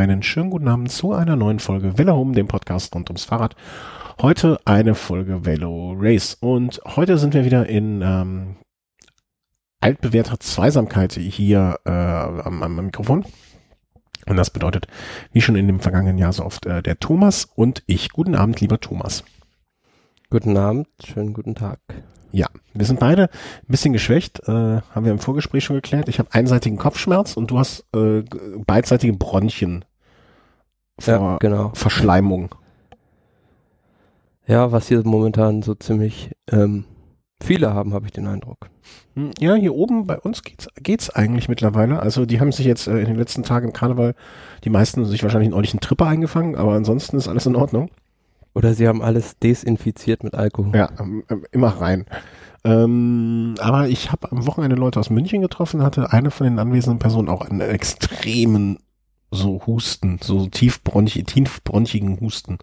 einen schönen guten Abend zu einer neuen Folge Velo Home, dem Podcast rund ums Fahrrad. Heute eine Folge Velo Race und heute sind wir wieder in ähm, altbewährter Zweisamkeit hier äh, am, am Mikrofon. Und das bedeutet, wie schon in dem vergangenen Jahr so oft, äh, der Thomas und ich. Guten Abend, lieber Thomas. Guten Abend, schönen guten Tag. Ja, wir sind beide ein bisschen geschwächt, äh, haben wir im Vorgespräch schon geklärt. Ich habe einseitigen Kopfschmerz und du hast äh, beidseitige Bronchien vor ja, genau. Verschleimung. Ja, was hier momentan so ziemlich ähm, viele haben, habe ich den Eindruck. Hm, ja, hier oben bei uns geht's, geht's eigentlich mittlerweile. Also die haben sich jetzt äh, in den letzten Tagen im Karneval die meisten sich wahrscheinlich einen ordentlichen Tripper eingefangen, aber ansonsten ist alles in Ordnung. Oder sie haben alles desinfiziert mit Alkohol. Ja, ähm, ähm, immer rein. Ähm, aber ich habe am Wochenende Leute aus München getroffen, hatte eine von den anwesenden Personen auch einen extremen so Husten, so tiefbronchi, tiefbronchigen Husten.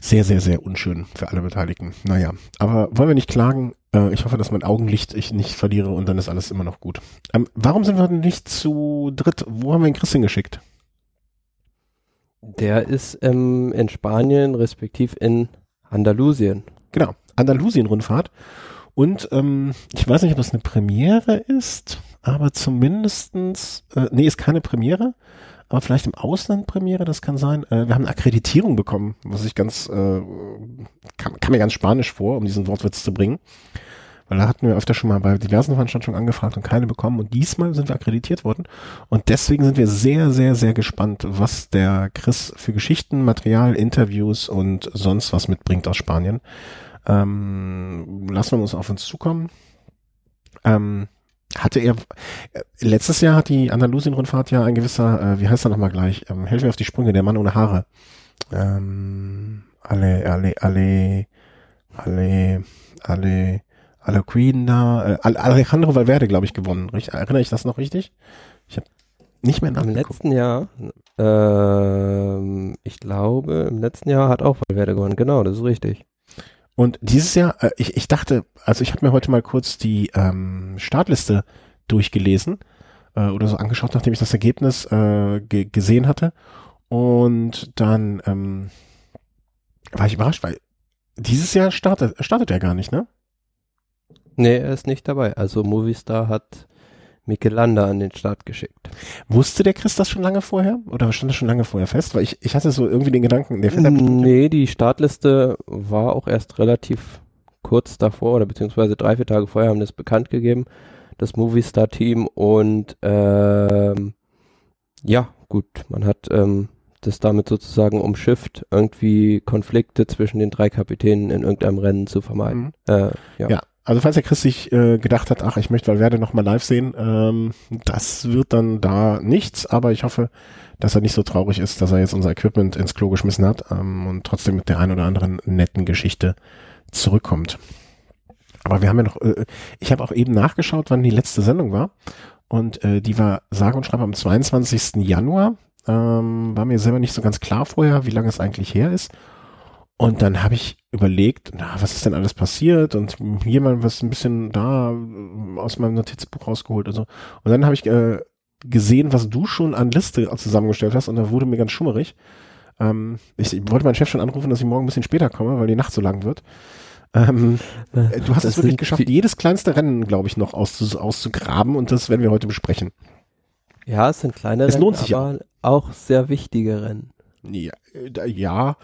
Sehr, sehr, sehr unschön für alle Beteiligten. Naja, aber wollen wir nicht klagen. Äh, ich hoffe, dass mein Augenlicht ich nicht verliere und dann ist alles immer noch gut. Ähm, warum sind wir denn nicht zu dritt? Wo haben wir den Christian geschickt? Der ist ähm, in Spanien, respektiv in Andalusien. Genau, Andalusien-Rundfahrt. Und ähm, ich weiß nicht, ob das eine Premiere ist, aber zumindestens, äh, nee, ist keine Premiere, aber vielleicht im Ausland Premiere, das kann sein. Äh, wir haben eine Akkreditierung bekommen, was ich ganz, äh, kam, kam mir ganz spanisch vor, um diesen Wortwitz zu bringen. Weil da hatten wir öfter schon mal bei diversen Veranstaltungen angefragt und keine bekommen. Und diesmal sind wir akkreditiert worden. Und deswegen sind wir sehr, sehr, sehr gespannt, was der Chris für Geschichten, Material, Interviews und sonst was mitbringt aus Spanien. Ähm, lassen wir uns auf uns zukommen. Ähm, hatte er, äh, letztes Jahr hat die Andalusien-Rundfahrt ja ein gewisser, äh, wie heißt er nochmal gleich, ähm, helfen wir auf die Sprünge, der Mann ohne Haare. Ähm, alle, alle, alle, alle, alle, Aloquina, äh, Alejandro Valverde, glaube ich, gewonnen. Richtig, erinnere ich das noch richtig? Ich habe nicht mehr nachgeguckt. Im letzten Jahr, ähm, ich glaube, im letzten Jahr hat auch Valverde gewonnen. Genau, das ist richtig. Und dieses Jahr, äh, ich, ich dachte, also ich habe mir heute mal kurz die ähm, Startliste durchgelesen äh, oder so angeschaut, nachdem ich das Ergebnis äh, ge gesehen hatte. Und dann ähm, war ich überrascht, weil dieses Jahr startet, startet er gar nicht, ne? Nee, er ist nicht dabei. Also Movistar hat Michelanda an den Start geschickt. Wusste der Chris das schon lange vorher? Oder stand das schon lange vorher fest? Weil ich, ich hatte so irgendwie den Gedanken, der fährt Nee, die Startliste war auch erst relativ kurz davor oder beziehungsweise drei, vier Tage vorher haben das bekannt gegeben, das Movistar-Team und ähm, ja, gut, man hat ähm, das damit sozusagen umschifft, irgendwie Konflikte zwischen den drei Kapitänen in irgendeinem Rennen zu vermeiden. Mhm. Äh, ja. ja. Also falls der Chris sich äh, gedacht hat, ach, ich möchte Valverde noch mal live sehen, ähm, das wird dann da nichts, aber ich hoffe, dass er nicht so traurig ist, dass er jetzt unser Equipment ins Klo geschmissen hat ähm, und trotzdem mit der ein oder anderen netten Geschichte zurückkommt. Aber wir haben ja noch, äh, ich habe auch eben nachgeschaut, wann die letzte Sendung war und äh, die war sage und schreibe am 22. Januar. Ähm, war mir selber nicht so ganz klar vorher, wie lange es eigentlich her ist. Und dann habe ich überlegt, na, was ist denn alles passiert und hier mal was ein bisschen da äh, aus meinem Notizbuch rausgeholt und so. Und dann habe ich äh, gesehen, was du schon an Liste zusammengestellt hast und da wurde mir ganz schummerig. Ähm, ich, ich wollte meinen Chef schon anrufen, dass ich morgen ein bisschen später komme, weil die Nacht so lang wird. Ähm, äh, du hast das es wirklich geschafft, jedes kleinste Rennen, glaube ich, noch auszu auszugraben und das werden wir heute besprechen. Ja, es sind kleine es Rennen, lohnt sich aber auch sehr wichtige Rennen. Ja, äh, ja.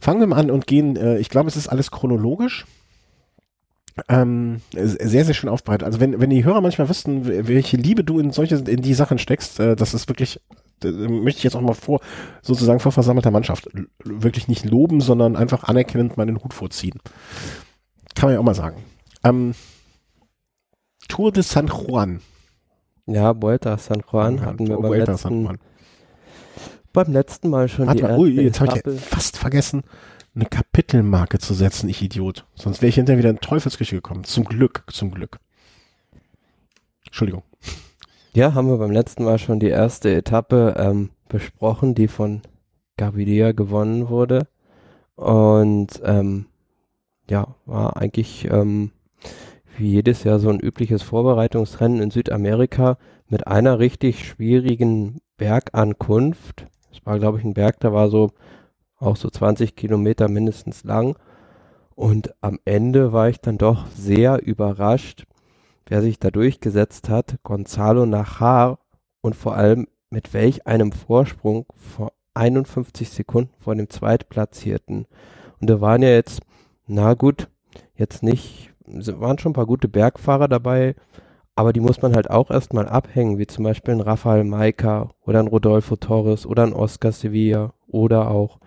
Fangen wir mal an und gehen, äh, ich glaube, es ist alles chronologisch. Ähm, sehr, sehr schön aufbereitet. Also wenn, wenn die Hörer manchmal wüssten, welche Liebe du in solche, in die Sachen steckst, äh, das ist wirklich, äh, möchte ich jetzt auch mal vor, sozusagen vor versammelter Mannschaft wirklich nicht loben, sondern einfach anerkennend meinen Hut vorziehen. Kann man ja auch mal sagen. Ähm, Tour de San Juan. Ja, Vuelta San Juan ja, hatten wir beim letzten, San Juan beim letzten Mal schon Warte die mal, ui, jetzt habe ich ja fast vergessen, eine Kapitelmarke zu setzen, ich Idiot. Sonst wäre ich hinterher wieder in Teufelsküche gekommen. Zum Glück, zum Glück. Entschuldigung. Ja, haben wir beim letzten Mal schon die erste Etappe ähm, besprochen, die von Gaviria gewonnen wurde. Und ähm, ja, war eigentlich ähm, wie jedes Jahr so ein übliches Vorbereitungsrennen in Südamerika mit einer richtig schwierigen Bergankunft. Es war, glaube ich, ein Berg, der war so auch so 20 Kilometer mindestens lang. Und am Ende war ich dann doch sehr überrascht, wer sich da durchgesetzt hat. Gonzalo Nachar und vor allem mit welch einem Vorsprung vor 51 Sekunden vor dem Zweitplatzierten. Und da waren ja jetzt, na gut, jetzt nicht, waren schon ein paar gute Bergfahrer dabei, aber die muss man halt auch erstmal abhängen, wie zum Beispiel ein Rafael Maika oder ein Rodolfo Torres oder ein Oscar Sevilla oder auch,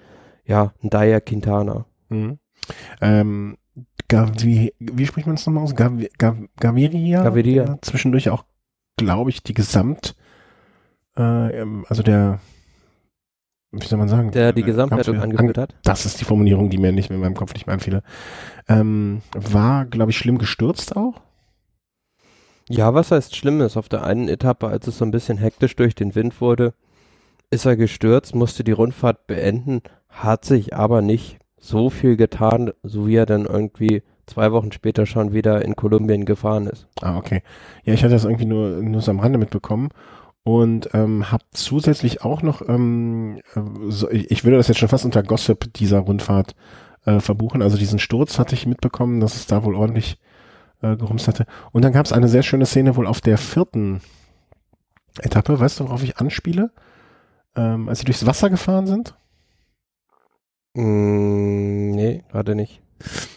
ja, ein Daya Quintana. Mhm. Ähm, wie, wie spricht man das nochmal aus? Gav Gav Gaviria? Gaviria. Zwischendurch auch, glaube ich, die Gesamt, äh, ähm, also der, wie soll man sagen? Der die Gesamtwertung Kampf- angeführt hat. Das ist die Formulierung, die mir nicht in meinem Kopf nicht mehr einfiele. Ähm, war, glaube ich, schlimm gestürzt auch. Ja, was heißt Schlimmes? Auf der einen Etappe, als es so ein bisschen hektisch durch den Wind wurde, ist er gestürzt, musste die Rundfahrt beenden, hat sich aber nicht so viel getan, so wie er dann irgendwie zwei Wochen später schon wieder in Kolumbien gefahren ist. Ah, okay. Ja, ich hatte das irgendwie nur, nur so am Rande mitbekommen und ähm, habe zusätzlich auch noch, ähm, äh, so, ich, würde das jetzt schon fast unter Gossip dieser Rundfahrt äh, verbuchen. Also diesen Sturz hatte ich mitbekommen, dass es da wohl ordentlich äh, gerumst hatte. Und dann gab es eine sehr schöne Szene wohl auf der vierten Etappe. Weißt du, worauf ich anspiele? Ähm, als sie durchs Wasser gefahren sind. Mm, nee, gerade nicht.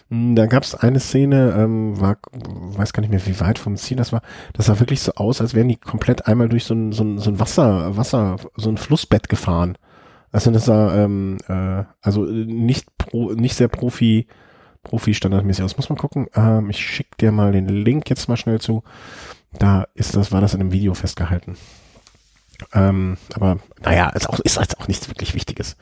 Mm, Da gab es eine Szene, ähm, war, weiß gar nicht mehr, wie weit vom Ziel das war. Das sah wirklich so aus, als wären die komplett einmal durch so ein, so ein, so ein Wasser, Wasser, so ein Flussbett gefahren. Also das sah, ähm, äh, also nicht pro, nicht sehr Profi, Profi standardmäßig aus. Muss man gucken. Ähm, ich schick dir mal den Link jetzt mal schnell zu. Da ist das, war das in einem Video festgehalten. Ähm, aber naja, ist auch, ist auch nichts wirklich Wichtiges.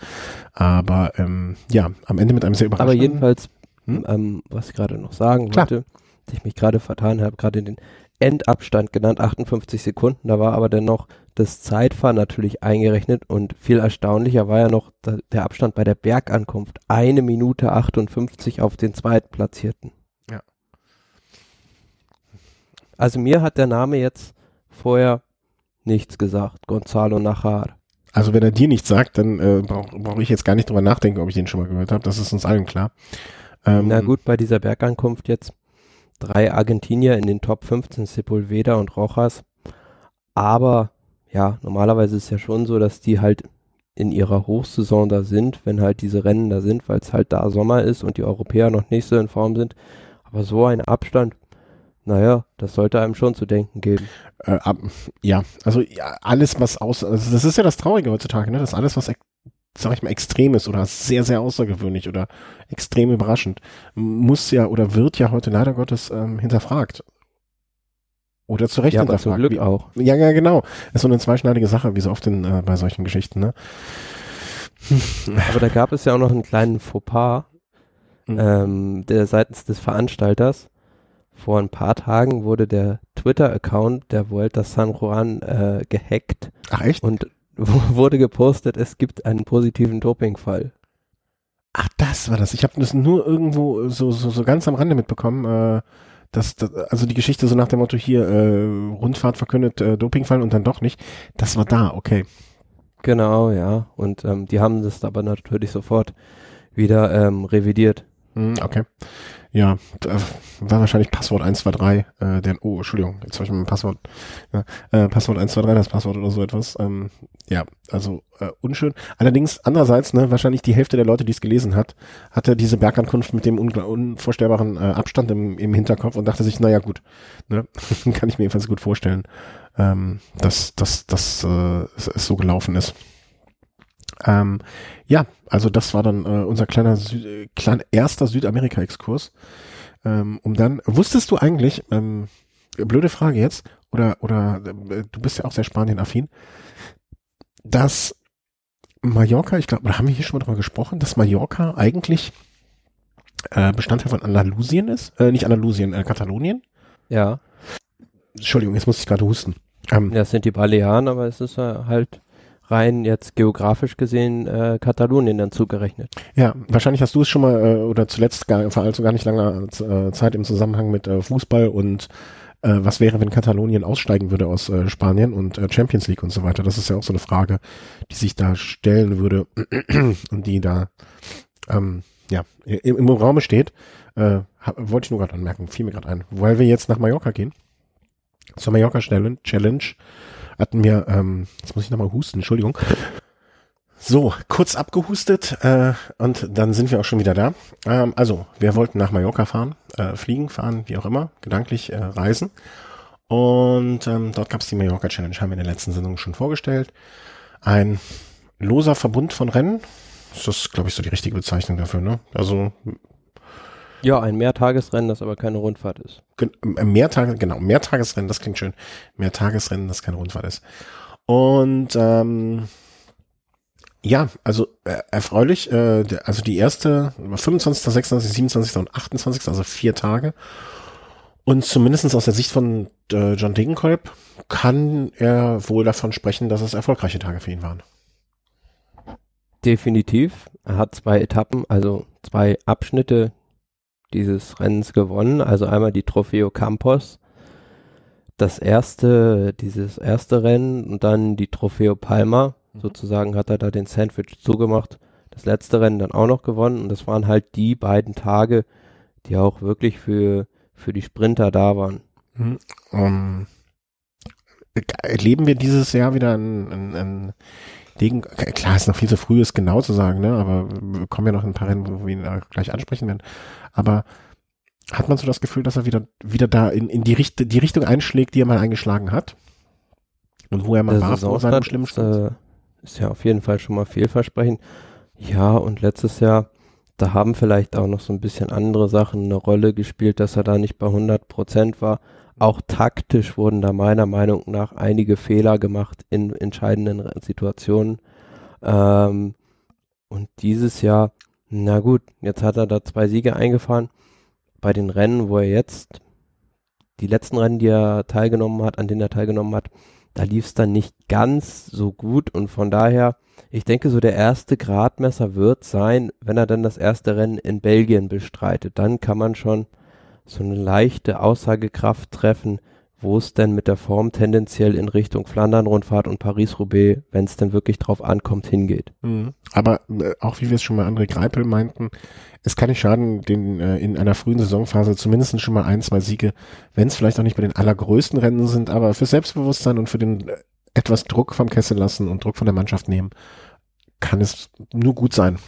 Aber ähm, ja, am Ende mit einem sehr Aber überraschenden. jedenfalls, Hm? ähm, was ich gerade noch sagen Klar. wollte, dass ich mich gerade vertan habe, gerade den Endabstand genannt, 58 Sekunden, da war aber dann noch das Zeitfahren natürlich eingerechnet und viel erstaunlicher war ja noch der Abstand bei der Bergankunft. Eine Minute 58 auf den Zweitplatzierten. Ja. Also mir hat der Name jetzt vorher nichts gesagt, Gonzalo Nachar. Also wenn er dir nichts sagt, dann äh, brauche brauch ich jetzt gar nicht drüber nachdenken, ob ich den schon mal gehört habe. Das ist uns allen klar. Ähm, Na gut, bei dieser Bergankunft jetzt drei Argentinier in den Top 15, Sepulveda und Rojas. Aber ja, normalerweise ist es ja schon so, dass die halt in ihrer Hochsaison da sind, wenn halt diese Rennen da sind, weil es halt da Sommer ist und die Europäer noch nicht so in Form sind. Aber so ein Abstand, naja, das sollte einem schon zu denken geben. Äh, ab, ja, also ja, alles, was aus, also das ist ja das Traurige heutzutage, ne? dass alles, was, sag ich mal, extrem ist oder sehr, sehr außergewöhnlich oder extrem überraschend, muss ja oder wird ja heute leider Gottes ähm, hinterfragt. Oder zu Recht Ja, aber zum Glück Wie- auch. Ja, ja, genau. Ist so eine zweischneidige Sache, wie so oft in, äh, bei solchen Geschichten, ne? Aber da gab es ja auch noch einen kleinen Fauxpas, Mhm. ähm, der seitens des Veranstalters. Vor ein paar Tagen wurde der Twitter-Account der Vuelta San Juan äh, gehackt Ach echt? und wurde gepostet, es gibt einen positiven Dopingfall. Ach, das war das. Ich habe das nur irgendwo so, so, so ganz am Rande mitbekommen. Äh, dass, das, also die Geschichte so nach dem Motto hier, äh, Rundfahrt verkündet, äh, Dopingfall und dann doch nicht. Das war da, okay. Genau, ja. Und ähm, die haben das aber natürlich sofort wieder ähm, revidiert. Hm, okay. Ja, war wahrscheinlich Passwort 123, äh, der, oh, Entschuldigung, jetzt habe ich mein Passwort, ja, äh, Passwort 123, das Passwort oder so etwas. Ähm, ja, also äh, unschön. Allerdings, andererseits, ne, wahrscheinlich die Hälfte der Leute, die es gelesen hat, hatte diese Bergankunft mit dem unvorstellbaren äh, Abstand im, im Hinterkopf und dachte sich, naja gut, ne, kann ich mir jedenfalls gut vorstellen, ähm, dass, dass, dass äh, es, es so gelaufen ist. Ähm, ja, also das war dann äh, unser kleiner, Sü kleiner erster Südamerika-Exkurs. Ähm, um dann, wusstest du eigentlich, ähm, blöde Frage jetzt, oder, oder äh, du bist ja auch sehr Spanien-affin, dass Mallorca, ich glaube, oder haben wir hier schon mal drüber gesprochen, dass Mallorca eigentlich äh, Bestandteil von Andalusien ist? Äh, nicht Andalusien, äh, Katalonien? Ja, Entschuldigung, jetzt muss ich gerade husten. Ähm, das sind die Balearen, aber es ist äh, halt rein jetzt geografisch gesehen äh, Katalonien dann zugerechnet. Ja, wahrscheinlich hast du es schon mal äh, oder zuletzt gar, vor allzu gar nicht langer äh, Zeit im Zusammenhang mit äh, Fußball und Äh, was wäre, wenn Katalonien aussteigen würde aus äh, Spanien und äh, Champions League und so weiter? Das ist ja auch so eine Frage, die sich da stellen würde und die da ähm, ja im, im Raum steht. Äh, hab, wollte ich nur gerade anmerken, fiel mir gerade ein. Weil wir jetzt nach Mallorca gehen, zur Mallorca Challenge, hatten wir, ähm, jetzt muss ich nochmal husten, Entschuldigung. So, kurz abgehustet äh, und dann sind wir auch schon wieder da. Ähm, also, wir wollten nach Mallorca fahren, äh, fliegen, fahren, wie auch immer, gedanklich äh, reisen. Und ähm, dort gab es die Mallorca Challenge, haben wir in der letzten Sendung schon vorgestellt. Ein loser Verbund von Rennen. Das ist, glaube ich, so die richtige Bezeichnung dafür, ne? Also ja, ein Mehrtagesrennen, das aber keine Rundfahrt ist. Äh, Mehrtage, genau, Mehrtagesrennen, das klingt schön. Mehrtagesrennen, das keine Rundfahrt ist. Und ähm, ja, also äh, erfreulich. Äh, also die erste, 25., 26., 27. und 28., also vier Tage. Und zumindestens aus der Sicht von äh, John Degenkolb kann er wohl davon sprechen, dass es erfolgreiche Tage für ihn waren. Definitiv. Er hat zwei Etappen, also zwei Abschnitte dieses Rennens gewonnen. Also einmal die Trofeo Campos, das erste, dieses erste Rennen und dann die Trofeo Palma Mhm. Sozusagen hat er da den Sandwich zugemacht, das letzte Rennen dann auch noch gewonnen und das waren halt die beiden Tage, die auch wirklich für, für die Sprinter da waren. Mhm. Um, erleben wir dieses Jahr wieder ein, ein, ein Degen, klar, ist noch viel zu früh, es genau zu sagen, ne, aber wir kommen ja noch in ein paar Rennen, wo wir ihn gleich ansprechen werden. Aber hat man so das Gefühl, dass er wieder, wieder da in, in die, Richt die Richtung einschlägt, die er mal eingeschlagen hat? Und wo er mal war vor seinem schlimmen? Äh, ist ja auf jeden Fall schon mal vielversprechend. Ja, und letztes Jahr, da haben vielleicht auch noch so ein bisschen andere Sachen eine Rolle gespielt, dass er da nicht bei 100 Prozent war. Auch taktisch wurden da meiner Meinung nach einige Fehler gemacht in entscheidenden Situationen. Ähm, und dieses Jahr, na gut, jetzt hat er da zwei Siege eingefahren. Bei den Rennen, wo er jetzt, die letzten Rennen, die er teilgenommen hat, an denen er teilgenommen hat, da lief es dann nicht ganz so gut und von daher, ich denke, so der erste Gradmesser wird sein, wenn er dann das erste Rennen in Belgien bestreitet. Dann kann man schon so eine leichte Aussagekraft treffen, wo es denn mit der Form tendenziell in Richtung Flandern-Rundfahrt und Paris-Roubaix, wenn es denn wirklich drauf ankommt, hingeht. Mhm. Aber äh, auch wie wir es schon mal André Greipel meinten, es kann nicht schaden, den äh, in einer frühen Saisonphase zumindest schon mal ein, zwei Siege, wenn es vielleicht auch nicht bei den allergrößten Rennen sind, aber für Selbstbewusstsein und für den äh, etwas Druck vom Kessel lassen und Druck von der Mannschaft nehmen, kann es nur gut sein.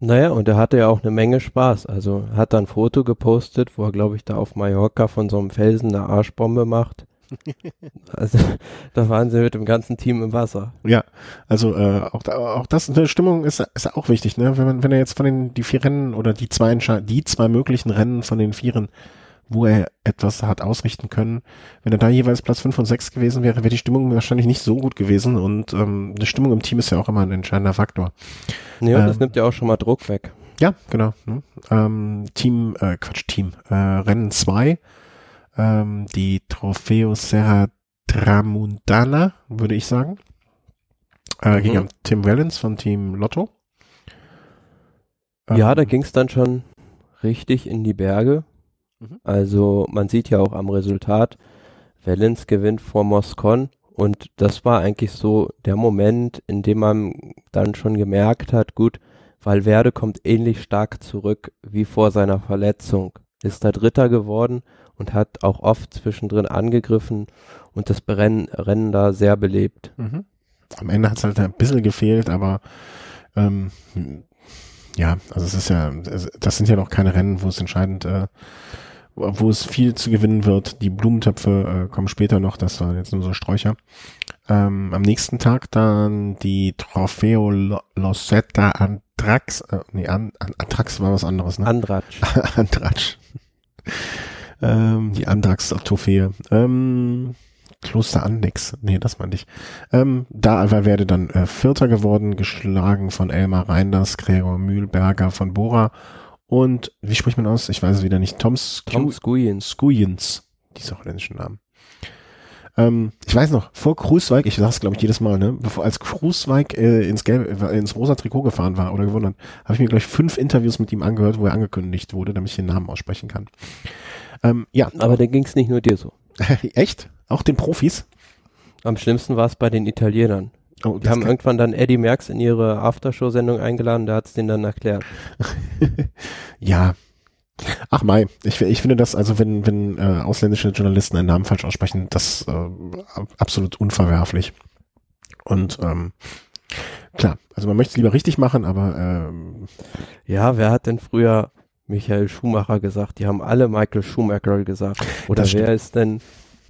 Naja, und er hatte ja auch eine Menge Spaß. Also hat dann ein Foto gepostet, wo er, glaube ich, da auf Mallorca von so einem Felsen eine Arschbombe macht. also da waren sie mit dem ganzen Team im Wasser. Ja, also äh, auch, da, auch das, eine Stimmung ist, ist auch wichtig, ne? Wenn man, wenn er jetzt von den die vier Rennen oder die zwei die zwei möglichen Rennen von den Vieren wo er etwas hat ausrichten können. Wenn er da jeweils Platz 5 und 6 gewesen wäre, wäre die Stimmung wahrscheinlich nicht so gut gewesen und ähm, die Stimmung im Team ist ja auch immer ein entscheidender Faktor. Ja, ähm, das nimmt ja auch schon mal Druck weg. Ja, genau. Ne? Ähm, Team, äh, Quatsch, Team, äh, Rennen 2, ähm, die Trofeo Serra Tramuntana, würde ich sagen. Äh, mhm. Gegen Tim Wellens von Team Lotto. Ja, da ähm, ging es dann schon richtig in die Berge. Mhm. Also man sieht ja auch am Resultat, Valens gewinnt vor Moscon und das war eigentlich so der Moment, in dem man dann schon gemerkt hat, gut, Valverde kommt ähnlich stark zurück wie vor seiner Verletzung, ist da Dritter geworden und hat auch oft zwischendrin angegriffen und das Rennen, Rennen da sehr belebt. Mhm. Am Ende hat es halt ein bisschen gefehlt, aber ähm, ja, also es ist ja, das sind ja noch keine Rennen, wo es entscheidend äh, wo es viel zu gewinnen wird. Die Blumentöpfe äh, kommen später noch, das waren jetzt nur so Sträucher. Ähm, am nächsten Tag dann die Trofeo Losetta Antrax, äh, nee, An, An, Antrax war was anderes, ne? Andratsch. Andratsch. ähm, die Antrax-Trophäe. Ähm, Kloster Andex, nee, das meinte ich. Ähm, da werde dann äh, Vierter geworden, geschlagen von Elmar Reinders, Gregor Mühlberger von Bora und wie spricht man aus? Ich weiß es wieder nicht. Tom, Tom Skuyens. Skuyens. Diese holländischen Namen. Ähm, ich weiß noch, vor Krusweig, ich sag's glaube ich jedes Mal, ne, bevor als Krusweig äh, ins gelbe, äh, ins rosa Trikot gefahren war oder gewonnen hat, habe ich mir gleich fünf Interviews mit ihm angehört, wo er angekündigt wurde, damit ich den Namen aussprechen kann. Ähm, ja. Aber dann ging's nicht nur dir so. Echt? Auch den Profis? Am schlimmsten war es bei den Italienern. Oh, Die haben irgendwann dann Eddie Merckx in ihre Aftershow-Sendung eingeladen, der hat es denen dann erklärt. ja. Ach Mai, ich, ich finde das, also wenn, wenn äh, ausländische Journalisten einen Namen falsch aussprechen, das äh, absolut unverwerflich. Und ähm, klar, also man möchte es lieber richtig machen, aber ähm, Ja, wer hat denn früher Michael Schumacher gesagt? Die haben alle Michael Schumacher gesagt. Oder wer ist denn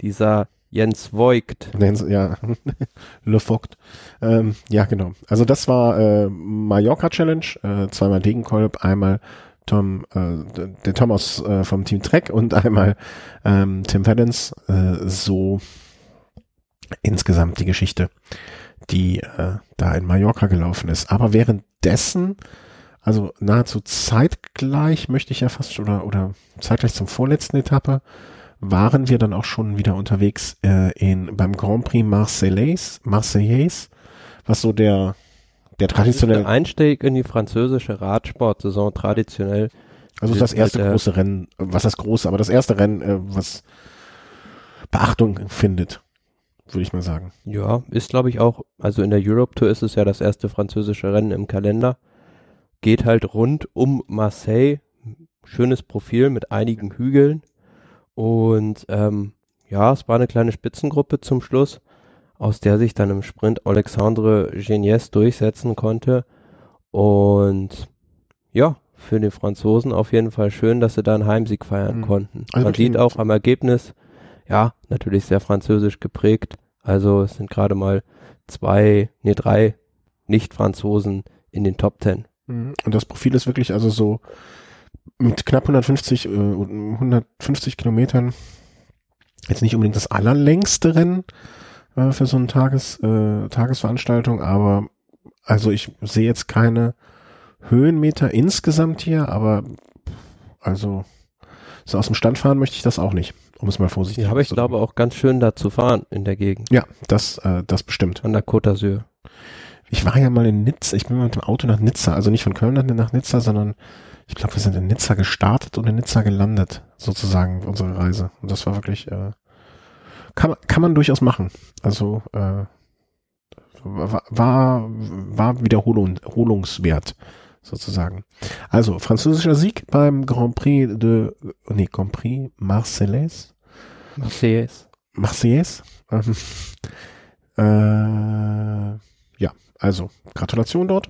dieser Jens Voigt? sie- ja, Le Vogt. Ähm, ja, genau. Also das war äh, Mallorca Challenge, äh, zweimal Degenkolb, einmal Tom, äh, der Thomas äh, vom Team Trek und einmal ähm, Tim Valens. Äh, so insgesamt die Geschichte, die äh, da in Mallorca gelaufen ist. Aber währenddessen, also nahezu zeitgleich, möchte ich ja fast oder oder zeitgleich zum vorletzten Etappe, waren wir dann auch schon wieder unterwegs äh, in beim Grand Prix Marseillais, Marseillais, was so der der traditionelle, der Einstieg in die französische Radsportsaison traditionell. also das mit erste der- große Rennen, was das große, aber das erste Rennen, äh, was Beachtung findet, würde ich mal sagen. Ja, ist glaube ich auch, also in der Europe Tour ist es ja das erste französische Rennen im Kalender. Geht halt rund um Marseille. Schönes Profil mit einigen Hügeln. Und ähm, ja, es war eine kleine Spitzengruppe zum Schluss, aus der sich dann im Sprint Alexandre Genies durchsetzen konnte. Und ja, für die Franzosen auf jeden Fall schön, dass sie da einen Heimsieg feiern Mhm. konnten. Also Man sieht auch am Ergebnis, ja, natürlich sehr französisch geprägt. Also es sind gerade mal zwei, nee, drei Nicht-Franzosen in den Top Ten. Mhm. Und das Profil ist wirklich also so mit knapp 150, äh, 150 Kilometern jetzt nicht unbedingt das allerlängste Rennen äh, für so eine Tages, äh, Tagesveranstaltung, aber also ich sehe jetzt keine Höhenmeter insgesamt hier, aber also so aus dem Stand fahren möchte ich das auch nicht, um es mal vorsichtig Ja, aber ich glaube auch ganz schön da zu fahren in der Gegend, Ja, das, äh, das bestimmt. an der Côte d'Azur. Ich war ja mal in Nizza, ich bin mal mit dem Auto nach Nizza, also nicht von Köln nach Nizza, sondern ich glaube, wir sind in Nizza gestartet und in Nizza gelandet, sozusagen, unsere Reise. Und das war wirklich, äh, kann, man- kann man durchaus machen. Also äh, war, war, war Wiederholung, Wiederholungswert, sozusagen. Also, französischer Sieg beim Grand Prix de, nee, Grand Prix Marseillais. Marseillais. Marseillais. Ähm, äh, ja, also Gratulation dort.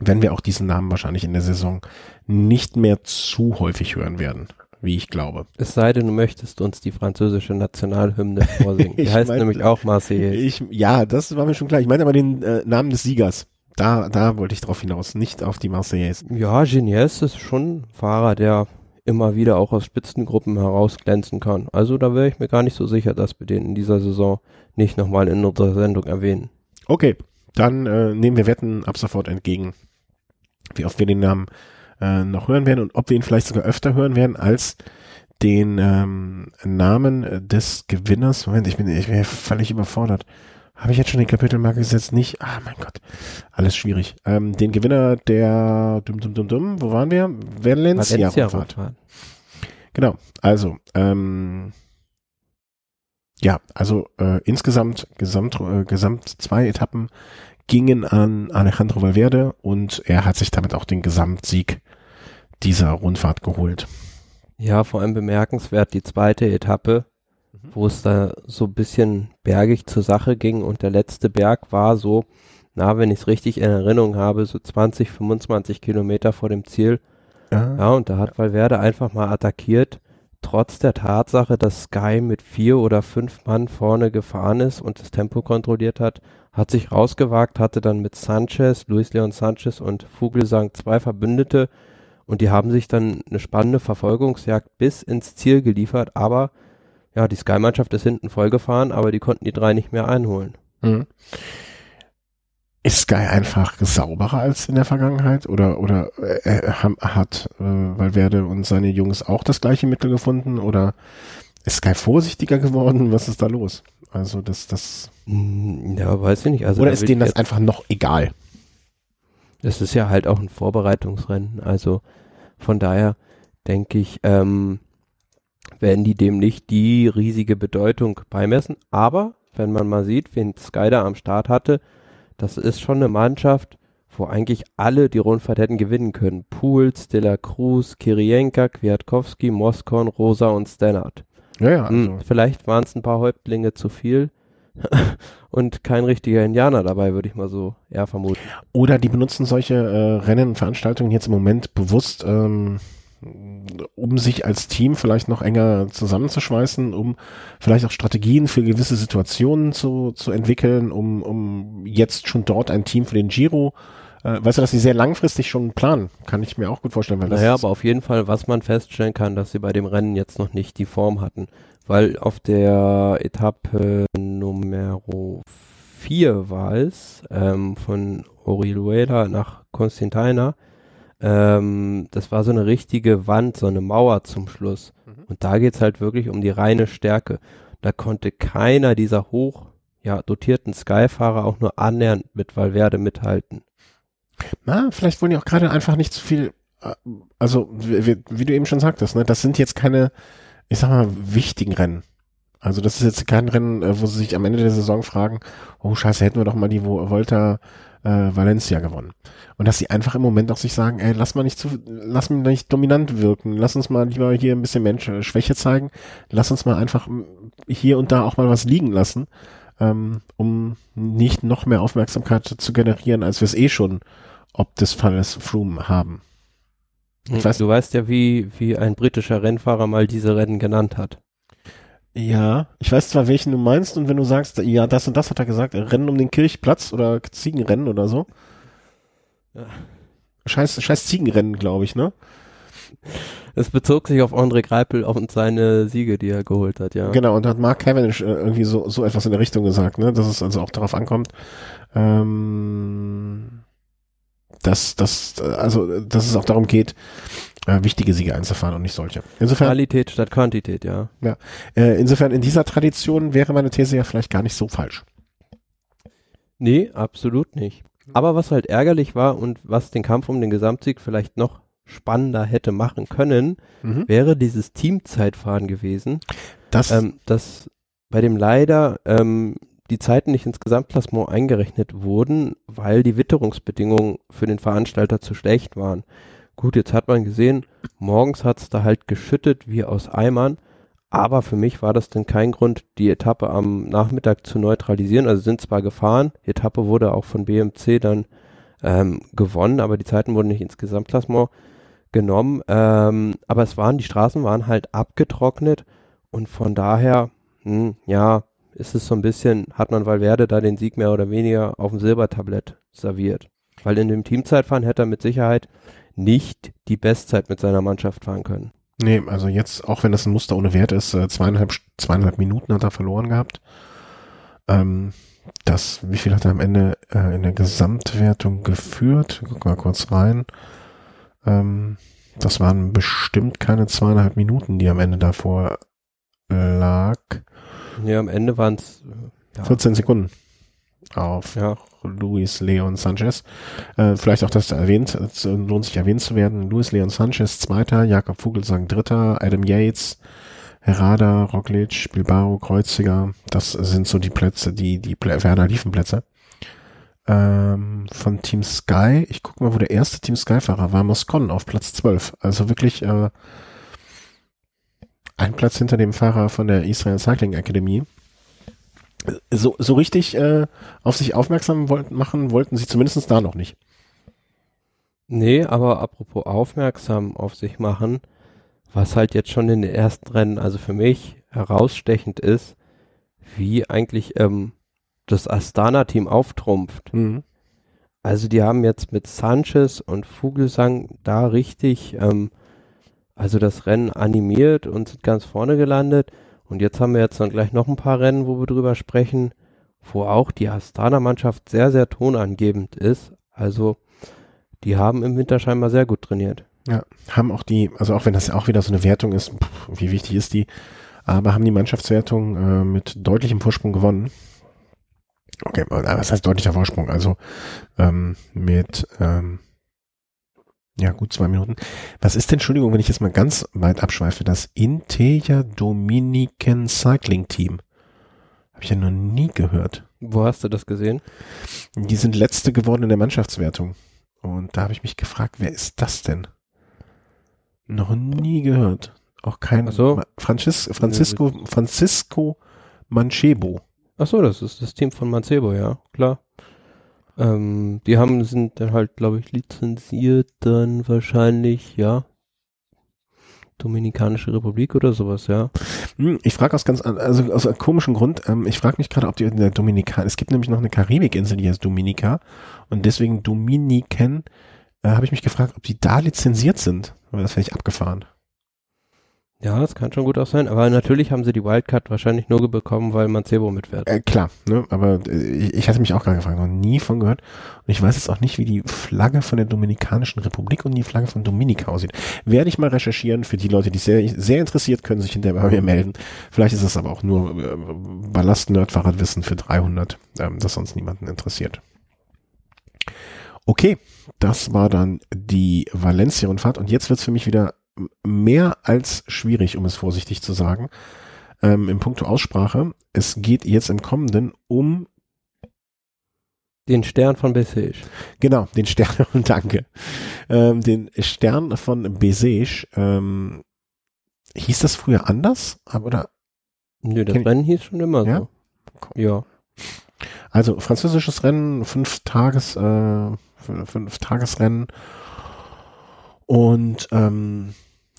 Wenn wir auch diesen Namen wahrscheinlich in der Saison nicht mehr zu häufig hören werden, wie ich glaube. Es sei denn, du möchtest uns die französische Nationalhymne vorsingen. Die heißt mein- nämlich auch Marseillais. Ich, ja, das war mir schon klar. Ich meine aber den äh, Namen des Siegers. Da, da wollte ich drauf hinaus, nicht auf die Marseillais. Ja, Genies ist schon ein Fahrer, der immer wieder auch aus Spitzengruppen herausglänzen kann. Also da wäre ich mir gar nicht so sicher, dass wir den in dieser Saison nicht nochmal in unserer Sendung erwähnen. Okay, dann äh, nehmen wir Wetten ab sofort entgegen, wie oft wir den Namen äh, noch hören werden und ob wir ihn vielleicht sogar öfter hören werden als den ähm, Namen des Gewinners. Moment, ich bin, ich bin völlig überfordert. Habe ich jetzt schon die Kapitelmarke gesetzt? Nicht? Ah, mein Gott. Alles schwierig. Ähm, den Gewinner der dum dum dum dum, wo waren wir? Valencia, Rundfahrt. Rundfahrt. Genau, also ähm, ja, also äh, insgesamt gesamt, äh, gesamt zwei Etappen gingen an Alejandro Valverde und er hat sich damit auch den Gesamtsieg dieser Rundfahrt geholt. Ja, vor allem bemerkenswert die zweite Etappe, Mhm. wo es da so ein bisschen bergig zur Sache ging und der letzte Berg war so, na, wenn ich es richtig in Erinnerung habe, so 20, 25 Kilometer vor dem Ziel. Ja, Ja, und da hat Valverde einfach mal attackiert, trotz der Tatsache, dass Sky mit vier oder fünf Mann vorne gefahren ist und das Tempo kontrolliert hat, hat sich rausgewagt, hatte dann mit Sanchez, Luis Leon Sanchez und Vogelsang zwei Verbündete und die haben sich dann eine spannende Verfolgungsjagd bis ins Ziel geliefert, aber ja, die Sky-Mannschaft ist hinten vollgefahren, aber die konnten die drei nicht mehr einholen. Mhm. Ist Sky einfach sauberer als in der Vergangenheit oder oder äh, haben- hat äh, Valverde und seine Jungs auch das gleiche Mittel gefunden oder ist Sky vorsichtiger geworden? Was ist da los? Also das das Hm, Ja, weiß ich nicht. Also oder ist denen das einfach noch egal? Es ist ja halt auch ein Vorbereitungsrennen. Also von daher denke ich, ähm, werden die dem nicht die riesige Bedeutung beimessen. Aber wenn man mal sieht, wen Sky da am Start hatte, das ist schon eine Mannschaft, wo eigentlich alle die Rundfahrt hätten gewinnen können. Pools, De La Cruz, Kirienka, Kwiatkowski, Moskon, Rosa und Stannard. Ja, ja. Hm, Also, vielleicht waren es ein paar Häuptlinge zu viel und kein richtiger Indianer dabei, würde ich mal so eher vermuten. Oder die benutzen solche äh, Rennen, Veranstaltungen jetzt im Moment bewusst, ähm, um sich als Team vielleicht noch enger zusammenzuschweißen, um vielleicht auch Strategien für gewisse Situationen zu, zu entwickeln, um, um jetzt schon dort ein Team für den Giro, äh, weißt du, dass sie sehr langfristig schon planen, kann ich mir auch gut vorstellen. Weil das Naja, aber auf jeden Fall, was man feststellen kann, dass sie bei dem Rennen jetzt noch nicht die Form hatten. Weil auf der Etappe Nummer 4 war es, ähm, von Orihuela nach Constantina, ähm, das war so eine richtige Wand, so eine Mauer zum Schluss. Mhm. Und da geht's halt wirklich um die reine Stärke. Da konnte keiner dieser hoch ja, dotierten Sky-Fahrer auch nur annähernd mit Valverde mithalten. Na, vielleicht wollen die auch gerade einfach nicht zu viel, äh, also wie, wie- du eben schon sagtest, ne, das sind jetzt keine, ich sag mal, wichtigen Rennen. Also das ist jetzt kein Rennen, äh, wo sie sich am Ende der Saison fragen, oh scheiße, hätten wir doch mal die Vo- Volta äh, Valencia gewonnen. Und dass sie einfach im Moment auch sich sagen, ey, lass mal nicht zu, lass mich nicht dominant wirken, lass uns mal lieber hier ein bisschen Mensch äh, Schwäche zeigen, lass uns mal einfach hier und da auch mal was liegen lassen, ähm, um nicht noch mehr Aufmerksamkeit zu generieren, als wir es eh schon ob des Falles Froome haben. Ich weiß- du weißt ja, wie, wie ein britischer Rennfahrer mal diese Rennen genannt hat. Ja, ich weiß zwar, welchen du meinst und wenn du sagst, ja, das und das hat er gesagt, Rennen um den Kirchplatz oder Ziegenrennen oder so. Ja. Scheiß, scheiß Ziegenrennen, glaube ich, ne? Es bezog sich auf André Greipel und seine Siege, die er geholt hat, ja. Genau, und hat Mark Cavendish äh, irgendwie so, so etwas in der Richtung gesagt, ne? Dass es also auch darauf ankommt, ähm, dass, dass, also, dass es auch darum geht, äh, wichtige Siege einzufahren und nicht solche. Insofern, Qualität statt Quantität, ja. äh, insofern in dieser Tradition wäre meine These ja vielleicht gar nicht so falsch. Nee, absolut nicht. Aber was halt ärgerlich war und was den Kampf um den Gesamtsieg vielleicht noch spannender hätte machen können, Mhm. wäre dieses Teamzeitfahren gewesen, Das, ähm, dass bei dem leider ähm, die Zeiten nicht ins Gesamtklassement eingerechnet wurden, weil die Witterungsbedingungen für den Veranstalter zu schlecht waren. Gut, jetzt hat man gesehen, morgens hat es da halt geschüttet wie aus Eimern, aber für mich war das dann kein Grund, die Etappe am Nachmittag zu neutralisieren. Also sind zwar gefahren, die Etappe wurde auch von BMC dann ähm, gewonnen, aber die Zeiten wurden nicht ins Gesamtklassement genommen. Ähm, aber es waren, die Straßen waren halt abgetrocknet und von daher, hm, ja, ist es so ein bisschen, hat man Valverde da den Sieg mehr oder weniger auf dem Silbertablett serviert. Weil in dem Teamzeitfahren hätte er mit Sicherheit nicht die Bestzeit mit seiner Mannschaft fahren können. Nee, also jetzt, auch wenn das ein Muster ohne Wert ist, äh, zweieinhalb, zweieinhalb Minuten hat er verloren gehabt. Ähm, das, wie viel hat er am Ende äh, in der Gesamtwertung geführt? Guck mal kurz rein. Ähm, das waren bestimmt keine zweieinhalb Minuten, die am Ende davor lag. Ja, am Ende waren es ja, 14 Sekunden auf ja, Luis Leon Sanchez. Äh, vielleicht auch das erwähnt, es lohnt sich erwähnt zu werden. Luis Leon Sanchez, Zweiter, Jakob Vogelsang, Dritter, Adam Yates, Herrada, Roglic, Bilbao, Kreuziger. Das sind so die Plätze, die, die Plä Werner Liefenplätze. Ähm, von Team Sky, ich gucke mal, wo der erste Team Sky-Fahrer war, Moscon auf Platz 12. Also wirklich äh, ein Platz hinter dem Fahrer von der Israel Cycling Academy. So, so richtig äh, auf sich aufmerksam wollten, machen wollten sie zumindest da noch nicht. Nee, aber apropos aufmerksam auf sich machen, was halt jetzt schon in den ersten Rennen, also für mich herausstechend ist, wie eigentlich ähm, das Astana-Team auftrumpft. Mhm. Also die haben jetzt mit Sanchez und Vogelsang da richtig, ähm, also das Rennen animiert und sind ganz vorne gelandet. Und jetzt haben wir jetzt dann gleich noch ein paar Rennen, wo wir drüber sprechen, wo auch die Astana-Mannschaft sehr, sehr tonangebend ist. Also die haben im Winter scheinbar sehr gut trainiert. Ja, haben auch die, also auch wenn das auch wieder so eine Wertung ist, pff, wie wichtig ist die, aber haben die Mannschaftswertung äh, mit deutlichem Vorsprung gewonnen. Okay, was heißt deutlicher Vorsprung? Also ähm, mit ähm, Ja, gut zwei Minuten. Was ist denn, Entschuldigung, wenn ich jetzt mal ganz weit abschweife, das Inteja Dominican Cycling Team? Habe ich ja noch nie gehört. Wo hast du das gesehen? Die sind letzte geworden in der Mannschaftswertung. Und da habe ich mich gefragt, wer ist das denn? Noch nie gehört. Auch kein so. Francis, Francisco, Francisco Manchebo. Ach so, das ist das Team von Mancebo, ja, klar. Ähm, die haben, sind dann halt, glaube ich, lizenziert dann wahrscheinlich, ja. Dominikanische Republik oder sowas, ja. Hm, Ich frage aus ganz, an- also aus einem komischen Grund, ähm, ich frage mich gerade, ob die in der Dominika, es gibt nämlich noch eine Karibikinsel, die heißt Dominika und deswegen Dominiken, äh, habe ich mich gefragt, ob die da lizenziert sind. Aber das wäre ich abgefahren. Ja, das kann schon gut auch sein, aber natürlich haben sie die Wildcard wahrscheinlich nur bekommen, weil Mancebo mitfährt. Äh, klar, ne? aber äh, ich, hatte mich auch gerade gefragt, noch nie von gehört. Und ich weiß jetzt auch nicht, wie die Flagge von der Dominikanischen Republik und die Flagge von Dominika aussieht. Werde ich mal recherchieren für die Leute, die sehr, sehr interessiert, können sich hinterher bei mir melden. Vielleicht ist es aber auch nur äh, Ballast-Nerd-Fahrradwissen für 300, ähm, das sonst niemanden interessiert. Okay, das war dann die Valencia-Rundfahrt und jetzt wird's für mich wieder mehr als schwierig, um es vorsichtig zu sagen, ähm, im Punkto Aussprache. Es geht jetzt im Kommenden um, Den Stern von Bessage. genau, den Stern, danke, ähm, den Stern von Besage. Ähm, hieß das früher anders? Oder, Nö, das Rennen hieß schon immer Ja? so. Ja. also französisches Rennen, fünf Tages, äh, fünf, fünf Tagesrennen und ähm,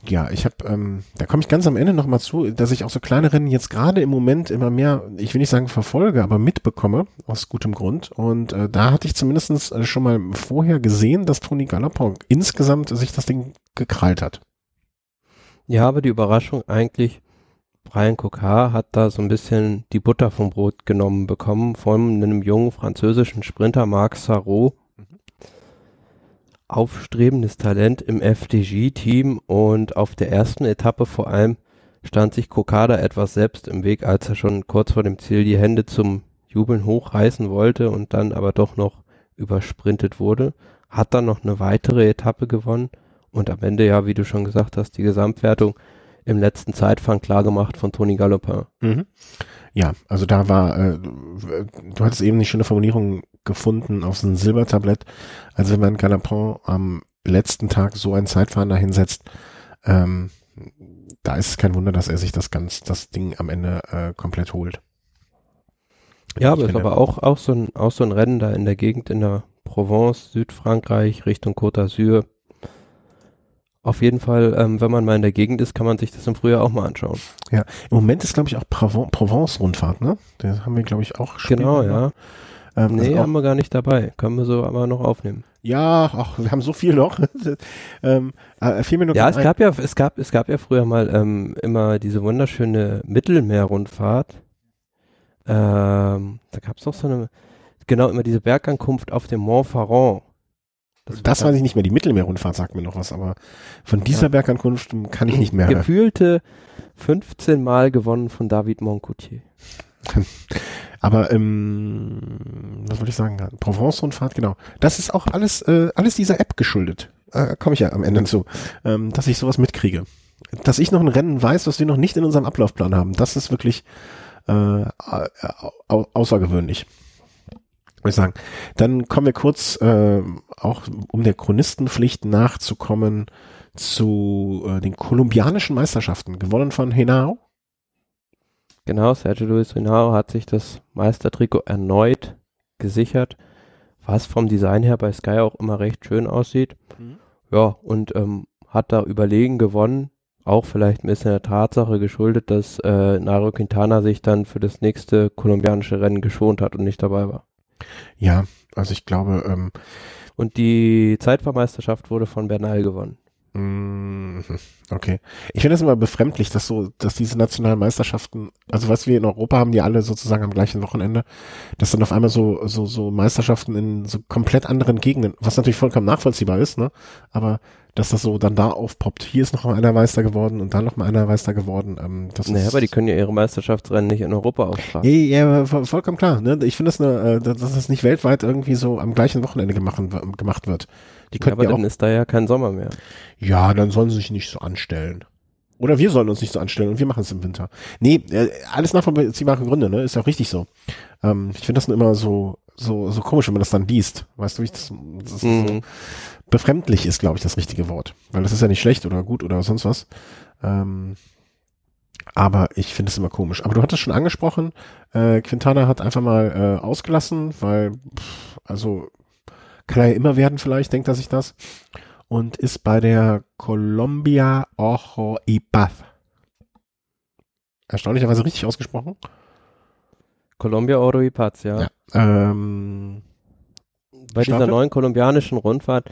ja, ich habe, ähm, da komme ich ganz am Ende nochmal zu, dass ich auch so kleine Rennen jetzt gerade im Moment immer mehr, ich will nicht sagen verfolge, aber mitbekomme, aus gutem Grund. Und äh, da hatte ich zumindest äh, schon mal vorher gesehen, dass Toni Gallopon insgesamt sich das Ding gekrallt hat. Ja, aber die Überraschung eigentlich, Brian Cocard hat da so ein bisschen die Butter vom Brot genommen bekommen von einem jungen französischen Sprinter, Marc Sarrault. Aufstrebendes Talent im FDG-Team und auf der ersten Etappe vor allem stand sich Cocard da etwas selbst im Weg, als er schon kurz vor dem Ziel die Hände zum Jubeln hochreißen wollte und dann aber doch noch übersprintet wurde. Hat dann noch eine weitere Etappe gewonnen und am Ende ja, wie du schon gesagt hast, die Gesamtwertung im letzten Zeitfahren klar gemacht von Toni Gallopin. Mhm. Ja, also da war, äh, du hattest eben die schöne Formulierung gefunden auf so ein Silbertablett. Also wenn man Galopin am letzten Tag so ein Zeitfahren da hinsetzt, ähm, da ist es kein Wunder, dass er sich das ganz, das Ding am Ende äh, komplett holt. Ja, aber es ist aber auch, auch, so ein, auch so ein Rennen da in der Gegend in der Provence, Südfrankreich, Richtung Côte d'Azur. Auf jeden Fall, ähm, wenn man mal in der Gegend ist, kann man sich das im Frühjahr auch mal anschauen. Im Moment ist, glaube ich, auch Proven- Provence-Rundfahrt, ne? Da haben wir, glaube ich, auch Spiele Genau, noch. ja. Ähm, Nee, haben wir gar nicht dabei. Können wir so aber noch aufnehmen. ja, ach, wir haben so viel noch. ähm, äh, fiel mir Ja, es gab ja, es gab, es gab ja früher mal ähm, immer diese wunderschöne Mittelmeerrundfahrt. Ähm, da gab es doch so eine, genau, immer diese Bergankunft auf dem Mont Faron. Das weiß ich nicht mehr. Die Mittelmeerrundfahrt sagt mir noch was, aber von dieser Ja. Bergankunft kann ich nicht mehr. Gefühlte 15 Mal gewonnen von David Moncoutier. Aber ähm, was wollte ich sagen? Provence-Rundfahrt, genau. Das ist auch alles, äh, alles dieser App geschuldet. Äh, Komme ich ja am Ende zu, ähm, dass ich sowas mitkriege. Dass ich noch ein Rennen weiß, was wir noch nicht in unserem Ablaufplan haben. Das ist wirklich äh, au au außergewöhnlich. Würde ich sagen. Dann kommen wir kurz, äh, auch um der Chronistenpflicht nachzukommen, zu äh, den kolumbianischen Meisterschaften, gewonnen von Henao. Genau, Sergio Luis Renao hat sich das Meistertrikot erneut gesichert, was vom Design her bei Sky auch immer recht schön aussieht. Mhm. Ja, und ähm, hat da überlegen gewonnen, auch vielleicht ein bisschen der Tatsache geschuldet, dass äh, Nairo Quintana sich dann für das nächste kolumbianische Rennen geschont hat und nicht dabei war. Ja, also ich glaube, ähm, Und die Zeitfahrmeisterschaft wurde von Bernal gewonnen. Mhm, Okay. Ich finde das immer befremdlich, dass so, dass diese nationalen Meisterschaften, also was wir in Europa haben, die alle sozusagen am gleichen Wochenende, dass dann auf einmal so, so, so Meisterschaften in so komplett anderen Gegenden, was natürlich vollkommen nachvollziehbar ist, ne? Aber dass das so dann da aufpoppt. Hier ist noch mal einer Meister geworden und dann noch mal einer Meister geworden. Ähm, das Naja, aber die können ja ihre Meisterschaftsrennen nicht in Europa austragen. Ja, ja, voll- vollkommen klar. Ne? Ich finde das, eine, äh, dass das nicht weltweit irgendwie so am gleichen Wochenende gemacht, gemacht wird. Die Ja, könnten aber ja, dann ist da ja kein Sommer mehr. ja, dann sollen sie sich nicht so anstellen. Oder wir sollen uns nicht so anstellen und wir machen es im Winter. Nee, äh, alles nachvollziehbare Gründe, ne? Ist ja auch richtig so. Ähm, ich finde das immer so, so, so komisch, wenn man das dann liest. Weißt du, wie ich das, das ist so Mhm. befremdlich ist, glaube ich, das richtige Wort. Weil das ist ja nicht schlecht oder gut oder sonst was. Ähm, aber ich finde es immer komisch. Aber du hattest schon angesprochen, äh, Quintana hat einfach mal äh, ausgelassen, weil, pff, also kann er ja immer werden vielleicht, denkt er sich das. Und ist bei der Colombia Ojo y Paz. Erstaunlicherweise richtig ausgesprochen. Colombia Oro y Paz, ja. Ja. Ähm, Bei dieser Startet? neuen kolumbianischen Rundfahrt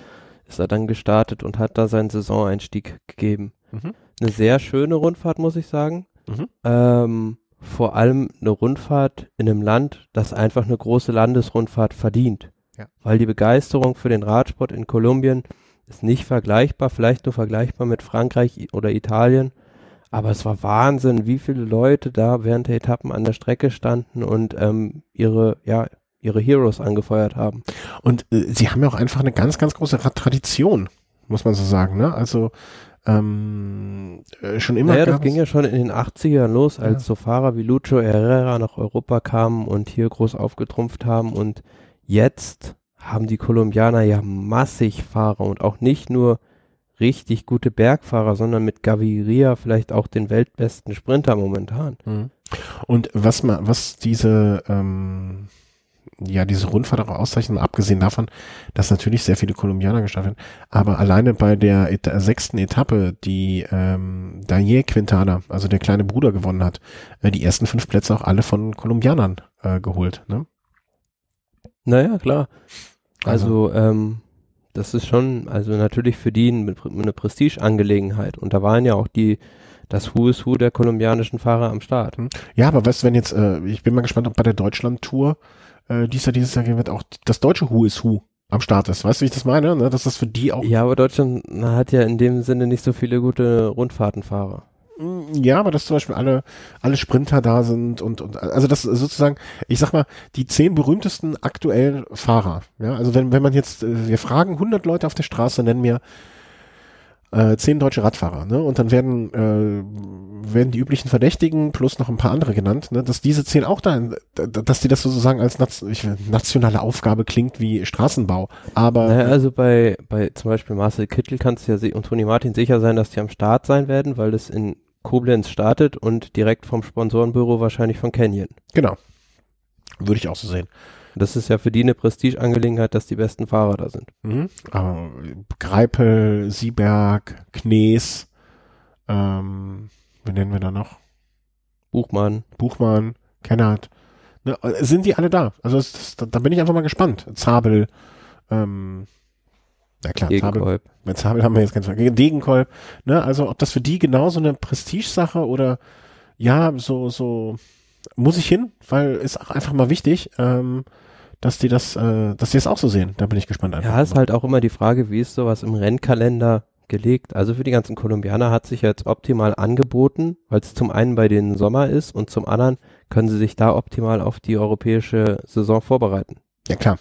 ist er dann gestartet und hat da seinen Saisoneinstieg gegeben. Mhm. Eine sehr schöne Rundfahrt, muss ich sagen. Mhm. Ähm, vor allem eine Rundfahrt in einem Land, das einfach eine große Landesrundfahrt verdient. Ja. Weil die Begeisterung für den Radsport in Kolumbien ist nicht vergleichbar, vielleicht nur vergleichbar mit Frankreich oder Italien. Aber es war Wahnsinn, wie viele Leute da während der Etappen an der Strecke standen und ähm, ihre, ja, ihre Heroes angefeuert haben. Und äh, sie haben ja auch einfach eine ganz, ganz große Ra- Tradition, muss man so sagen. Ne? Also ähm, äh, schon immer. Naja, das ging ja schon in den 80ern los, als Ja. so Fahrer wie Lucho Herrera nach Europa kamen und hier groß aufgetrumpft haben. Und jetzt haben die Kolumbianer ja massig Fahrer und auch nicht nur richtig gute Bergfahrer, sondern mit Gaviria vielleicht auch den weltbesten Sprinter momentan. Mhm. Und was man, was diese, ähm, ja, diese Rundfahrt auch auszeichnet, abgesehen davon, dass natürlich sehr viele Kolumbianer gestartet werden, aber alleine bei der Et sechsten Etappe, die ähm, Daniel Quintana, also der kleine Bruder gewonnen hat, äh, die ersten fünf Plätze auch alle von Kolumbianern äh, geholt. Ne? Naja, klar. Also, ähm, das ist schon, also natürlich für die eine, Prestigeangelegenheit. Und da waren ja auch die, das Who is Who der kolumbianischen Fahrer am Start. Ja, aber weißt du, wenn jetzt, äh, ich bin mal gespannt, ob bei der Deutschland-Tour äh, dies Jahr, dieses Jahr wird auch das deutsche Who is Who am Start ist. Weißt du, wie ich das meine? Ne? Dass das für die auch Ja, aber Deutschland hat ja in dem Sinne nicht so viele gute Rundfahrtenfahrer. Ja, aber dass zum Beispiel alle, alle Sprinter da sind und, und also das sozusagen, ich sag mal, die zehn berühmtesten aktuellen Fahrer. Ja, also wenn, wenn man jetzt, äh, wir fragen 100 Leute auf der Straße, nennen mir äh, zehn deutsche Radfahrer, ne? Und dann werden äh, werden die üblichen Verdächtigen plus noch ein paar andere genannt, ne? Dass diese zehn auch da, dass die das sozusagen als nationale Aufgabe klingt wie Straßenbau, aber Naja, also bei, bei zum Beispiel Marcel Kittel kannst du ja und Toni Martin sicher sein, dass die am Start sein werden, weil es in Koblenz startet und direkt vom Sponsorenbüro wahrscheinlich von Canyon. genau, würde ich auch so sehen. Das ist ja für die eine Prestigeangelegenheit, dass die besten Fahrer da sind. Mhm. Aber Greipel, Sieberg, Knees, ähm, wie nennen wir da noch? Buchmann, Buchmann, Kennert. Ne, äh, sind die alle da? Also das, da, da bin ich einfach mal gespannt. Zabel, ähm, ja klar, Zabel, Gegenkolb. mit Zabel haben wir jetzt ganz Degenkolb, ne, also ob das für die genauso eine Prestigesache oder ja, so, so muss ich hin, weil ist auch einfach mal wichtig, ähm, dass die das, äh, dass die das auch so sehen. Da bin ich gespannt einfach. Ja, ist mal. halt auch immer die Frage, wie ist sowas im Rennkalender gelegt? Also für die ganzen Kolumbianer hat sich jetzt optimal angeboten, weil es zum einen bei denen Sommer ist und zum anderen können sie sich da optimal auf die europäische Saison vorbereiten. Ja, klar.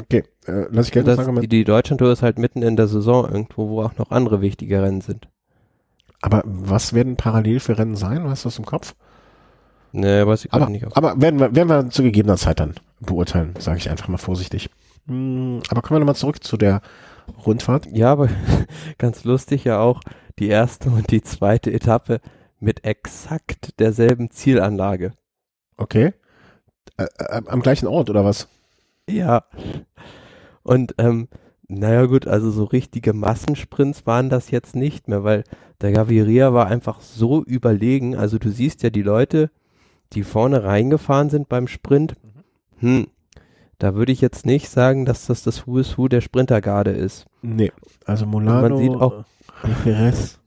Okay, äh, lass ich gelten. Das, sagen, die, die Deutschlandtour ist halt mitten in der Saison irgendwo, wo auch noch andere wichtige Rennen sind. aber was werden parallel für Rennen sein? Weißt du das im Kopf? Ne, weiß ich Aber, nicht. Auf. aber werden, wir, werden wir zu gegebener Zeit dann beurteilen, sage ich einfach mal vorsichtig. Hm, aber kommen wir nochmal zurück zu der Rundfahrt. Ja, aber ganz lustig ja auch die erste und die zweite Etappe mit exakt derselben Zielanlage. Okay. Äh, am gleichen Ort oder was? Ja. Und ähm, naja gut, also so richtige Massensprints waren das jetzt nicht mehr, weil der Gaviria war einfach so überlegen. Also du siehst ja die Leute, die vorne reingefahren sind beim Sprint. Hm, da würde ich jetzt nicht sagen, dass das das Who is Who der Sprintergarde ist. Nee, also Molano. man sieht auch- Perez.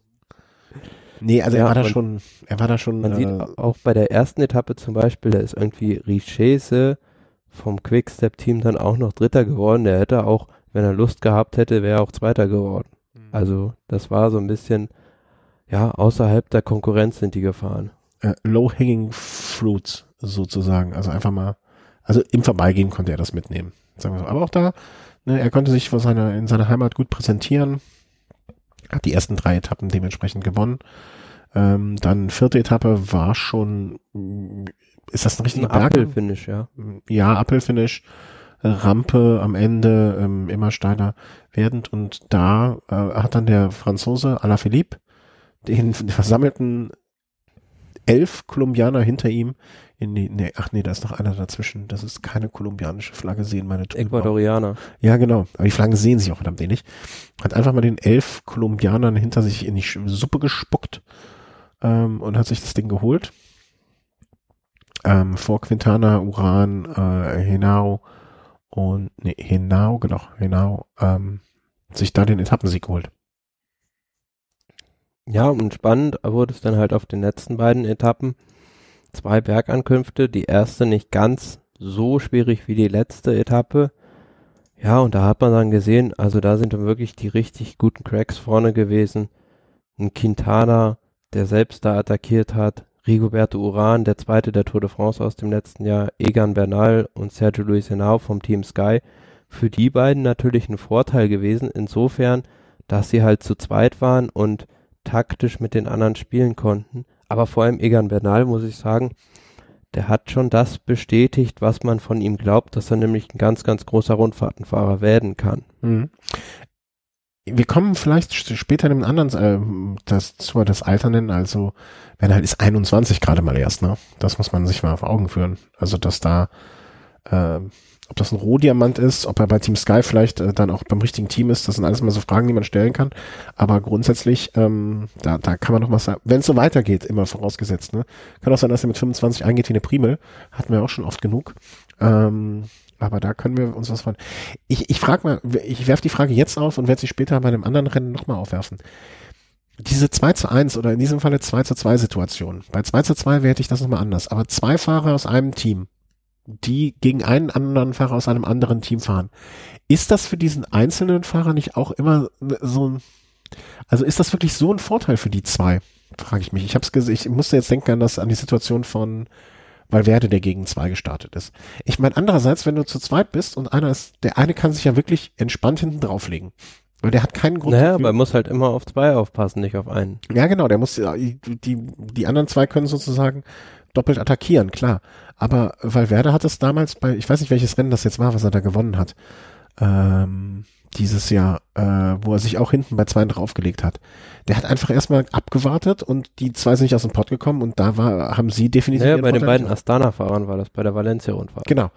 Nee, also er Ja, war da schon, er war da schon. Man sieht äh, auch bei der ersten Etappe zum Beispiel, da ist irgendwie Richese vom Quickstep-Team dann auch noch Dritter geworden. Der hätte auch, wenn er Lust gehabt hätte, wäre er auch Zweiter geworden. Also das war so ein bisschen, ja, außerhalb der Konkurrenz sind die gefahren. Äh, Low-hanging fruits sozusagen. Also einfach mal, also im Vorbeigehen konnte er das mitnehmen. Sagen wir so. Aber auch da, ne, er konnte sich vor seiner, in seiner Heimat gut präsentieren. Hat die ersten drei Etappen dementsprechend gewonnen. Ähm, dann vierte Etappe war schon, ist das ein richtiger Berg? Apfelfinish, ja. Ja, Apfelfinish. Rampe am Ende ähm, immer steiler werdend und da äh, hat dann der Franzose Alaphilippe den versammelten elf Kolumbianer hinter ihm in die, nee, ach nee, da ist noch einer dazwischen. Das ist keine kolumbianische Flagge, sehen meine Tunnel. Ecuadorianer. Ja, genau. Aber die Flaggen sehen sich auch verdammt wenig. Hat einfach mal den elf Kolumbianern hinter sich in die Suppe gespuckt ähm, und hat sich das Ding geholt. Ähm, vor Quintana, Uran, äh, Henao und nee, Henao, genau, Henao, ähm, sich da den Etappensieg geholt. Ja, und spannend wurde es dann halt auf den letzten beiden Etappen. Zwei Bergankünfte, die erste nicht ganz so schwierig wie die letzte Etappe. Ja, und da hat man dann gesehen, also da sind dann wirklich die richtig guten Cracks vorne gewesen. Ein Quintana, der selbst da attackiert hat. Rigoberto Uran, der zweite der Tour de France aus dem letzten Jahr. Egan Bernal und Sergio Luis Henao vom Team Sky. Für die beiden natürlich ein Vorteil gewesen, insofern, dass sie halt zu zweit waren und taktisch mit den anderen spielen konnten. Aber vor allem Egan Bernal, muss ich sagen, der hat schon das bestätigt, was man von ihm glaubt, dass er nämlich ein ganz, ganz großer Rundfahrtenfahrer werden kann. Mhm. Wir kommen vielleicht später in einem anderen, äh, das zu das Alter nennen, also wenn halt ist 21 gerade mal erst, ne? Das muss man sich mal vor Augen führen. Also dass da, äh, ob das ein Rohdiamant ist, ob er bei Team Sky vielleicht äh, dann auch beim richtigen Team ist, das sind alles mal so Fragen, die man stellen kann. Aber grundsätzlich, ähm, da, da kann man noch was sagen. Wenn es so weitergeht, immer vorausgesetzt, ne? Kann auch sein, dass er mit 25 eingeht wie eine Primel. Hatten wir auch schon oft genug. Ähm, aber da können wir uns was von. Ich, ich frage mal, ich werfe die Frage jetzt auf und werde sie später bei einem anderen Rennen nochmal aufwerfen. Diese 2 zu 1 oder in diesem Falle 2 zu 2 Situation. Bei 2 zu 2 werte ich das nochmal anders. Aber zwei Fahrer aus einem Team, die gegen einen anderen Fahrer aus einem anderen Team fahren. Ist das für diesen einzelnen Fahrer nicht auch immer so ein, also ist das wirklich so ein Vorteil für die zwei? Frage ich mich. Ich hab's gesehen, ich musste jetzt denken an das, an die Situation von Valverde, der gegen zwei gestartet ist. Ich meine, andererseits, wenn du zu zweit bist und einer ist, der eine kann sich ja wirklich entspannt hinten drauflegen. Weil der hat keinen Grund. Naja, aber er muss halt immer auf zwei aufpassen, nicht auf einen. Ja, genau, der muss, die, die anderen zwei können sozusagen doppelt attackieren, klar. Aber Valverde hat es damals bei, ich weiß nicht, welches Rennen das jetzt war, was er da gewonnen hat, ähm, dieses Jahr, äh, wo er sich auch hinten bei zwei draufgelegt hat. Der hat einfach erstmal abgewartet und die zwei sind nicht aus dem Pott gekommen und da war, haben sie definitiv. Naja, ihren bei den beiden Astana-Fahrern war das, bei der Valencia-Rundfahrt. Genau.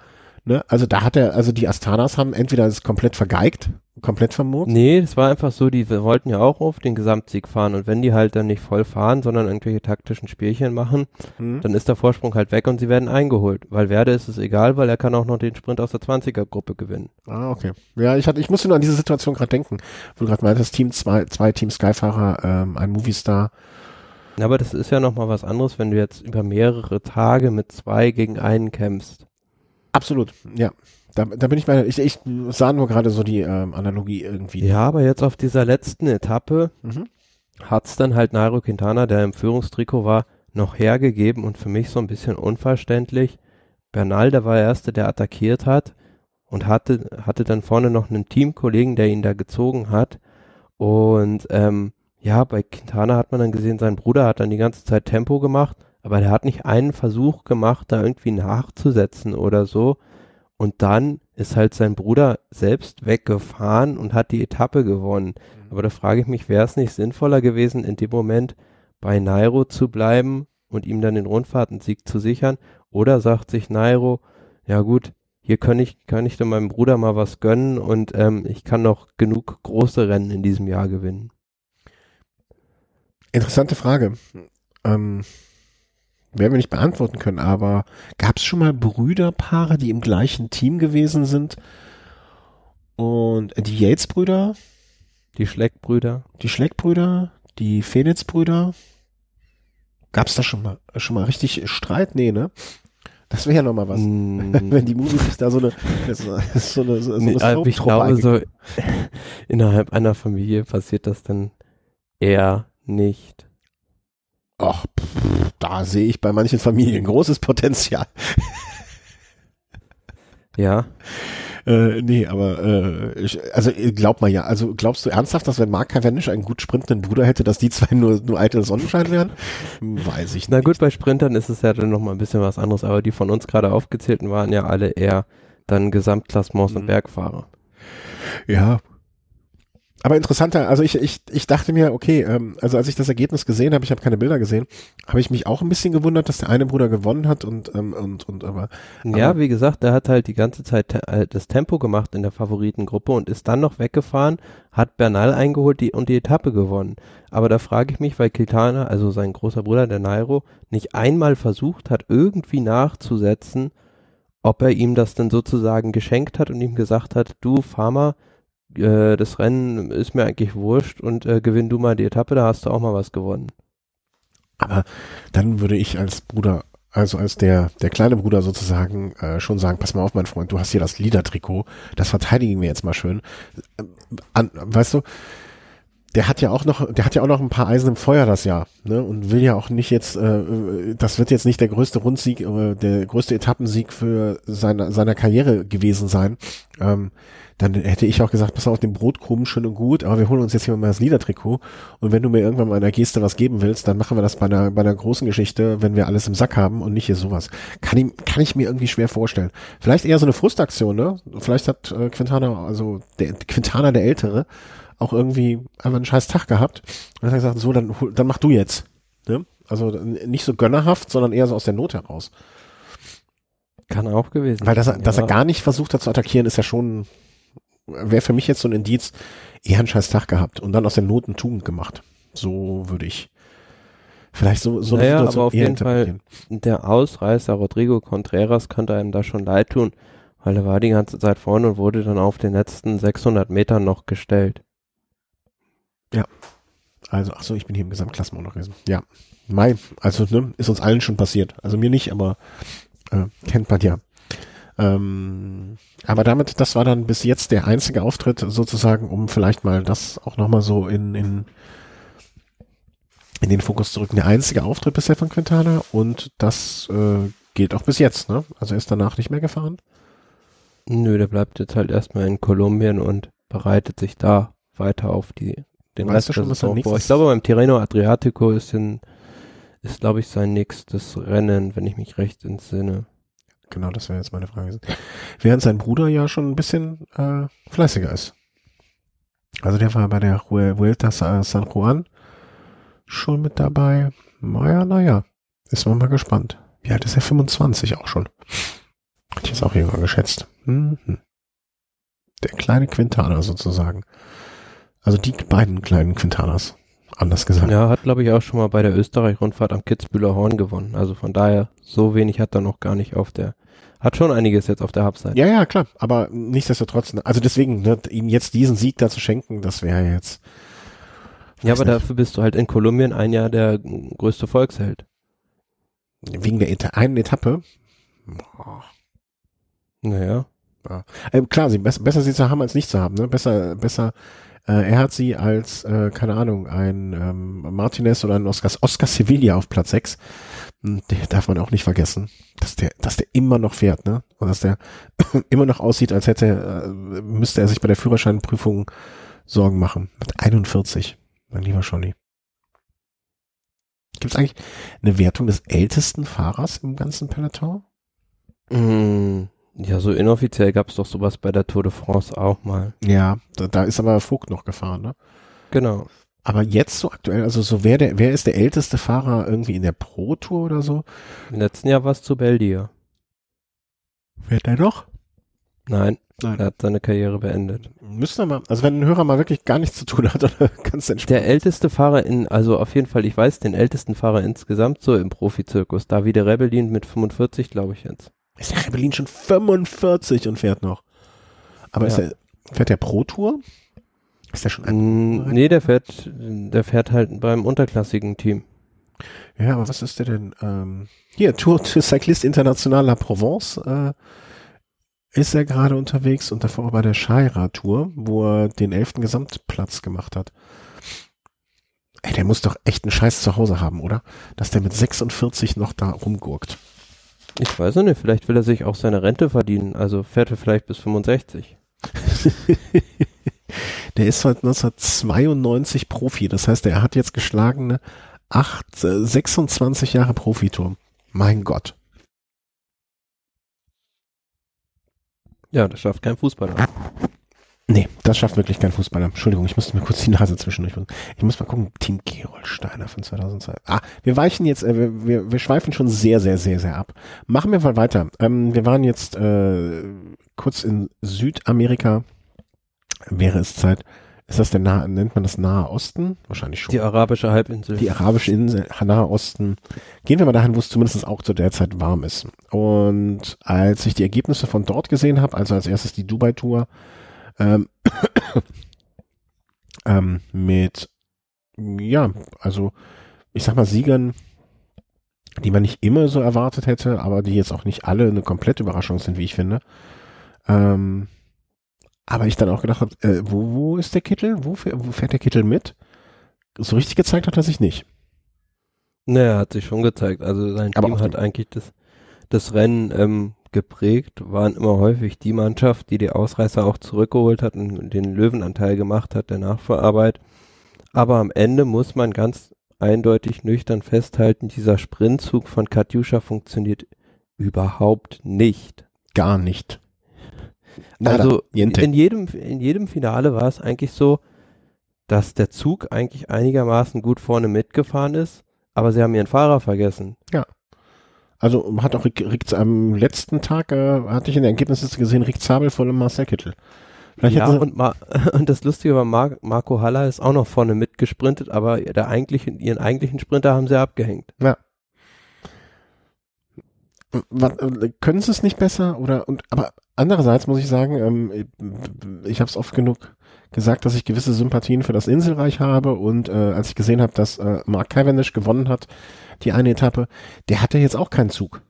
Ne? Also da hat er, also die Astanas haben entweder es komplett vergeigt, komplett vermurkt. Nee, das war einfach so, die wollten ja auch auf den Gesamtsieg fahren und wenn die halt dann nicht voll fahren, sondern irgendwelche taktischen Spielchen machen, Hm. dann ist der Vorsprung halt weg und sie werden eingeholt. Weil Werde ist es egal, weil er kann auch noch den Sprint aus der 20er-Gruppe gewinnen. Ah, okay. Ja, ich hatte, ich musste nur an diese Situation gerade denken, wo du gerade meintest, Team zwei, zwei Team Sky-Fahrer, ähm, ein Movistar. Aber das ist ja nochmal was anderes, wenn du jetzt über mehrere Tage mit zwei gegen einen kämpfst. Absolut, ja. Da, da bin ich bei, ich, ich sah nur gerade so die ähm, Analogie irgendwie. Ja, aber jetzt auf dieser letzten Etappe Mhm. hat's dann halt Nairo Quintana, der im Führungstrikot war, noch hergegeben und für mich so ein bisschen unverständlich. Bernal, der war der Erste, der attackiert hat und hatte, hatte dann vorne noch einen Teamkollegen, der ihn da gezogen hat. Und ähm, ja, bei Quintana hat man dann gesehen, sein Bruder hat dann die ganze Zeit Tempo gemacht, aber der hat nicht einen Versuch gemacht, da irgendwie nachzusetzen oder so. Und dann ist halt sein Bruder selbst weggefahren und hat die Etappe gewonnen. Aber da frage ich mich, wäre es nicht sinnvoller gewesen, in dem Moment bei Nairo zu bleiben und ihm dann den Rundfahrtensieg zu sichern? Oder sagt sich Nairo, ja gut, hier kann ich, kann ich dann meinem Bruder mal was gönnen und ähm, ich kann noch genug große Rennen in diesem Jahr gewinnen. Interessante Frage. Ähm, werden wir nicht beantworten können, aber gab es schon mal Brüderpaare, die im gleichen Team gewesen sind? Und die Yates-Brüder, Die Schleckbrüder. die Schleck-Brüder, die Felix-Brüder? Gab es da schon mal schon mal richtig Streit? Nee, ne? Das wäre ja nochmal was. Mm, Wenn die Movies sich da so eine, so eine, so eine nee, aber ich glaube, so innerhalb einer Familie passiert das dann eher nicht. Ach, pff, da sehe ich bei manchen Familien großes Potenzial. Ja, Äh, nee, aber äh, ich, also äh, glaub mal ja, also glaubst du ernsthaft, dass wenn Mark Cavendish einen gut sprintenden Bruder hätte, dass die zwei nur, nur eitel Sonnenschein wären? Hm, Weiß ich na nicht. gut, bei Sprintern ist es ja dann nochmal ein bisschen was anderes, aber die von uns gerade aufgezählten waren ja alle eher dann Gesamtklassements und Mhm. Bergfahrer. Ja. Aber interessanter, also ich, ich, ich dachte mir, okay, ähm, also als ich das Ergebnis gesehen habe, ich habe keine Bilder gesehen, habe ich mich auch ein bisschen gewundert, dass der eine Bruder gewonnen hat und, ähm, und, und aber Ja, Aber- wie gesagt, der hat halt die ganze Zeit te- äh, das Tempo gemacht in der Favoritengruppe und ist dann noch weggefahren, hat Bernal eingeholt die, und die Etappe gewonnen. Aber da frage ich mich, weil Kiltana, also sein großer Bruder, der Nairo, nicht einmal versucht hat, irgendwie nachzusetzen, ob er ihm das dann sozusagen geschenkt hat und ihm gesagt hat, du fahr mal, äh, das Rennen ist mir eigentlich wurscht und äh, gewinn du mal die Etappe, da hast du auch mal was gewonnen. Aber dann würde ich als Bruder, also als der, der kleine Bruder sozusagen, äh, schon sagen, pass mal auf, mein Freund, du hast hier das Liedertrikot, das verteidigen wir jetzt mal schön. Ähm, An, weißt du, der hat ja auch noch, der hat ja auch noch ein paar Eisen im Feuer das Jahr, ne? Und will ja auch nicht jetzt, äh, das wird jetzt nicht der größte Rundsieg, äh, der größte Etappensieg für seine, seiner Karriere gewesen sein. Ähm, dann hätte ich auch gesagt, pass auf, den Brotkrumen schön und gut, aber wir holen uns jetzt hier mal das Liedertrikot und wenn du mir irgendwann mal in der Geste was geben willst, dann machen wir das bei einer, bei einer großen Geschichte, wenn wir alles im Sack haben und nicht hier sowas. Kann ich, kann ich mir irgendwie schwer vorstellen. Vielleicht eher so eine Frustaktion, ne? Vielleicht hat äh, Quintana, also der Quintana der Ältere, auch irgendwie einfach einen scheiß Tag gehabt und hat gesagt, so, dann, dann mach du jetzt. Ne? Also nicht so gönnerhaft, sondern eher so aus der Not heraus. Kann auch gewesen Weil dass er, sein, dass er ja. gar nicht versucht hat zu attackieren, ist ja schon, wäre für mich jetzt so ein Indiz, eher einen scheiß Tag gehabt und dann aus der Not eine Tugend gemacht. So würde ich vielleicht so, so Naja, Situation aber auf jeden Fall- der Ausreißer Rodrigo Contreras könnte einem da schon leid tun, weil er war die ganze Zeit vorne und wurde dann auf den letzten 600 Metern noch gestellt. Also, ach so, ich bin hier im Gesamtklassement noch gewesen. Ja. Mai, also, ne, ist uns allen schon passiert. Also mir nicht, aber äh, kennt man ja. Ähm, aber damit, das war dann bis jetzt der einzige Auftritt sozusagen, um vielleicht mal das auch nochmal so in, in, in den Fokus zu rücken. Der einzige Auftritt bisher von Quintana und das äh, geht auch bis jetzt, ne? Also er ist danach nicht mehr gefahren. Nö, der bleibt jetzt halt erstmal in Kolumbien und bereitet sich da weiter auf die den Weißt Rest du schon, was nächstes- Ich glaube, beim Tirreno Adriatico ist in, ist glaube ich sein nächstes Rennen, wenn ich mich recht entsinne. Genau, das wäre jetzt meine Frage. gewesen. Während sein Bruder ja schon ein bisschen äh, fleißiger ist. Also der war bei der Vue- Vuelta Sa- San Juan schon mit dabei. Naja, naja. Ist man mal gespannt. Wie alt ist er? 25 auch schon. Hätte ich jetzt auch jünger geschätzt. Mhm. Der kleine Quintana sozusagen. Also die beiden kleinen Quintanas. Anders gesagt. Ja, hat glaube ich auch schon mal bei der Österreich-Rundfahrt am Kitzbühler Horn gewonnen. Also von daher, so wenig hat er noch gar nicht auf der, hat schon einiges jetzt auf der Hauptseite. Ja, ja, klar. Aber nichtsdestotrotz, ne, also deswegen, ne, ihm jetzt diesen Sieg da zu schenken, das wäre jetzt. Ja, aber nicht. dafür bist du halt in Kolumbien ein Jahr der größte Volksheld. Wegen der Eta einen Etappe. Boah. Naja. Äh, klar, sie, besser, besser sie zu haben als nicht zu haben, ne? Besser, besser, äh, er hat sie als, äh, keine Ahnung, ein ähm, Martinez oder ein Oscar, Oscar Sevilla auf Platz 6. Den darf man auch nicht vergessen, dass der, dass der immer noch fährt, ne? Und dass der immer noch aussieht, als hätte, äh, müsste er sich bei der Führerscheinprüfung Sorgen machen. Mit 41, mein lieber Scholli. Gibt es eigentlich eine Wertung des ältesten Fahrers im ganzen Peloton? Mm, ja, so inoffiziell gab es doch sowas bei der Tour de France auch mal. Ja, da, da ist aber Vogt noch gefahren, ne? Genau. Aber jetzt so aktuell, also so wer der, wer ist der älteste Fahrer irgendwie in der Pro Tour oder so? Im letzten Jahr war es zu Belgier. Wer der noch? Nein, Nein. er hat seine Karriere beendet. Müsste mal, also wenn ein Hörer mal wirklich gar nichts zu tun hat, dann kannst du entspannt. Der älteste Fahrer in, also auf jeden Fall, ich weiß, den ältesten Fahrer insgesamt so im Profizirkus, Davide Rebellin mit 45, glaube ich jetzt. Ist der Rebellin schon 45 und fährt noch? Aber ist Ja. er, fährt der Pro Tour? Ist der schon ein, Mm, nee, der fährt, der fährt halt beim unterklassigen Team. Ja, aber was ist der denn? Ähm, hier, Tour de Cycliste International La Provence äh, ist er gerade unterwegs und davor bei der Shaira Tour, wo er den elften Gesamtplatz gemacht hat. Ey, der muss doch echt einen Scheiß zu Hause haben, oder? Dass der mit 46 noch da rumgurkt. Ich weiß nicht, vielleicht will er sich auch seine Rente verdienen, also fährt er vielleicht bis 65. der ist seit 1992 Profi, das heißt, er hat jetzt geschlagene acht, 26 Jahre Profiturm. Mein Gott. Ja, das schafft kein Fußballer. Nee, das schafft wirklich kein Fußballer. Entschuldigung, ich musste mir kurz die Nase zwischendurch. Ich muss mal gucken, Team Gerolsteiner von 2002. Ah, wir weichen jetzt, äh, wir, wir, wir schweifen schon sehr, sehr, sehr, sehr ab. Machen wir mal weiter. Ähm, wir waren jetzt äh, kurz in Südamerika. Wäre es Zeit, ist das der Nahe, nennt man das Nahe Osten? Wahrscheinlich schon. Die arabische Halbinsel. Die arabische Insel, Nahe Osten. Gehen wir mal dahin, wo es zumindest auch zu der Zeit warm ist. Und als ich die Ergebnisse von dort gesehen habe, also als erstes die Dubai-Tour, ähm, ähm, mit, ja, also ich sag mal Siegern, die man nicht immer so erwartet hätte, aber die jetzt auch nicht alle eine komplette Überraschung sind, wie ich finde. Ähm, aber ich dann auch gedacht habe, äh, wo, wo ist der Kittel? Wo, wo fährt der Kittel mit? So richtig gezeigt hat er sich nicht. Naja, hat sich schon gezeigt. Also sein Aber Team hat eigentlich das, das Rennen ähm, geprägt, waren immer häufig die Mannschaft, die die Ausreißer auch zurückgeholt hat und den Löwenanteil gemacht hat der Nachvorarbeit. Aber am Ende muss man ganz eindeutig nüchtern festhalten, dieser Sprintzug von Katjuscha funktioniert überhaupt nicht. Gar nicht. Nada, also niente. in jedem, in jedem Finale war es eigentlich so, dass der Zug eigentlich einigermaßen gut vorne mitgefahren ist, aber sie haben ihren Fahrer vergessen. Ja. Also hat auch Rick, Rick am letzten Tag, äh, hatte ich in der Ergebnisliste gesehen, Rick Zabel vor dem Marcel Kittel. Vielleicht ja, und, Ma und das Lustige war, Mar Marco Haller ist auch noch vorne mitgesprintet, aber der eigentlichen, ihren eigentlichen Sprinter haben sie abgehängt. Ja. Was, können sie es nicht besser oder und aber andererseits muss ich sagen, ähm, ich habe es oft genug gesagt, dass ich gewisse Sympathien für das Inselreich habe und äh, als ich gesehen habe, dass äh, Mark Cavendish gewonnen hat, die eine Etappe, der hatte jetzt auch keinen Zug.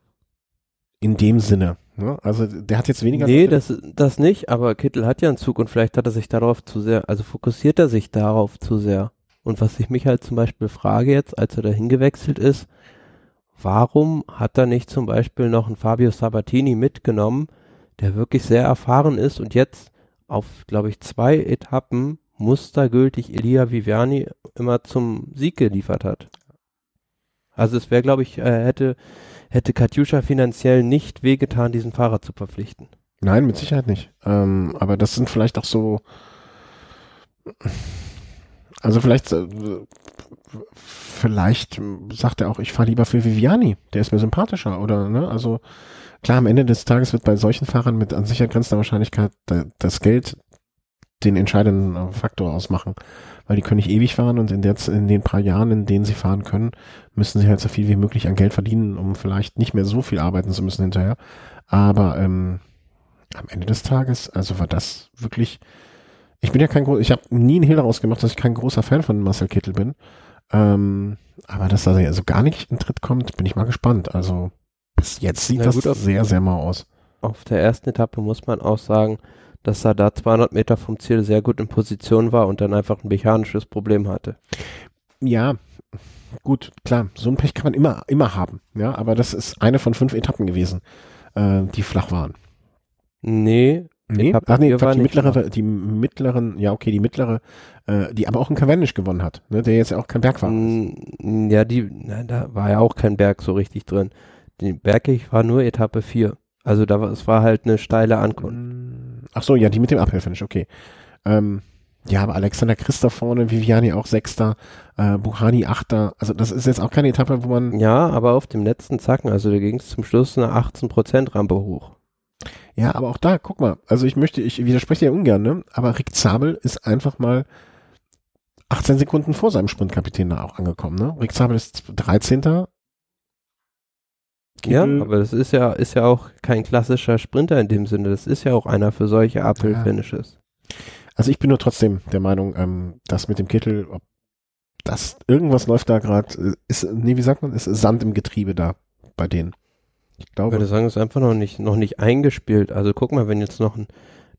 In dem Sinne. Ne? Also der hat jetzt weniger. Nee, das, das nicht, aber Kittel hat ja einen Zug und vielleicht hat er sich darauf zu sehr, also fokussiert er sich darauf zu sehr. Und was ich mich halt zum Beispiel frage jetzt, als er da hingewechselt ist, warum hat er nicht zum Beispiel noch einen Fabio Sabatini mitgenommen, der wirklich sehr erfahren ist und jetzt auf, glaube ich, zwei Etappen mustergültig Elia Viviani immer zum Sieg geliefert hat. Also es wäre, glaube ich, äh, hätte, hätte Katjuscha finanziell nicht wehgetan, diesen Fahrer zu verpflichten. Nein, mit Sicherheit nicht. Ähm, aber das sind vielleicht auch so, also vielleicht, äh, vielleicht sagt er auch, ich fahre lieber für Viviani, der ist mir sympathischer, oder, ne, also, Klar, am Ende des Tages wird bei solchen Fahrern mit an sich grenzender Wahrscheinlichkeit das Geld den entscheidenden Faktor ausmachen, weil die können nicht ewig fahren und in, der, in den paar Jahren, in denen sie fahren können, müssen sie halt so viel wie möglich an Geld verdienen, um vielleicht nicht mehr so viel arbeiten zu müssen hinterher. Aber ähm, am Ende des Tages, also war das wirklich, ich bin ja kein großer, ich habe nie einen Hehl daraus gemacht, dass ich kein großer Fan von Marcel Kittel bin. Ähm, aber dass er also gar nicht in Tritt kommt, bin ich mal gespannt. Also bis jetzt sieht Na das gut, sehr, sehr mau aus. Auf der ersten Etappe muss man auch sagen, dass er da 200 Meter vom Ziel sehr gut in Position war und dann einfach ein mechanisches Problem hatte. Ja, gut, klar, so ein Pech kann man immer, immer haben. Ja, aber das ist eine von fünf Etappen gewesen, äh, die flach waren. Nee. Nee, ach nee, Quatsch, die mittlere, die mittleren, ja okay, die mittlere, äh, die aber auch ein Cavendish gewonnen hat, ne, der jetzt ja auch kein Bergfahrer ist. Ja, die, na, da war ja auch kein Berg so richtig drin die Bergig war nur Etappe 4. Also da war, es war halt eine steile Ankunft. Mm, ach so, ja, die mit dem Uphill-Finish, okay. Ähm, ja, aber Alexander Christoph vorne, Viviani auch Sechster, äh, Buchani Achter. Also das ist jetzt auch keine Etappe, wo man... Ja, aber auf dem letzten Zacken, also da ging es zum Schluss eine 18% Rampe hoch. Ja, aber auch da, guck mal, also ich möchte, ich widerspreche ja ungern, ne? aber Rick Zabel ist einfach mal 18 Sekunden vor seinem Sprintkapitän da auch angekommen. Ne? Rick Zabel ist 13. Ja, aber das ist ja, ist ja auch kein klassischer Sprinter in dem Sinne. Das ist ja auch einer für solche Uphill-Finishes. Also ich bin nur trotzdem der Meinung, ähm, dass mit dem Kittel, ob das, irgendwas läuft da gerade, ist, nee, wie sagt man, ist Sand im Getriebe da bei denen. Ich glaube. Ich würde sagen, es ist einfach noch nicht, noch nicht eingespielt. Also guck mal, wenn jetzt noch ein,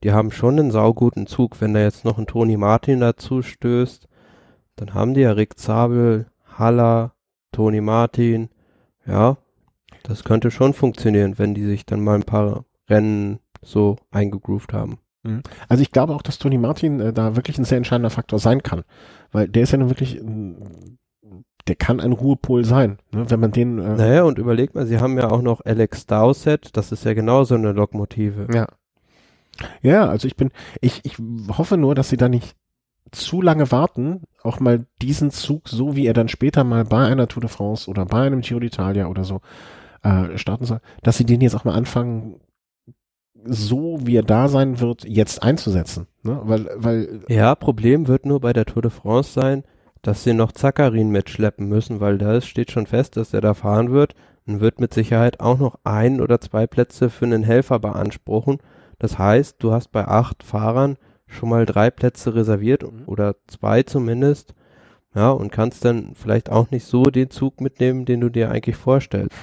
die haben schon einen sauguten Zug, wenn da jetzt noch ein Toni Martin dazu stößt, dann haben die ja Rick Zabel, Haller, Toni Martin, ja, das könnte schon funktionieren, wenn die sich dann mal ein paar Rennen so eingegroovt haben. Mhm. Also ich glaube auch, dass Toni Martin äh, da wirklich ein sehr entscheidender Faktor sein kann, weil der ist ja nun wirklich, der kann ein Ruhepol sein, ne, wenn man den. Äh naja, und überlegt mal, sie haben ja auch noch Alex Dowsett, das ist ja genauso eine Lokmotive. Ja. Ja, also ich bin, ich, ich hoffe nur, dass sie da nicht zu lange warten, auch mal diesen Zug, so wie er dann später mal bei einer Tour de France oder bei einem Giro d'Italia oder so äh, starten soll, dass sie den jetzt auch mal anfangen, so wie er da sein wird, jetzt einzusetzen. Ne? Weil, weil ja, Problem wird nur bei der Tour de France sein, dass sie noch Zakarin mitschleppen müssen, weil da steht schon fest, dass er da fahren wird und wird mit Sicherheit auch noch ein oder zwei Plätze für einen Helfer beanspruchen. Das heißt, du hast bei acht Fahrern schon mal drei Plätze reserviert mhm. oder zwei zumindest. Ja, und kannst dann vielleicht auch nicht so den Zug mitnehmen, den du dir eigentlich vorstellst.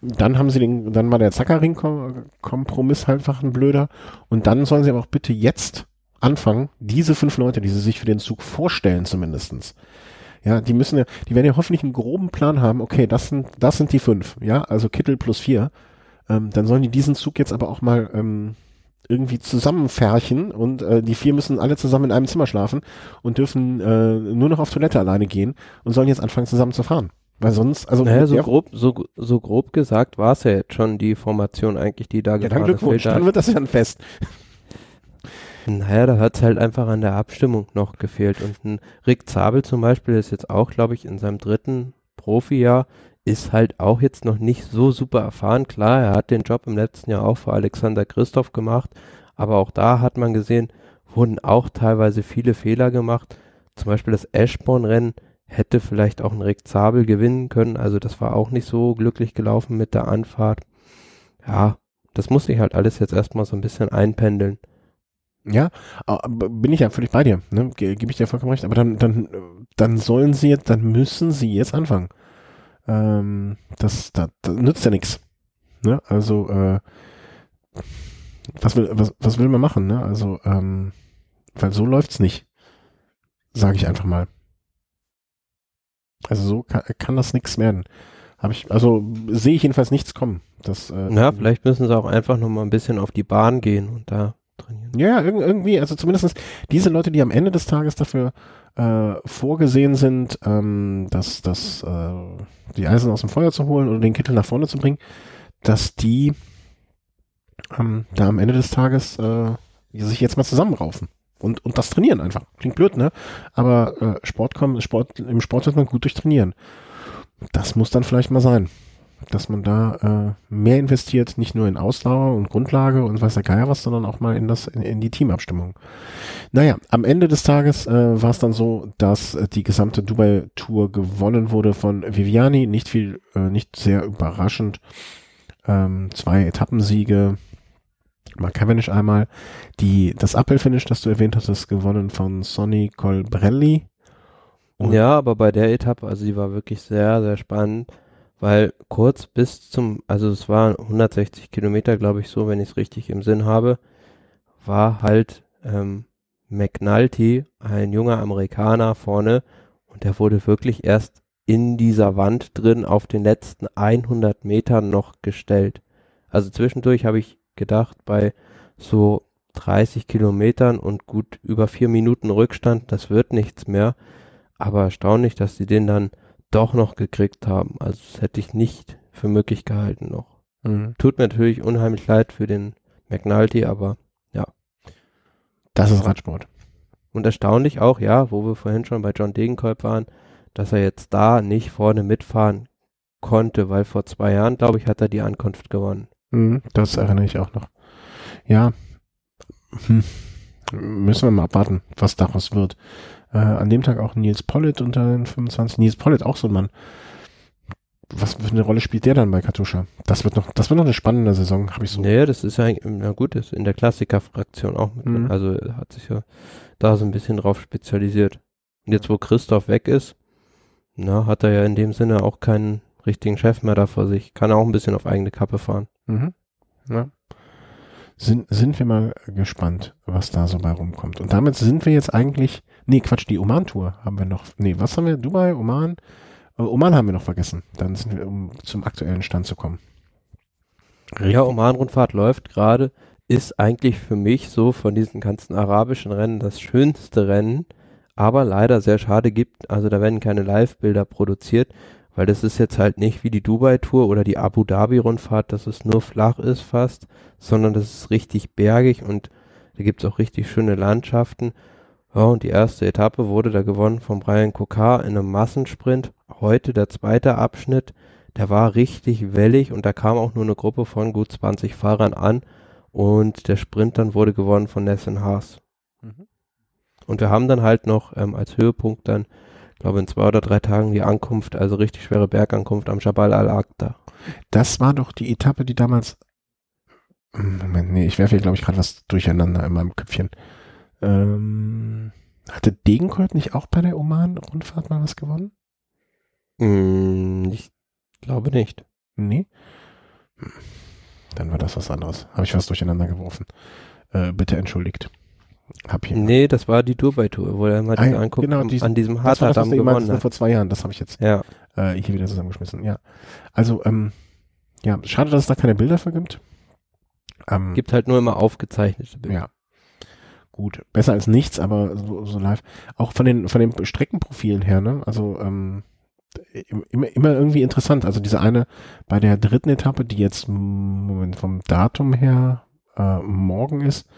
Dann haben sie den, dann war der Zakarin-Kompromiss halt einfach ein blöder. Und dann sollen sie aber auch bitte jetzt anfangen, diese fünf Leute, die sie sich für den Zug vorstellen zumindestens. Ja, die müssen ja, die werden ja hoffentlich einen groben Plan haben, okay, das sind, das sind die fünf, ja, also Kittel plus vier. Ähm, dann sollen die diesen Zug jetzt aber auch mal ähm, irgendwie zusammenfärchen und äh, die vier müssen alle zusammen in einem Zimmer schlafen und dürfen äh, nur noch auf Toilette alleine gehen und sollen jetzt anfangen zusammen zu fahren. Weil sonst, also naja, so grob, so, so grob gesagt war es ja jetzt schon die Formation eigentlich, die da ja, dann Glückwunsch, dann wird das ja ein Fest. Naja, da hat es halt einfach an der Abstimmung noch gefehlt. Und ein Rick Zabel zum Beispiel ist jetzt auch, glaube ich, in seinem dritten Profijahr, ist halt auch jetzt noch nicht so super erfahren. Klar, er hat den Job im letzten Jahr auch für Alexander Christoph gemacht, aber auch da hat man gesehen, wurden auch teilweise viele Fehler gemacht. Zum Beispiel das Eschborn-Rennen hätte vielleicht auch ein Rick Zabel gewinnen können. Also das war auch nicht so glücklich gelaufen mit der Anfahrt. Ja, das muss sich halt alles jetzt erstmal so ein bisschen einpendeln. Ja, bin ich ja völlig bei dir, ne? Gebe ich dir vollkommen recht. Aber dann, dann, dann sollen sie jetzt, dann müssen sie jetzt anfangen. Ähm, das, das, das nützt ja nichts. Ne? Also, äh, was will, was, was will man machen, ne? Also, ähm, weil so läuft's nicht. Sage ich einfach mal. Also so kann, kann das nichts werden. Habe ich, also sehe ich jedenfalls nichts kommen. Das, äh, ja, vielleicht müssen sie auch einfach noch mal ein bisschen auf die Bahn gehen und da trainieren. Ja, irgendwie, also zumindest diese Leute, die am Ende des Tages dafür äh, vorgesehen sind, ähm, dass, dass äh, die Eisen aus dem Feuer zu holen oder den Kittel nach vorne zu bringen, dass die ähm, da am Ende des Tages äh, sich jetzt mal zusammenraufen und, und das trainieren einfach. Klingt blöd, ne? Aber äh, Sport kommen, Sport, im Sport wird man gut durch trainieren. Das muss dann vielleicht mal sein dass man da äh, mehr investiert, nicht nur in Ausdauer und Grundlage und weiß der Geier was, sondern auch mal in das in, in die Teamabstimmung. Naja, am Ende des Tages äh, war es dann so, dass äh, die gesamte Dubai-Tour gewonnen wurde von Viviani. Nicht viel, äh, nicht sehr überraschend. Ähm, zwei Etappensiege. Mark Cavendish einmal. Die, das Uphill-Finish, das du erwähnt hast, ist gewonnen von Sonny Colbrelli. Und ja, aber bei der Etappe, also die war wirklich sehr, sehr spannend weil kurz bis zum, also es waren 160 Kilometer, glaube ich so, wenn ich es richtig im Sinn habe, war halt ähm, McNulty, ein junger Amerikaner vorne und der wurde wirklich erst in dieser Wand drin auf den letzten 100 Metern noch gestellt. Also zwischendurch habe ich gedacht, bei so 30 Kilometern und gut über vier Minuten Rückstand, das wird nichts mehr. Aber erstaunlich, dass sie den dann doch noch gekriegt haben. Also das hätte ich nicht für möglich gehalten noch. Mhm. Tut mir natürlich unheimlich leid für den McNulty, aber ja. Das ist Radsport. Und erstaunlich auch, ja, wo wir vorhin schon bei John Degenkolb waren, dass er jetzt da nicht vorne mitfahren konnte, weil vor zwei Jahren, glaube ich, hat er die Ankunft gewonnen. Mhm, das erinnere ich auch noch. Ja, hm. müssen wir mal abwarten, was daraus wird. Äh, an dem Tag auch Nils Pollitt unter den 25. Nils Pollitt auch so ein Mann. Was für eine Rolle spielt der dann bei Katusha? Das wird noch, das wird noch eine spannende Saison, habe ich so. Nee, das ist ja, na gut, ist in der Klassiker-Fraktion auch mit. Mhm. Also hat sich ja da so ein bisschen drauf spezialisiert. Und jetzt, wo Christoph weg ist, na, hat er ja in dem Sinne auch keinen richtigen Chef mehr da vor sich. Kann auch ein bisschen auf eigene Kappe fahren. Mhm. Ja. Sind, sind wir mal gespannt, was da so bei rumkommt. Und damit sind wir jetzt eigentlich, nee, Quatsch, die Oman-Tour haben wir noch, nee, was haben wir? Dubai, Oman? Äh, Oman haben wir noch vergessen. Dann sind wir, um zum aktuellen Stand zu kommen. Ja, Oman-Rundfahrt läuft gerade, ist eigentlich für mich so von diesen ganzen arabischen Rennen das schönste Rennen, aber leider sehr schade gibt, also da werden keine Live-Bilder produziert, weil das ist jetzt halt nicht wie die Dubai-Tour oder die Abu Dhabi-Rundfahrt, dass es nur flach ist fast, sondern das ist richtig bergig und da gibt's auch richtig schöne Landschaften. Ja, und die erste Etappe wurde da gewonnen von Brian Kokar in einem Massensprint. Heute der zweite Abschnitt, der war richtig wellig und da kam auch nur eine Gruppe von gut 20 Fahrern an und der Sprint dann wurde gewonnen von Nessun Haas. Mhm. Und wir haben dann halt noch ähm, als Höhepunkt dann glaube in zwei oder drei Tagen die Ankunft, also richtig schwere Bergankunft am Jabal al-Aqda. Das war doch die Etappe, die damals, Moment, nee, ich werfe hier glaube ich gerade was durcheinander in meinem Köpfchen. Ähm, hatte Degenkolb nicht auch bei der Oman-Rundfahrt mal was gewonnen? Mm, ich glaube nicht. Nee? Hm. Dann war das was anderes. Habe ich was durcheinander geworfen. Äh, bitte entschuldigt. Hab hier nee, das war die Dubai-Tour, wo er mal ah, anguckt, genau, diesen, an diesem Hartadamm gewonnen hat. vor zwei Jahren, das habe ich jetzt ja. äh, hier wieder zusammengeschmissen. Ja, also ähm, ja, schade, dass es da keine Bilder für gibt. Ähm, gibt halt nur immer aufgezeichnete Bilder. Ja, gut, besser als nichts, aber so, so live. Auch von den von den Streckenprofilen her, ne? Also ähm, immer, immer irgendwie interessant. Also diese eine bei der dritten Etappe, die jetzt Moment vom Datum her äh, morgen ist,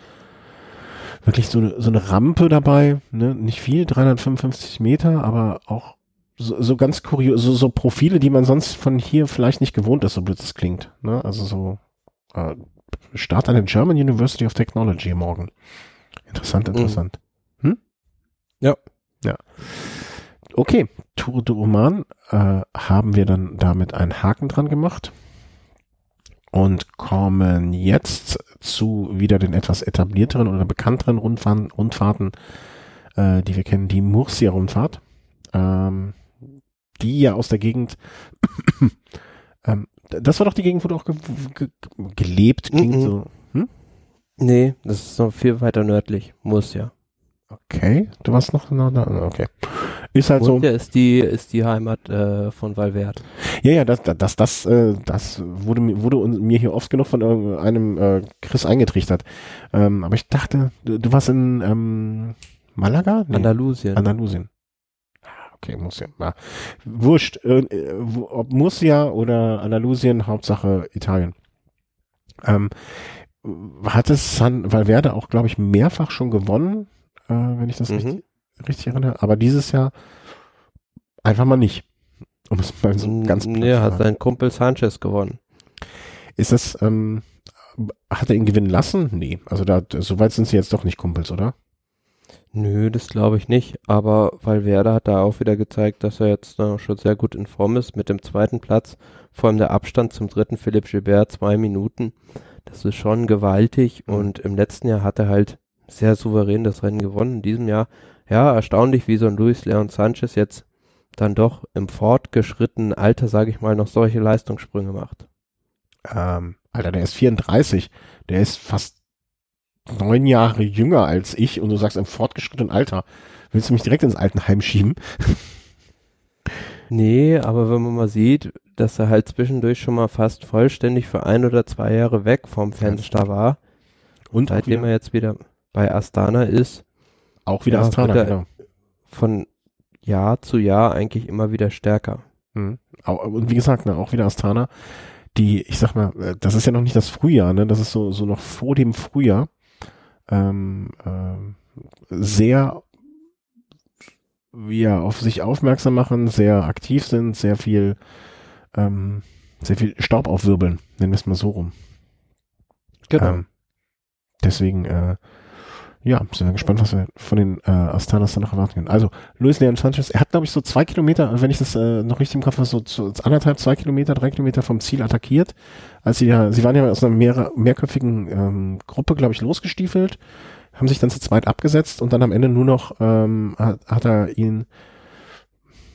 wirklich so eine, so eine Rampe dabei, ne? nicht viel, 355 Meter, aber auch so, so ganz kurios, so, so Profile, die man sonst von hier vielleicht nicht gewohnt ist, so blöd es klingt. Ne? Also so äh, Start an der German University of Technology morgen. Interessant, mhm. interessant. Hm? Ja. Ja. Okay, Tour de Oman äh, haben wir dann damit einen Haken dran gemacht und kommen jetzt zu wieder den etwas etablierteren oder bekannteren Rundfahrten, Rundfahrten äh, die wir kennen, die Murcia-Rundfahrt, ähm, die ja aus der Gegend, ähm, das war doch die Gegend, wo du auch ge ge gelebt klingt mm -mm. so. Nee, das ist noch viel weiter nördlich, Murcia. Okay, du warst noch, noch da, okay. Ist halt Murcia so. ist die, ist die Heimat äh, von Valverde. Ja, ja, das, das, das, äh, das wurde, wurde mir hier oft genug von einem äh, Chris eingetrichtert. Ähm, aber ich dachte, du, du warst in ähm, Malaga? Nee. Andalusien. Andalusien. Ah, okay, muss ja. Na, wurscht, äh, ob Murcia oder Andalusien, Hauptsache Italien. Ähm, hat es San Valverde auch, glaube ich, mehrfach schon gewonnen äh, wenn ich das mhm. richtig, richtig erinnere. Aber dieses Jahr einfach mal nicht. Um es mal so ganz Nee, hat sein Kumpel Sanchez gewonnen. Ist das, ähm, hat er ihn gewinnen lassen? Nee. Also da, so weit sind sie jetzt doch nicht Kumpels, oder? Nö, das glaube ich nicht. Aber Valverde hat da auch wieder gezeigt, dass er jetzt äh, schon sehr gut in Form ist mit dem zweiten Platz. Vor allem der Abstand zum dritten Philipp Gilbert, zwei Minuten. Das ist schon gewaltig. Mhm. Und im letzten Jahr hat er halt sehr souverän das Rennen gewonnen. In diesem Jahr, ja, erstaunlich, wie so ein Luis Leon Sanchez jetzt dann doch im fortgeschrittenen Alter, sage ich mal, noch solche Leistungssprünge macht. Ähm, Alter, der ist 34. Der ist fast neun Jahre jünger als ich und du sagst im fortgeschrittenen Alter. Willst du mich direkt ins Altenheim schieben? Nee, aber wenn man mal sieht, dass er halt zwischendurch schon mal fast vollständig für ein oder zwei Jahre weg vom Fenster war. Und seitdem er jetzt wieder bei Astana ist. Auch wieder ja, Astana, genau. Von Jahr zu Jahr eigentlich immer wieder stärker. Mhm. Und wie gesagt, ne, auch wieder Astana, die, ich sag mal, äh, das ist ja noch nicht das Frühjahr, ne? Das ist so, so noch vor dem Frühjahr. Ähm, ähm, sehr ja, auf sich aufmerksam machen, sehr aktiv sind, sehr viel, ähm, sehr viel Staub aufwirbeln, nennen wir es mal so rum. Genau. Ähm, deswegen, äh, ja, sind wir gespannt, was wir von den äh, Astanas dann noch erwarten können. Also, Luis Leon Sanchez, er hat, glaube ich, so zwei Kilometer, wenn ich das äh, noch richtig im Kopf habe, so, so anderthalb, zwei Kilometer, drei Kilometer vom Ziel attackiert. Als sie ja, sie waren ja aus einer mehr, mehrköpfigen ähm, Gruppe, glaube ich, losgestiefelt, haben sich dann zu zweit abgesetzt und dann am Ende nur noch ähm, hat, hat er ihn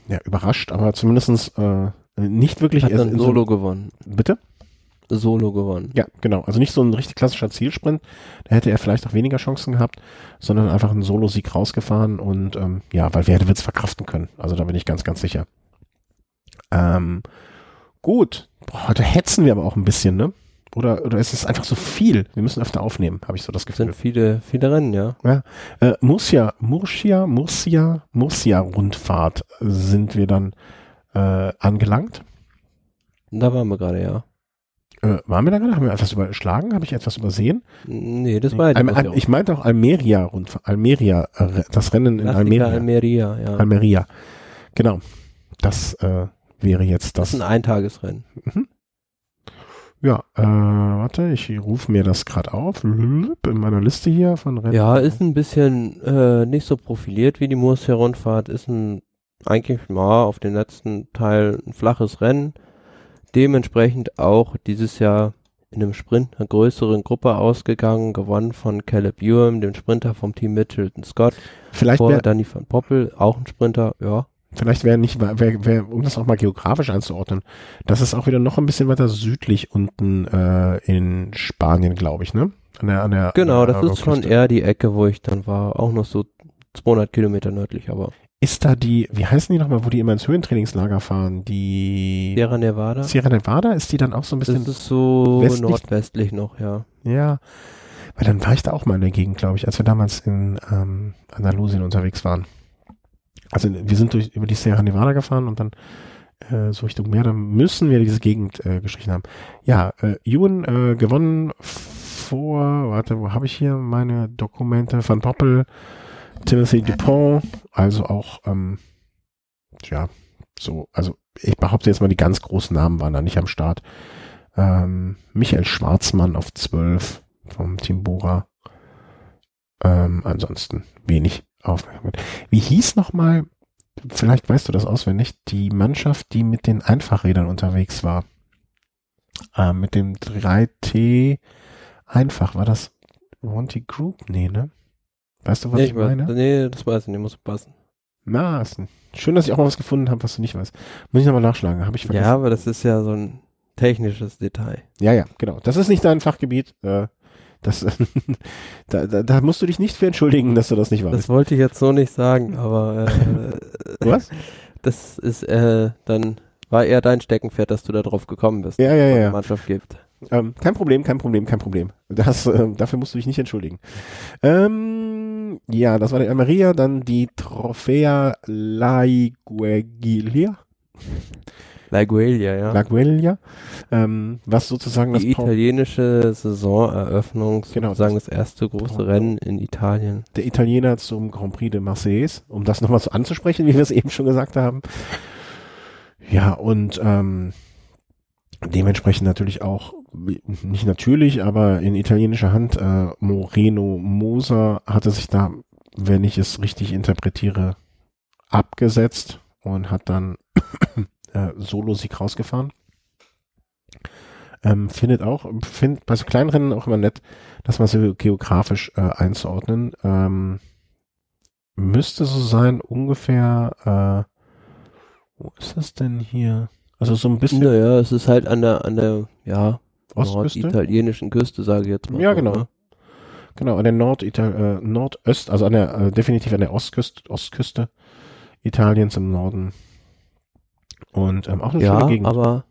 ja, überrascht, aber zumindestens äh, nicht wirklich. Hat erst dann in so- Solo gewonnen. Bitte? Solo gewonnen. Ja, genau. Also nicht so ein richtig klassischer Zielsprint, da hätte er vielleicht auch weniger Chancen gehabt, sondern einfach einen Solo-Sieg rausgefahren und ähm, ja, weil wer wird es verkraften können. Also da bin ich ganz, ganz sicher. Ähm, gut. Boah, heute hetzen wir aber auch ein bisschen, ne? Oder, oder ist es einfach so viel? Wir müssen öfter aufnehmen, habe ich so das Es Gefühl. sind viele, viele Rennen, ja. Äh, Murcia, Murcia, Murcia, Murcia-Rundfahrt sind wir dann äh, angelangt. Da waren wir gerade, ja. Äh, waren wir da gerade? Haben wir etwas überschlagen? Habe ich etwas übersehen? Nee, das war ja Al ich meinte auch Almeria Rundfahrt. Almeria, äh, das Rennen in Almeria. Almeria, ja. Almeria. Genau. Das äh, wäre jetzt Das das. ist ein Eintagesrennen. Ja, äh, warte, ich rufe mir das gerade auf. In meiner Liste hier von Rennen. Ja, ist ein bisschen äh, nicht so profiliert wie die Murcia-Rundfahrt. Ist ein eigentlich mal auf den letzten Teil ein flaches Rennen. Dementsprechend auch dieses Jahr in einem Sprint einer größeren Gruppe ausgegangen, gewonnen von Caleb Ewan, dem Sprinter vom Team Mitchelton Scott. Vielleicht Vor Danny van Poppel, auch ein Sprinter, ja. Vielleicht wäre nicht, wär, wär, um das auch mal geografisch einzuordnen, das ist auch wieder noch ein bisschen weiter südlich unten äh, in Spanien, glaube ich, ne? An der, an der, Genau, an der das ist schon eher die Ecke, wo ich dann war. Auch noch so 200 Kilometer nördlich, aber Ist da die, wie heißen die nochmal, wo die immer ins Höhentrainingslager fahren? Die Sierra Nevada. Sierra Nevada, ist die dann auch so ein bisschen, Das ist so westlich- nordwestlich noch, ja. ja, weil dann war ich da auch mal in der Gegend, glaube ich, als wir damals in ähm, Andalusien unterwegs waren. Also wir sind durch über die Sierra Nevada gefahren und dann äh, so Richtung Meer, dann müssen wir diese Gegend äh, gestrichen haben. Ja, äh, Ewan äh, gewonnen vor, warte, wo habe ich hier meine Dokumente? Van Poppel, Timothy Dupont, also auch, ähm, ja, so, also ich behaupte jetzt mal, die ganz großen Namen waren da nicht am Start. Ähm, Michael Schwarzmann auf 12 vom Team Bora. Ähm, ansonsten wenig Aufmerksamkeit. Wie hieß nochmal, vielleicht weißt du das auswendig, die Mannschaft, die mit den Einfachrädern unterwegs war? Ähm, mit dem 3T einfach, war das Monty Group? Nee, ne? Weißt du, was Nee, ich, meine? nee, das weiß ich nicht, muss passen. Na, ein- schön, dass ich auch mal was gefunden habe, was du nicht weißt. Muss ich nochmal nachschlagen, habe ich vergessen. Ja, aber das ist ja so ein technisches Detail. Ja, ja, genau. Das ist nicht dein Fachgebiet. Äh, das, da, da, da musst du dich nicht für entschuldigen, dass du das nicht Das weißt. wollte ich jetzt so nicht sagen, aber äh, Was? das ist äh, dann war eher dein Steckenpferd, dass du da drauf gekommen bist. Ja, ja, ja. Mannschaft gibt. Ähm, kein Problem, kein Problem, kein Problem. Das, äh, dafür musst du dich nicht entschuldigen. Ähm, ja, das war die Almeria, dann die Trofea Laigueglia, La Guelia, ja. Laigueglia, ähm, was sozusagen das die Pau- italienische Saisoneröffnung, Genau, sozusagen das- das erste große Pau- Rennen in Italien. der Italiener zum Grand Prix de Marseille, um das nochmal so anzusprechen, wie wir es eben schon gesagt haben. Ja, und ähm, dementsprechend natürlich auch, nicht natürlich, aber in italienischer Hand, äh, Moreno Moser hatte sich da, wenn ich es richtig interpretiere, abgesetzt und hat dann äh, Solo-Sieg rausgefahren. Ähm, findet auch, find bei so kleinen Rennen auch immer nett, das mal so geografisch äh, einzuordnen. Ähm, müsste so sein, ungefähr, äh, wo ist das denn hier? Also so ein bisschen Naja, es ist halt an der, an der, ja, Ostküste. norditalienischen Küste, sage ich jetzt mal. Ja, so, genau. ne? Genau, an der Nordital äh, Nordöst, also an der, äh, definitiv an der Ostküste, Ostküste Italiens im Norden. Und ähm, auch eine Ja, schöne Gegend. aber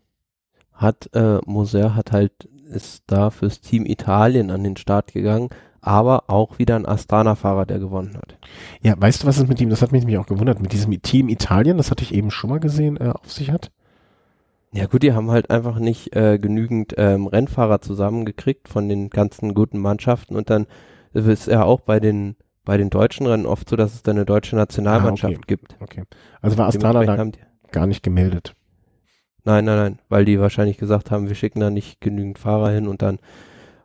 hat, äh, Moser hat halt, ist da fürs Team Italien an den Start gegangen, aber auch wieder ein Astana-Fahrer, der gewonnen hat. ja, weißt du, was es mit ihm, das hat mich nämlich auch gewundert, mit diesem Team Italien, das hatte ich eben schon mal gesehen, äh, auf sich hat. Ja gut, die haben halt einfach nicht äh, genügend ähm, Rennfahrer zusammengekriegt von den ganzen guten Mannschaften und dann ist ja auch bei den bei den deutschen Rennen oft so, dass es da eine deutsche Nationalmannschaft Ah, okay. gibt. Okay. Also war Astana da gar nicht gemeldet. nein, nein, nein, weil die wahrscheinlich gesagt haben, wir schicken da nicht genügend Fahrer hin und dann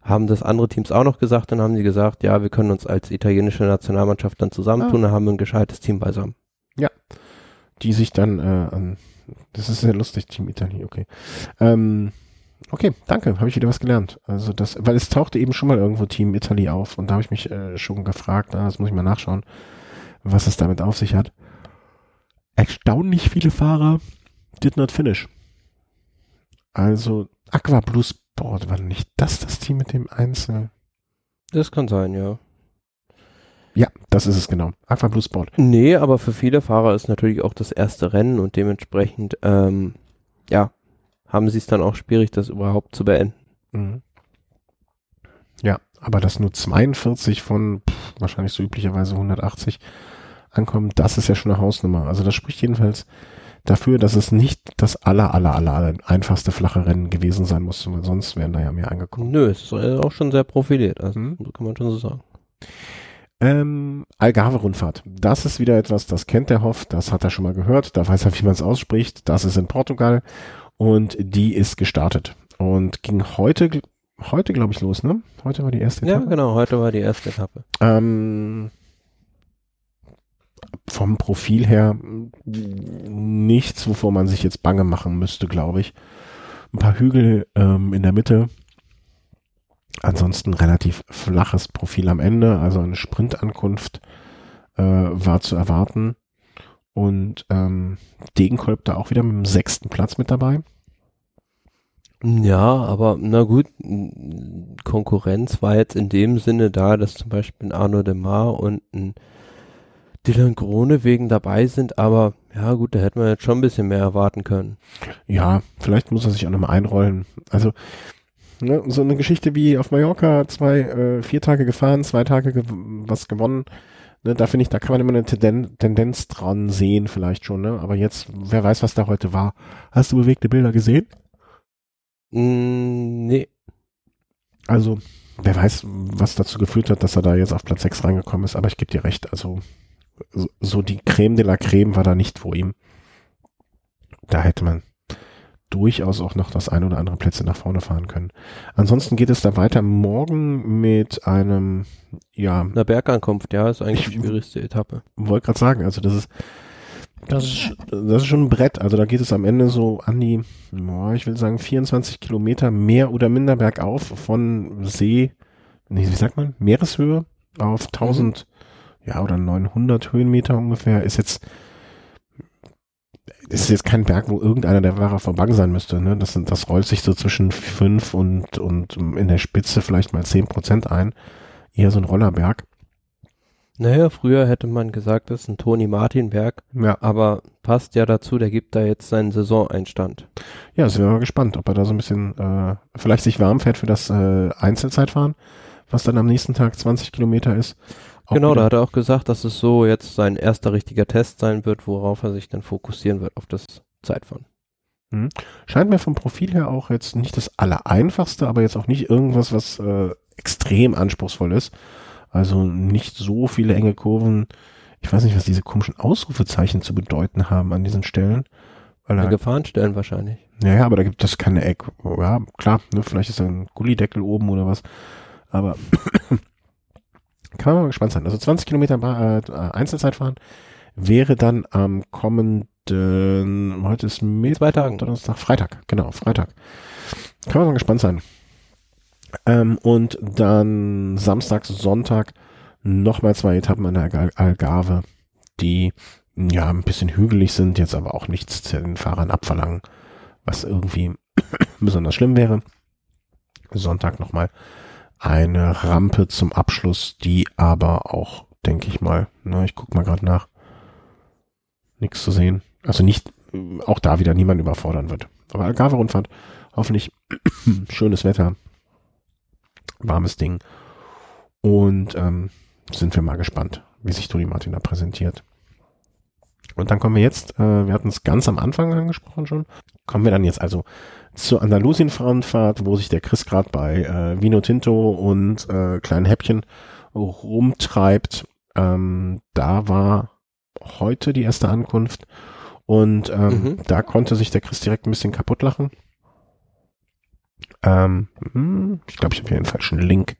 haben das andere Teams auch noch gesagt, dann haben sie gesagt, ja, wir können uns als italienische Nationalmannschaft dann zusammentun, dann haben wir ein gescheites Team beisammen. Die sich dann äh, an, das ist sehr lustig, Team Italien, okay. Ähm, okay, danke, habe ich wieder was gelernt. Also das, weil es tauchte eben schon mal irgendwo Team Italy auf und da habe ich mich äh, schon gefragt, ah, das muss ich mal nachschauen, was es damit auf sich hat. erstaunlich viele Fahrer did not finish. Also Aqua Blue Sport war nicht das das Team mit dem Einzel? Das kann sein, ja. Ja, das ist es genau. Aqua Blue Sport. Nee, aber für viele Fahrer ist natürlich auch das erste Rennen und dementsprechend, ähm, ja, haben sie es dann auch schwierig, das überhaupt zu beenden. Mhm. Ja, aber dass nur 42 von pff, wahrscheinlich so üblicherweise 180 ankommen, das ist ja schon eine Hausnummer. Also das spricht jedenfalls dafür, dass es nicht das aller, aller, aller, aller einfachste flache Rennen gewesen sein muss, weil sonst wären da ja mehr angekommen. Nö, es ist auch schon sehr profiliert, also Mhm. so kann man schon so sagen. Ähm, Algarve-Rundfahrt. Das ist wieder etwas, das kennt der Hoff, das hat er schon mal gehört, da weiß er, wie man es ausspricht. Das ist in Portugal und die ist gestartet und ging heute, heute glaube ich los, ne? Heute war die erste Ja, Etappe. genau, heute war die erste Etappe. Ähm, vom Profil her nichts, wovor man sich jetzt bange machen müsste, glaube ich. Ein paar Hügel ähm, in der Mitte. Ansonsten relativ flaches Profil am Ende, also eine Sprintankunft äh, war zu erwarten. Und ähm, Degenkolb da auch wieder mit dem sechsten Platz mit dabei. Ja, aber na gut, Konkurrenz war jetzt in dem Sinne da, dass zum Beispiel ein Arno de Mar und ein Dylan Gronewegen dabei sind, aber ja gut, da hätte man jetzt schon ein bisschen mehr erwarten können. Ja, vielleicht muss er sich auch nochmal einrollen. Also, ne, so eine Geschichte wie auf Mallorca, zwei, äh, vier Tage gefahren, zwei Tage gew was gewonnen. Ne, da finde ich, da kann man immer eine Tenden Tendenz dran sehen, vielleicht schon, ne? Aber jetzt, wer weiß, was da heute war. Hast du bewegte Bilder gesehen? Mm, nee, Also, wer weiß, was dazu geführt hat, dass er da jetzt auf Platz 6 reingekommen ist, aber ich gebe dir recht, also so, so die Creme de la Creme war da nicht vor ihm. Da hätte man durchaus auch noch das ein oder andere Plätze nach vorne fahren können. Ansonsten geht es da weiter morgen mit einem, ja, eine Bergankunft, ja, ist eigentlich Ich- die schwierigste Etappe. wollte gerade sagen, also das ist, das ist, das ist schon ein Brett. Also da geht es am Ende so an die, boah, ich will sagen 24 Kilometer mehr oder minder bergauf von See, nee, wie sagt man, Meereshöhe auf 1000, ja, oder 900 Höhenmeter ungefähr. Ist jetzt, ist jetzt kein Berg, wo irgendeiner der Fahrer vorbei sein müsste. Ne? Das, sind, das rollt sich so zwischen 5 und, und in der Spitze vielleicht mal 10 Prozent ein. Eher so ein Rollerberg. Naja, früher hätte man gesagt, das ist ein Toni Martin Berg, Ja. aber passt ja dazu, der gibt da jetzt seinen Saisoneinstand. Ja, sind wir mal gespannt, ob er da so ein bisschen äh, vielleicht sich warm fährt für das äh, Einzelzeitfahren, was dann am nächsten Tag 20 Kilometer ist. Genau, da hat er auch gesagt, dass es so jetzt sein erster richtiger Test sein wird, worauf er sich dann fokussieren wird, auf das Zeitfahren. scheint mir vom Profil her auch jetzt nicht das allereinfachste, aber jetzt auch nicht irgendwas, was äh, extrem anspruchsvoll ist. Also nicht so viele enge Kurven. Ich weiß nicht, was diese komischen Ausrufezeichen zu bedeuten haben an diesen Stellen. Weil da, Gefahrenstellen wahrscheinlich. ja, ja, aber da gibt es keine Eck. Ja, klar, ne, vielleicht ist da ein Gullideckel oben oder was. Aber kann man mal gespannt sein. Also 20 Kilometer äh, Einzelzeitfahren wäre dann am kommenden, heute ist Mittwoch. Donnerstag, Freitag, genau, Freitag. Kann man mal gespannt sein. Ähm, und dann Samstag, Sonntag nochmal zwei Etappen an der Algar- Algarve, die ja ein bisschen hügelig sind, jetzt aber auch nichts den Fahrern abverlangen, was irgendwie besonders schlimm wäre. Sonntag nochmal eine Rampe zum Abschluss, die aber auch, denke ich mal, ne, ich guck mal gerade nach, nichts zu sehen. Also nicht, auch da wieder niemand überfordern wird. Aber Algarve-Rundfahrt, hoffentlich schönes Wetter, warmes Ding. Und ähm, sind wir mal gespannt, wie sich Toni Martin da präsentiert. Und dann kommen wir jetzt, äh, wir hatten es ganz am Anfang angesprochen schon, kommen wir dann jetzt also zur Andalusien-Frauenfahrt, wo sich der Chris gerade bei äh, Vino Tinto und äh, kleinen Häppchen rumtreibt. Ähm, da war heute die erste Ankunft und ähm, Mhm. da konnte sich der Chris direkt ein bisschen kaputt lachen. Ähm, hm, ich glaube, ich habe hier den falschen Link.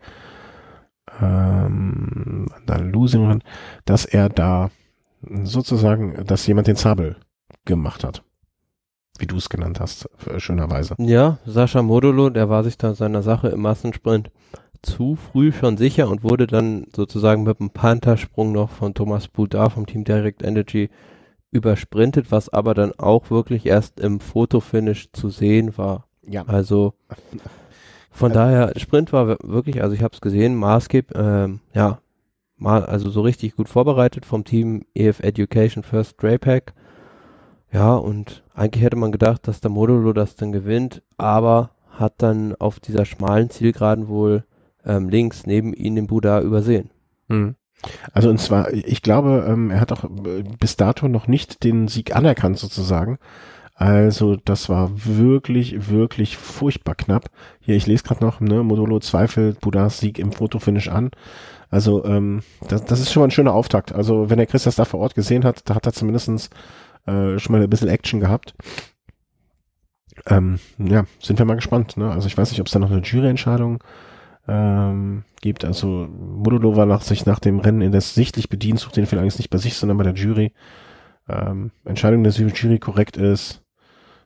Ähm, Andalusien, dass er da sozusagen, dass jemand den Zabel gemacht hat. Wie du es genannt hast, äh, schönerweise. Ja, Sascha Modolo, der war sich da seiner Sache im Massensprint zu früh schon sicher und wurde dann sozusagen mit einem Panther-Sprung noch von Thomas Boudard vom Team Direct Energy übersprintet, was aber dann auch wirklich erst im Fotofinish zu sehen war. Ja. Also von Also- daher, Sprint war wir- wirklich, also ich habe es gesehen, Maßgeb, ähm, ja, mal, also so richtig gut vorbereitet vom Team EF Education First Draypack. Ja, und eigentlich hätte man gedacht, dass der Modulo das dann gewinnt, aber hat dann auf dieser schmalen Zielgeraden wohl ähm, links neben ihn den Buddha übersehen. Mhm. Also und zwar, ich glaube, ähm, er hat auch äh, bis dato noch nicht den Sieg anerkannt sozusagen. Also das war wirklich, wirklich furchtbar knapp. Hier, ich lese gerade noch, ne, Modulo zweifelt Buddhas Sieg im Fotofinish an. Also ähm, das, das ist schon mal ein schöner Auftakt. Also wenn der Chris das da vor Ort gesehen hat, da hat er zumindestens äh, schon mal ein bisschen Action gehabt. Ähm, ja, sind wir mal gespannt. Ne? Also ich weiß nicht, ob es da noch eine Juryentscheidung ähm, gibt. Also Modulo war nach sich nach dem Rennen in das sichtlich bedient, sucht den Fehler eigentlich nicht bei sich, sondern bei der Jury. Ähm, Entscheidung der Jury korrekt ist.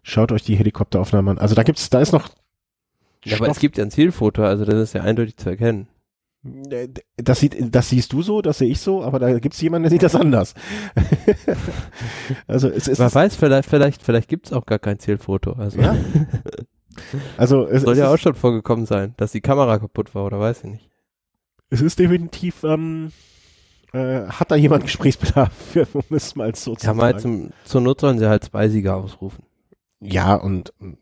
Schaut euch die Helikopteraufnahmen an. Also da gibt's, da ist noch Ja, aber es gibt ja ein Zielfoto, also das ist ja eindeutig zu erkennen. Äh, Das sieht, das siehst du so, das sehe ich so, aber da gibt's jemanden, der sieht das anders. also es ist, Wer weiß, vielleicht, vielleicht, vielleicht gibt's auch gar kein Zielfoto. Also ja. Also es, soll es, ja auch schon vorgekommen sein, dass die Kamera kaputt war oder weiß ich nicht. es ist definitiv, ähm, äh, hat da jemand Gesprächsbedarf, für, um es mal so zu Ja, mal sagen. zum, zur Not sollen sie halt zwei Sieger ausrufen. Ja, und ähm,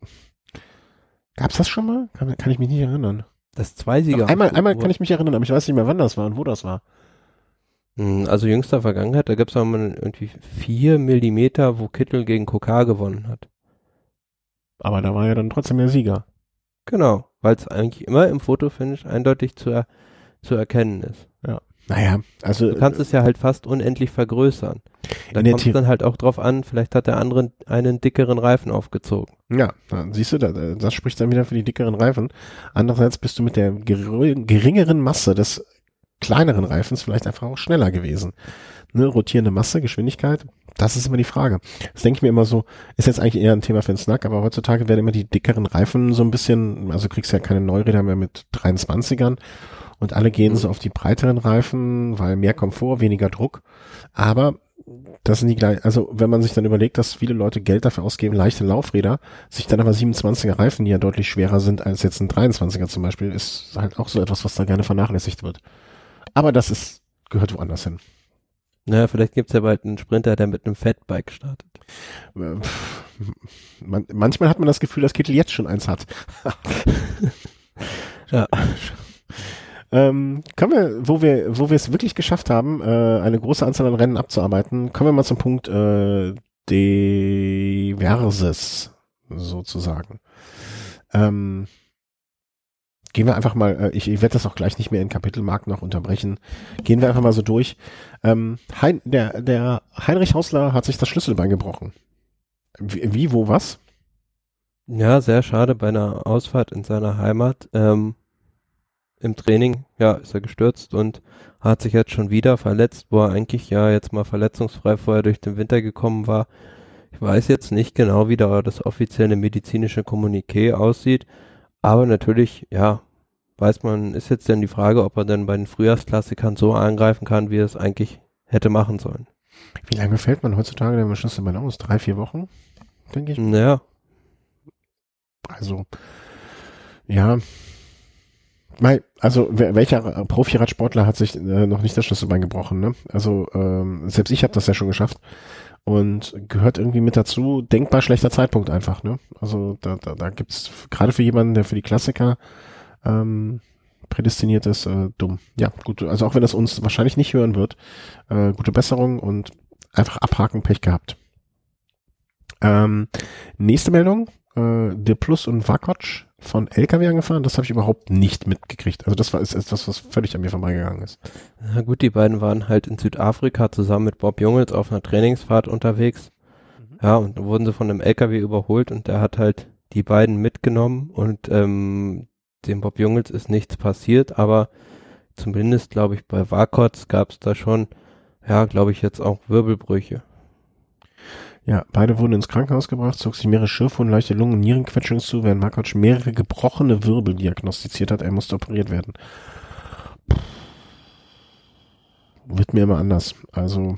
gab's das schon mal? Kann, kann ich mich nicht erinnern. Das zwei Sieger. Doch, einmal, einmal kann ich mich erinnern, aber ich weiß nicht mehr, wann das war und wo das war. Hm, Also jüngster Vergangenheit, da gibt's auch mal irgendwie vier Millimeter, wo Kittel gegen Kokar gewonnen hat. Aber da war ja dann trotzdem der Sieger. Genau, weil es eigentlich immer im Fotofinish eindeutig zu, er, zu erkennen ist. Naja, also Du kannst es ja halt fast unendlich vergrößern. Da kommt es dann halt auch drauf an, vielleicht hat der andere einen dickeren Reifen aufgezogen. Ja, da, siehst du, da, das spricht dann wieder für die dickeren Reifen. Andererseits bist du mit der ger geringeren Masse des kleineren Reifens vielleicht einfach auch schneller gewesen. Ne, rotierende Masse, Geschwindigkeit, das ist immer die Frage. Das denke ich mir immer so, ist jetzt eigentlich eher ein Thema für den Snack, aber heutzutage werden immer die dickeren Reifen so ein bisschen, also du kriegst ja keine Neuräder mehr mit 23ern und alle gehen Mhm. so auf die breiteren Reifen, weil mehr Komfort, weniger Druck. Aber das sind die gleich, also wenn man sich dann überlegt, dass viele Leute Geld dafür ausgeben, leichte Laufräder, sich dann aber 27er Reifen, die ja deutlich schwerer sind als jetzt ein 23er zum Beispiel, ist halt auch so etwas, was da gerne vernachlässigt wird. Aber das ist, gehört woanders hin. Naja, vielleicht gibt's ja bald einen Sprinter, der mit einem Fatbike startet. Äh, Man, manchmal hat man das Gefühl, dass Kittel jetzt schon eins hat. Ja. Ähm, kommen wir, wo wir, wo wir es wirklich geschafft haben, äh, eine große Anzahl an Rennen abzuarbeiten, kommen wir mal zum Punkt äh, Diverses sozusagen. Ähm, gehen wir einfach mal, äh, ich, ich werde das auch gleich nicht mehr in Kapitelmarken noch unterbrechen. Gehen wir einfach mal so durch. Ähm, hein, der, der Heinrich Hausler hat sich das Schlüsselbein gebrochen. Wie, wie wo, was? Ja, sehr schade bei einer Ausfahrt in seiner Heimat. Ähm, Im Training, ja, ist er gestürzt und hat sich jetzt schon wieder verletzt, wo er eigentlich ja jetzt mal verletzungsfrei vorher durch den Winter gekommen war. Ich weiß jetzt nicht genau, wie da das offizielle medizinische Kommuniqué aussieht, aber natürlich, ja, weiß man, ist jetzt dann die Frage, ob er dann bei den Frühjahrsklassikern so angreifen kann, wie er es eigentlich hätte machen sollen. Wie lange fällt man heutzutage denn Schlüsselbein aus? Drei, vier Wochen? Denke ich. Naja, Also, ja. Mei, also welcher Profi-Radsportler hat sich äh, noch nicht das Schlüsselbein gebrochen, ne? Also ähm, selbst ich habe das ja schon geschafft und gehört irgendwie mit dazu. Denkbar schlechter Zeitpunkt einfach, ne? Also da, da, da gibt's gerade für jemanden, der für die Klassiker ähm, prädestiniert ist, äh, dumm. Ja, gut. Also auch wenn das uns wahrscheinlich nicht hören wird, äh, gute Besserung und einfach abhaken, Pech gehabt. Ähm, nächste Meldung äh, der Plus und Vakoc von LKW angefahren. Das habe ich überhaupt nicht mitgekriegt. Also das war ist etwas, was völlig an mir vorbeigegangen ist. Na gut, die beiden waren halt in Südafrika zusammen mit Bob Jungels auf einer Trainingsfahrt unterwegs. Ja, und dann wurden sie von einem LKW überholt und der hat halt die beiden mitgenommen und ähm, dem Bob Jungels ist nichts passiert, aber zumindest, glaube ich, bei Vakots gab es da schon, ja, glaube ich, jetzt auch Wirbelbrüche. Ja, beide wurden ins Krankenhaus gebracht, zog sich mehrere Schürfwunden, leichte Lungen- und Nierenquetschungen zu, während Vakoc mehrere gebrochene Wirbel diagnostiziert hat. Er musste operiert werden. Wird mir immer anders. Also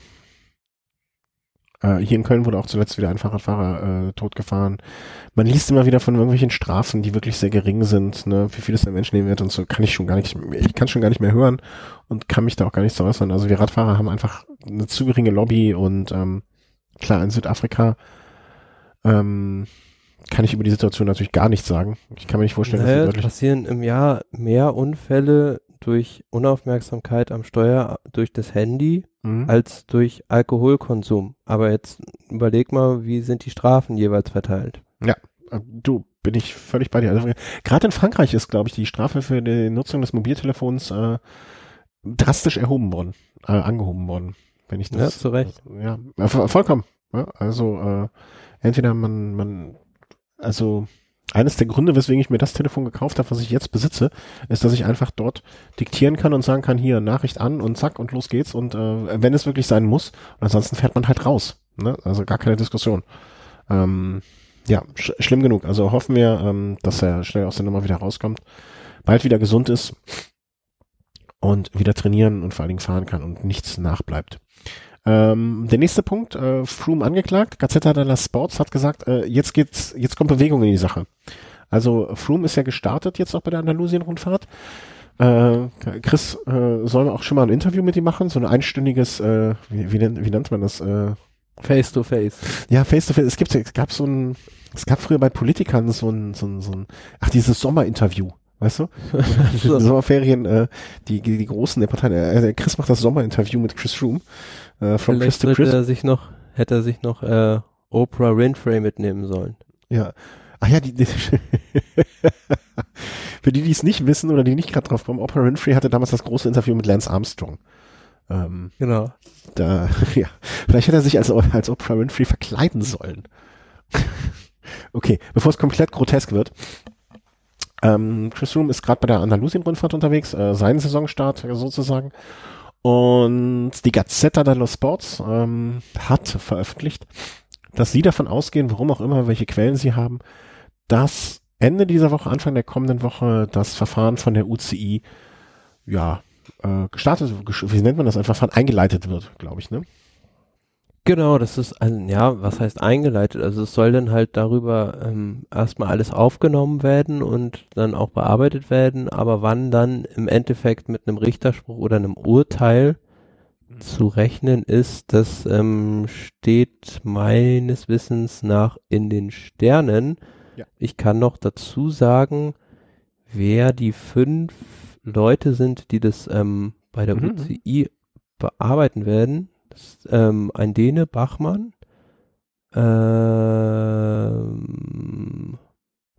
Äh, hier in Köln wurde auch zuletzt wieder ein Fahrradfahrer äh, totgefahren. Man liest immer wieder von irgendwelchen Strafen, die wirklich sehr gering sind, ne, wie viel es der Mensch nehmen wird und so kann ich schon gar nicht, ich kann schon gar nicht mehr hören und kann mich da auch gar nicht so äußern. Also wir Radfahrer haben einfach eine zu geringe Lobby und ähm, klar, in Südafrika ähm, kann ich über die Situation natürlich gar nichts sagen. Ich kann mir nicht vorstellen, naja, dass wirklich. passieren im Jahr mehr Unfälle durch Unaufmerksamkeit am Steuer durch das Handy Mhm. als durch Alkoholkonsum. Aber jetzt überleg mal, wie sind die Strafen jeweils verteilt? Äh, Du, bin ich völlig bei dir. Also, gerade in Frankreich ist, glaube ich, die Strafe für die Nutzung des Mobiltelefons äh, drastisch erhoben worden, äh, angehoben worden. Wenn ich Ja, das. zu Recht. Ja, vo- vollkommen. Ja, also äh, entweder man, man, also eines der Gründe, weswegen ich mir das Telefon gekauft habe, was ich jetzt besitze, ist, dass ich einfach dort diktieren kann und sagen kann, hier Nachricht an und zack und los geht's und äh, wenn es wirklich sein muss, und ansonsten fährt man halt raus. Ne? Also gar keine Diskussion. Ähm, ja, sch schlimm genug. Also hoffen wir, ähm, dass er schnell aus der Nummer wieder rauskommt, bald wieder gesund ist und wieder trainieren und vor allen Dingen fahren kann und nichts nachbleibt. Ähm, der nächste Punkt, äh, Froome angeklagt, Gazzetta della Sports hat gesagt, äh, jetzt geht's, jetzt kommt Bewegung in die Sache. Also Froome ist ja gestartet jetzt auch bei der Andalusien-Rundfahrt. Äh, Chris äh, soll auch schon mal ein Interview mit ihm machen, so ein einstündiges, äh, wie, wie, nennt, wie nennt man das? Äh, Face to face. ja, face to face. Es gibt, es gab so ein, es gab früher bei Politikern so ein, so ein, so ein, ach dieses Sommerinterview, weißt du? So. Die Sommerferien, äh, die, die, die großen der Parteien. Äh, der Chris macht das Sommerinterview mit Chris Froome. Äh, from Chris to hätte Chris. er sich noch, hätte er sich noch äh, Oprah Winfrey mitnehmen sollen. Ja. Ach ja, die, die für die, die es nicht wissen oder die nicht gerade drauf kommen, Oprah Winfrey hatte damals das große Interview mit Lance Armstrong. Ähm, Genau. da, ja, vielleicht hätte er sich als, als Oprah Winfrey verkleiden sollen. okay, bevor es komplett grotesk wird. Ähm, Chris Room ist gerade bei der Andalusien-Rundfahrt unterwegs, äh, sein Saisonstart sozusagen. Und die Gazzetta dello Sports ähm, hat veröffentlicht, dass sie davon ausgehen, warum auch immer, welche Quellen sie haben, dass Ende dieser Woche, Anfang der kommenden Woche das Verfahren von der UCI, ja, äh, gestartet, wie nennt man das, ein Verfahren eingeleitet wird, glaube ich, ne? Genau, das ist, also, ja, was heißt eingeleitet? Also es soll dann halt darüber ähm, erstmal alles aufgenommen werden und dann auch bearbeitet werden, aber wann dann im Endeffekt mit einem Richterspruch oder einem Urteil zu rechnen ist, das ähm, steht meines Wissens nach in den Sternen. Ja. Ich kann noch dazu sagen, wer die fünf Leute sind, die das ähm, bei der Mhm. UCI bearbeiten werden. Das ähm, ein Däne, Bachmann, ähm,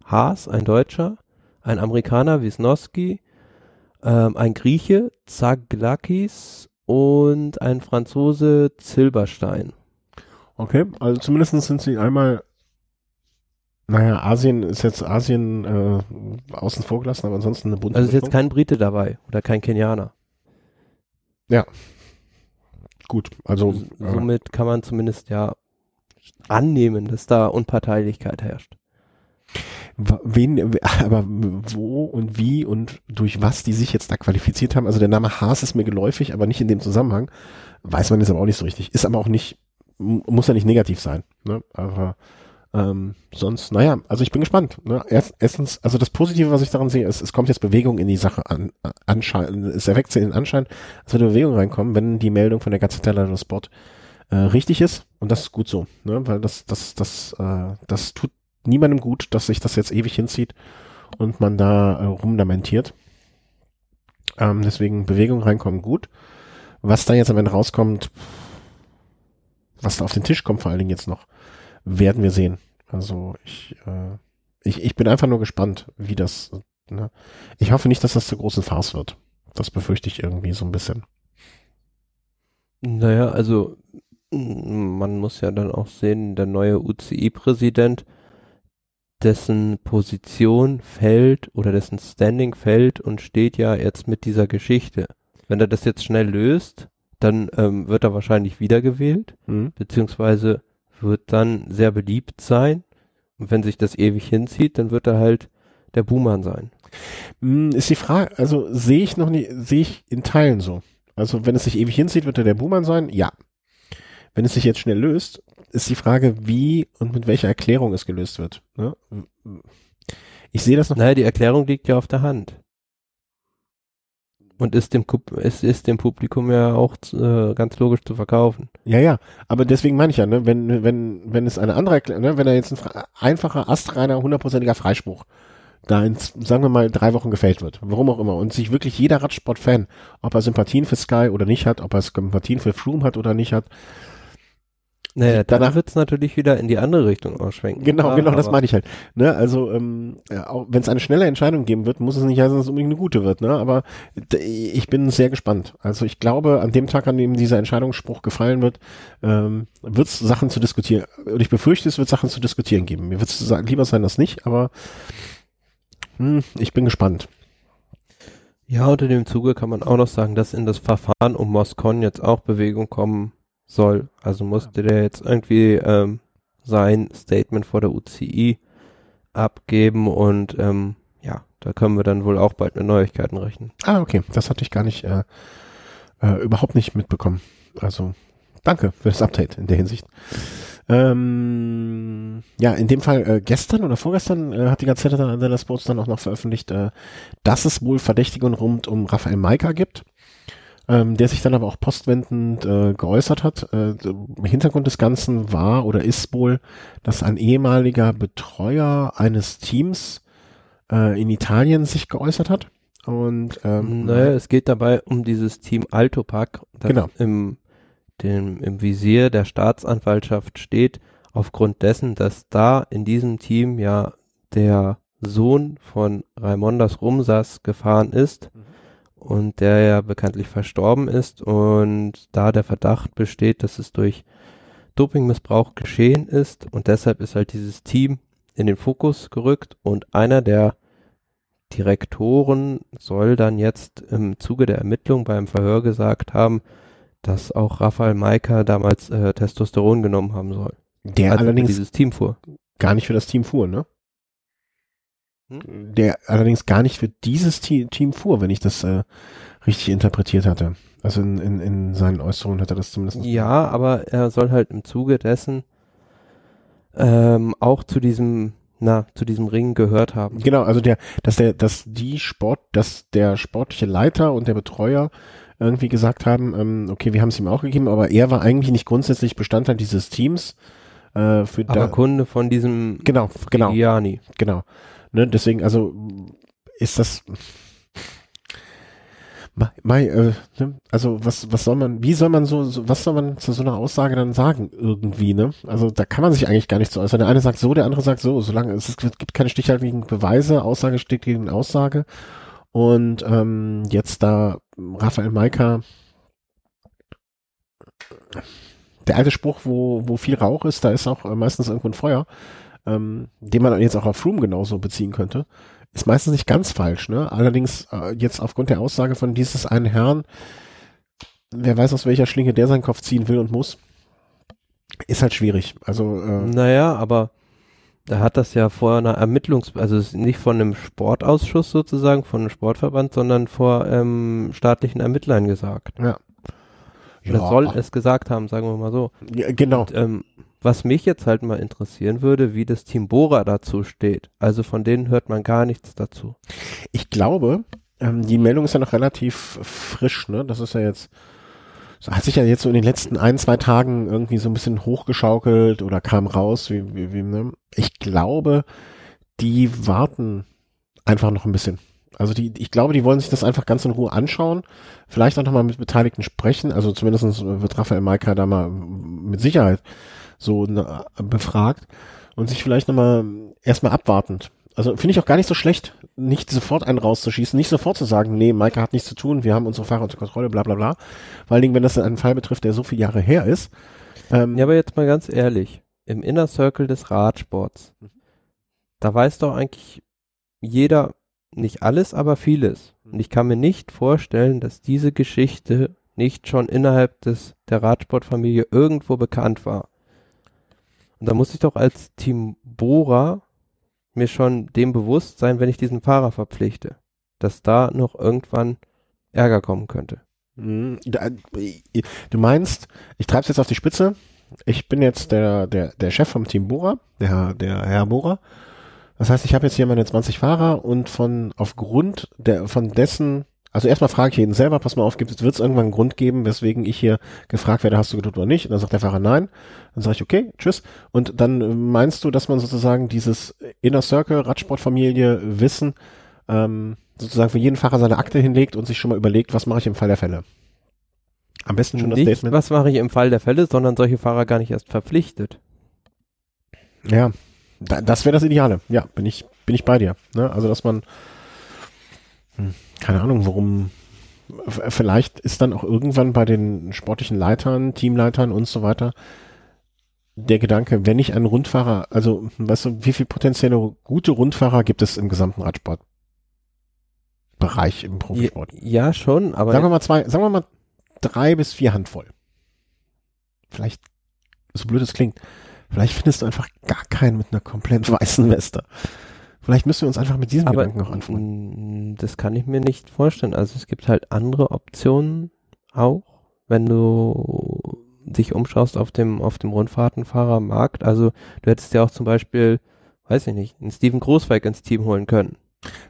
Haas, ein Deutscher, ein Amerikaner, Wisnowski, ähm, ein Grieche, Zaglakis und ein Franzose, Zilberstein. Okay, also zumindest sind sie einmal, naja, Asien ist jetzt Asien äh, außen vor gelassen, aber ansonsten eine bunte Also ist jetzt kein Brite dabei oder kein Kenianer. Gut, also äh, Somit kann man zumindest ja annehmen, dass da Unparteilichkeit herrscht. wen, aber wo und wie und durch was die sich jetzt da qualifiziert haben, also der Name Haas ist mir geläufig, aber nicht in dem Zusammenhang, weiß man jetzt aber auch nicht so richtig, ist aber auch nicht, muss ja nicht negativ sein, ne? aber ähm, sonst, naja, also ich bin gespannt. Ne? Erst, erstens, also das Positive, was ich daran sehe, ist, es kommt jetzt Bewegung in die Sache an, anschein, es erweckt den Anschein, dass würde Bewegung reinkommen, wenn die Meldung von der Gazzetta dello Sport äh, richtig ist und das ist gut so, ne? weil das, das, das, äh, das tut niemandem gut, dass sich das jetzt ewig hinzieht und man da äh, rumlamentiert. Ähm, deswegen Bewegung reinkommen gut. Was da jetzt am Ende rauskommt, was da auf den Tisch kommt, vor allen Dingen jetzt noch, werden wir sehen. Also ich, äh, ich, ich bin einfach nur gespannt, wie das. Ne? Ich hoffe nicht, dass das zur großen Farce wird. Das befürchte ich irgendwie so ein bisschen. Naja, also man muss ja dann auch sehen, der neue UCI-Präsident, dessen Position fällt oder dessen Standing fällt und steht ja jetzt mit dieser Geschichte. Wenn er das jetzt schnell löst, dann ähm, wird er wahrscheinlich wiedergewählt, Mhm. beziehungsweise wird dann sehr beliebt sein. Und wenn sich das ewig hinzieht, dann wird er halt der Buhmann sein. Hm, Ist die Frage, also sehe ich noch nicht, sehe ich in Teilen so. Also wenn es sich ewig hinzieht, wird er der Buhmann sein? Ja. Wenn es sich jetzt schnell löst, ist die Frage, wie und mit welcher Erklärung es gelöst wird. Ne? Ich sehe das noch. Naja, die Erklärung liegt ja auf der Hand. Und ist dem, es ist dem Publikum ja auch äh, ganz logisch zu verkaufen. Ja, ja, aber deswegen meine ich ja, ne, wenn, wenn, wenn es eine andere ne, wenn er jetzt ein einfacher, astreiner, hundertprozentiger Freispruch da in, sagen wir mal, drei Wochen gefällt wird, warum auch immer, und sich wirklich jeder Radsport-Fan, ob er Sympathien für Sky oder nicht hat, ob er Sympathien für Froome hat oder nicht hat, naja, danach wird es natürlich wieder in die andere Richtung ausschwenken. Genau, ja, genau, das meine ich halt. Ne, also ähm, ja, wenn es eine schnelle Entscheidung geben wird, muss es nicht heißen, dass es unbedingt eine gute wird. Ne? Aber ich bin sehr gespannt. Also ich glaube, an dem Tag, an dem dieser Entscheidungsspruch gefallen wird, ähm, wird es Sachen zu diskutieren. Und ich befürchte, es wird Sachen zu diskutieren geben. Mir wird es lieber sein, das nicht. Aber hm, ich bin gespannt. Ja, unter dem Zuge kann man auch noch sagen, dass in das Verfahren um Moscon jetzt auch Bewegung kommen soll. Also musste der jetzt irgendwie ähm, sein Statement vor der UCI abgeben und ähm, ja, da können wir dann wohl auch bald mit Neuigkeiten rechnen. Ah, okay. Das hatte ich gar nicht, äh, äh, überhaupt nicht mitbekommen. Also danke für das Update in der Hinsicht. Ähm, ja, in dem Fall äh, gestern oder vorgestern äh, hat die Gazette der Sports dann auch noch veröffentlicht, äh, dass es wohl Verdächtigungen rund um Raphael Maika gibt ähm, der sich dann aber auch postwendend äh, geäußert hat. Äh, Hintergrund des Ganzen war oder ist wohl, dass ein ehemaliger Betreuer eines Teams äh, in Italien sich geäußert hat. Und ähm, naja, es geht dabei um dieses Team Altopac, das genau. im, dem, im Visier der Staatsanwaltschaft steht, aufgrund dessen, dass da in diesem Team ja der Sohn von Raimondas Rumsas gefahren ist. Mhm und der ja bekanntlich verstorben ist und da der Verdacht besteht, dass es durch Dopingmissbrauch geschehen ist und deshalb ist halt dieses Team in den Fokus gerückt und einer der Direktoren soll dann jetzt im Zuge der Ermittlung beim Verhör gesagt haben, dass auch Raphael Maika damals äh, Testosteron genommen haben soll. Der allerdings dieses Team fuhr. Gar nicht für das Team fuhr, ne? Hm? der allerdings gar nicht für dieses Team fuhr, wenn ich das äh, richtig interpretiert hatte. Also in, in, in seinen Äußerungen hat er das zumindest. Ja, aber er soll halt im Zuge dessen ähm, auch zu diesem, na, zu diesem Ring gehört haben. Genau, also der, dass der, dass die Sport, dass der sportliche Leiter und der Betreuer irgendwie gesagt haben, ähm, okay, wir haben es ihm auch gegeben, aber er war eigentlich nicht grundsätzlich Bestandteil dieses Teams. Äh, für aber da, Kunde von diesem genau, genau, Gianni. genau. Ne, deswegen, also ist das Mai, äh, ne? also was, was soll man, wie soll man so, so, was soll man zu so einer Aussage dann sagen irgendwie, ne? Also da kann man sich eigentlich gar nicht so äußern. Der eine sagt so, der andere sagt so, solange es, es gibt keine stichhaltigen Beweise, Aussage steht gegen Aussage. Und ähm, jetzt da Raphael Maika, der alte Spruch, wo, wo viel Rauch ist, da ist auch meistens irgendwo ein Feuer ähm, den man jetzt auch auf Froome genauso beziehen könnte, ist meistens nicht ganz falsch. Ne? Allerdings äh, jetzt aufgrund der Aussage von dieses einen Herrn, wer weiß aus welcher Schlinge der seinen Kopf ziehen will und muss, ist halt schwierig. Also äh, naja, aber da hat das ja vor einer Ermittlungs-, also nicht von einem Sportausschuss sozusagen, von einem Sportverband, sondern vor ähm, staatlichen Ermittlern gesagt. Ja. ja. Das soll es gesagt haben, sagen wir mal so. Ja, genau. Und, ähm, was mich jetzt halt mal interessieren würde, wie das Team Bora dazu steht. Also von denen hört man gar nichts dazu. Ich glaube, ähm, die Meldung ist ja noch relativ frisch, ne? Das ist ja jetzt, so hat sich ja jetzt so in den letzten ein, zwei Tagen irgendwie so ein bisschen hochgeschaukelt oder kam raus, wie, wie, wie ne? Ich glaube, die warten einfach noch ein bisschen. Also die, ich glaube, die wollen sich das einfach ganz in Ruhe anschauen, vielleicht auch nochmal mit Beteiligten sprechen. Also zumindest wird Raphael Maika da mal mit Sicherheit so na, befragt und sich vielleicht nochmal erstmal abwartend. Also finde ich auch gar nicht so schlecht, nicht sofort einen rauszuschießen, nicht sofort zu sagen, nee, Maika hat nichts zu tun, wir haben unsere Fahrer unter Kontrolle, bla bla bla. Vor allen Dingen, wenn das einen Fall betrifft, der so viele Jahre her ist. Ähm, ja, aber jetzt mal ganz ehrlich, im Inner Circle des Radsports, da weiß doch eigentlich jeder, nicht alles, aber vieles. Und ich kann mir nicht vorstellen, dass diese Geschichte nicht schon innerhalb des, der Radsportfamilie irgendwo bekannt war. Und da muss ich doch als Team Bora mir schon dem bewusst sein, wenn ich diesen Fahrer verpflichte, dass da noch irgendwann Ärger kommen könnte. Mhm. Du meinst, ich treibe es jetzt auf die Spitze, ich bin jetzt der, der, der Chef vom Team Bora, der, der Herr Bora. Das heißt, ich habe jetzt hier meine 20 Fahrer und von aufgrund der von dessen, also erstmal frage ich jeden selber, pass mal auf, wird es irgendwann einen Grund geben, weswegen ich hier gefragt werde, hast du geduld oder nicht? Und dann sagt der Fahrer nein. Dann sage ich, okay, tschüss. Und dann meinst du, dass man sozusagen dieses Inner Circle, Radsportfamilie, Wissen, ähm, sozusagen für jeden Fahrer seine Akte hinlegt und sich schon mal überlegt, was mache ich im Fall der Fälle. Am besten schon das Nicht, Statement. was mache ich im Fall der Fälle, sondern solche Fahrer gar nicht erst verpflichtet. Ja, da, das wäre das Ideale. Ja, bin ich, bin ich bei dir. Ne? Also, dass man, hm, keine Ahnung, warum, vielleicht ist dann auch irgendwann bei den sportlichen Leitern, Teamleitern und so weiter der Gedanke, wenn ich einen Rundfahrer, also, weißt du, wie viel potenzielle gute Rundfahrer gibt es im gesamten Radsportbereich im Profisport? Ja, schon, aber Sagen wir mal zwei, sagen wir mal drei bis vier Handvoll. Vielleicht, so blöd es klingt, vielleicht findest du einfach gar keinen mit einer komplett weißen Weste. Vielleicht müssen wir uns einfach mit diesem aber Gedanken noch anfangen. das kann ich mir nicht vorstellen. Also es gibt halt andere Optionen auch, wenn du dich umschaust auf dem auf dem Rundfahrtenfahrermarkt. Also du hättest ja auch zum Beispiel, weiß ich nicht, einen Steven Großweig ins Team holen können.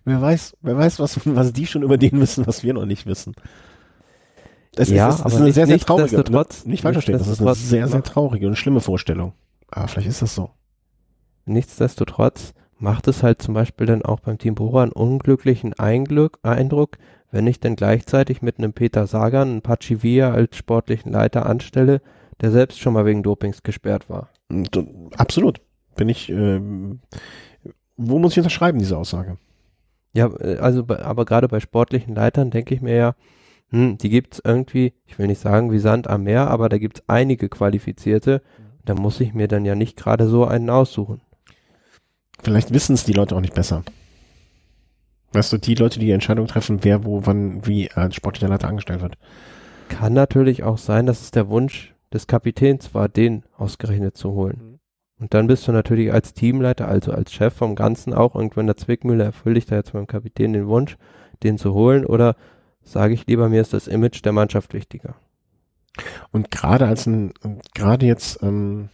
Wer weiß, wer weiß, was, was die schon über den wissen, was wir noch nicht wissen. Das Ja, ist, das aber ist eine nicht- sehr, sehr traurige, nichtsdestotrotz- ne? nicht falsch verstehen, das ist eine sehr, sehr traurige und schlimme Vorstellung. Aber vielleicht ist das so. Nichtsdestotrotz macht es halt zum Beispiel dann auch beim Team Bora einen unglücklichen Einglück, Eindruck, wenn ich dann gleichzeitig mit einem Peter Sagan einen Pachivia als sportlichen Leiter anstelle, der selbst schon mal wegen Dopings gesperrt war. Äh, absolut. Bin ich, ähm, wo muss ich unterschreiben, diese Aussage? Ja, äh, also aber gerade bei sportlichen Leitern denke ich mir ja, hm, die gibt's irgendwie, ich will nicht sagen wie Sand am Meer, aber da gibt's einige qualifizierte, da muss ich mir dann ja nicht gerade so einen aussuchen. Vielleicht wissen es die Leute auch nicht besser. Weißt du, die Leute, die die Entscheidung treffen, wer, wo, wann, wie als sportlicher Leiter angestellt wird. Kann natürlich auch sein, dass es der Wunsch des Kapitäns war, den ausgerechnet zu holen. Mhm. Und dann bist du natürlich als Teamleiter, also als Chef vom Ganzen auch irgendwo in der Zwickmühle, erfülle ich da jetzt meinem Kapitän den Wunsch, den zu holen oder sage ich lieber, mir ist das Image der Mannschaft wichtiger. Und gerade als ein, gerade jetzt, ähm,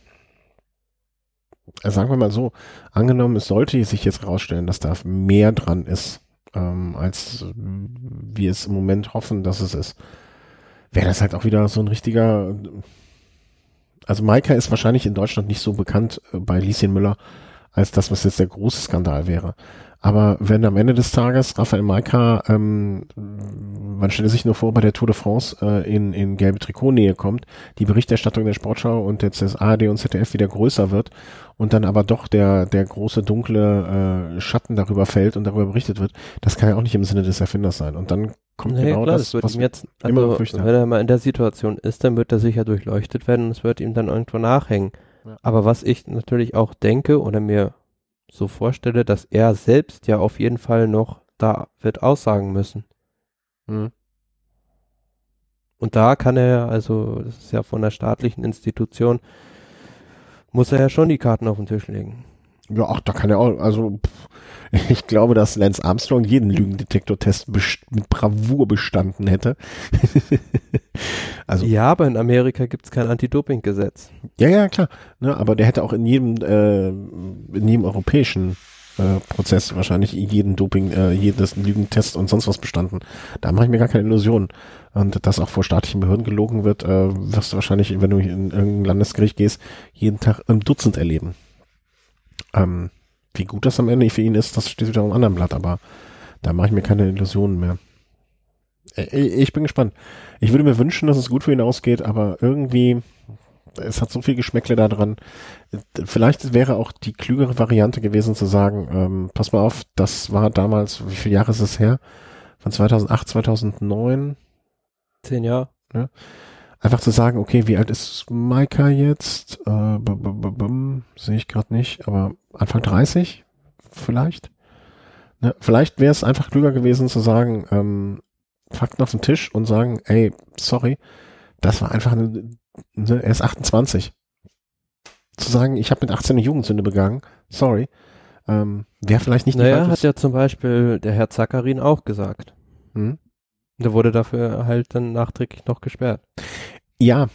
äh, sagen wir mal so, angenommen, es sollte sich jetzt herausstellen, dass da mehr dran ist, ähm, als wir es im Moment hoffen, dass es ist, wäre das halt auch wieder so ein richtiger, also Maika ist wahrscheinlich in Deutschland nicht so bekannt äh, bei Lieschen Müller, als das, was jetzt der große Skandal wäre. Aber wenn am Ende des Tages Raphael Maika, ähm, man stelle sich nur vor, bei der Tour de France äh, in, in gelbe Trikotnähe kommt, die Berichterstattung der Sportschau und jetzt das ARD und ZDF wieder größer wird und dann aber doch der, der große dunkle äh, Schatten darüber fällt und darüber berichtet wird, das kann ja auch nicht im Sinne des Erfinders sein. Und dann kommt Naja, genau klar, das, wird was ihm jetzt, immer also, wenn er mal in der Situation ist, dann wird er sicher durchleuchtet werden und es wird ihm dann irgendwo nachhängen. Ja. Aber was ich natürlich auch denke oder mir so vorstelle, dass er selbst ja auf jeden Fall noch da wird aussagen müssen. Mhm. Und da kann er, also das ist ja von der staatlichen Institution, muss er ja schon die Karten auf den Tisch legen. Ja, ach, da kann er auch, also pff, ich glaube, dass Lance Armstrong jeden Lügendetektor-Test mit Bravour bestanden hätte. also Ja, aber in Amerika gibt es kein Anti-Doping-Gesetz. Ja, ja, klar. Ne, aber der hätte auch in jedem, äh, in jedem europäischen äh, Prozess wahrscheinlich jeden Doping, äh, jedes Lügentest und sonst was bestanden. Da mache ich mir gar keine Illusionen. Und dass auch vor staatlichen Behörden gelogen wird, äh, wirst du wahrscheinlich, wenn du in irgendein Landesgericht gehst, jeden Tag ein Dutzend erleben. Ähm, wie gut das am Ende für ihn ist, das steht wieder auf einem anderen Blatt, aber da mache ich mir keine Illusionen mehr. Äh, Ich bin gespannt. Ich würde mir wünschen, dass es gut für ihn ausgeht, aber irgendwie, es hat so viel Geschmäckle da dran. Vielleicht wäre auch die klügere Variante gewesen zu sagen, ähm, pass mal auf, das war damals, wie viele Jahre ist es her? Von 2008, 2009? Zehn Jahre. Einfach zu sagen, okay, wie alt ist Maika jetzt? Äh, Sehe ich gerade nicht, aber Anfang 30 vielleicht? Ne? Vielleicht wäre es einfach klüger gewesen zu sagen, ähm, Fakten auf den Tisch und sagen, ey, sorry, das war einfach eine, ne, er ist 28. Zu sagen, ich habe mit 18 eine Jugendsünde begangen, sorry, ähm, wäre vielleicht nicht Naja, hat ja zum Beispiel der Herr Zakarin auch gesagt. hm? Der wurde dafür halt dann nachträglich noch gesperrt. Ja,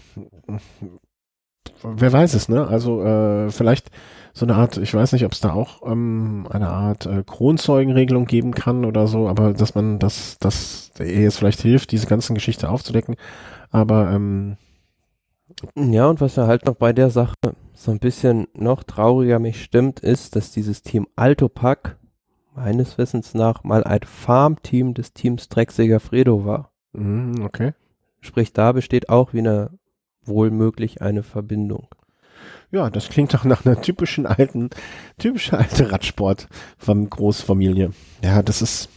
wer weiß es, ne? Also äh, vielleicht so eine Art, ich weiß nicht, ob es da auch ähm, eine Art äh, Kronzeugenregelung geben kann oder so, aber dass man das, das jetzt vielleicht hilft, diese ganzen Geschichte aufzudecken. Aber ähm, ja, und was ja halt noch bei der Sache so ein bisschen noch trauriger mich stimmt, ist, dass dieses Team Altopack meines Wissens nach mal ein Farmteam des Teams Drecksiger Fredo war. Mhm, okay. Sprich, da besteht auch wieder wohl möglich eine Verbindung. Ja, das klingt doch nach einer typischen alten, typische alte Radsport von Großfamilie. Ja, das ist.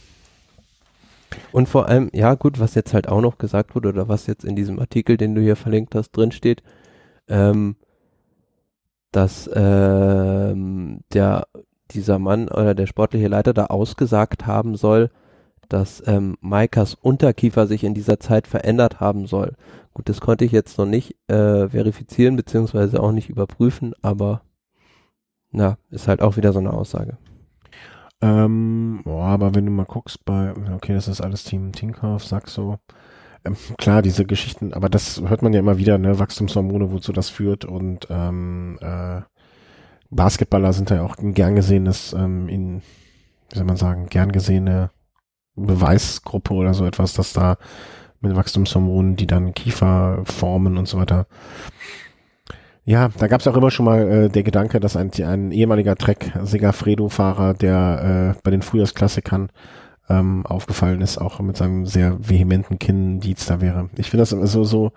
Und vor allem, ja gut, was jetzt halt auch noch gesagt wurde oder was jetzt in diesem Artikel, den du hier verlinkt hast, drin steht, ähm, dass ähm, der dieser Mann oder der sportliche Leiter da ausgesagt haben soll, dass ähm, Maikas Unterkiefer sich in dieser Zeit verändert haben soll. Gut, das konnte ich jetzt noch nicht äh, verifizieren beziehungsweise auch nicht überprüfen, aber na, ist halt auch wieder so eine Aussage. Ähm, boah, aber wenn du mal guckst bei, okay, das ist alles Team Tinkoff, Saxo, ähm, klar, diese Geschichten, aber das hört man ja immer wieder, ne, Wachstumshormone, wozu das führt und ähm, äh, Basketballer sind ja auch ein gern gesehenes, ähm, in, wie soll man sagen, gern gesehene Beweisgruppe oder so etwas, dass da mit Wachstumshormonen, die dann Kiefer formen und so weiter. Ja, da gab es auch immer schon mal äh, der Gedanke, dass ein, ein ehemaliger Trek Segafredo-Fahrer, der äh, bei den Frühjahrsklassikern ähm, aufgefallen ist, auch mit seinem sehr vehementen Kinn-Dietz da wäre. Ich finde das so, so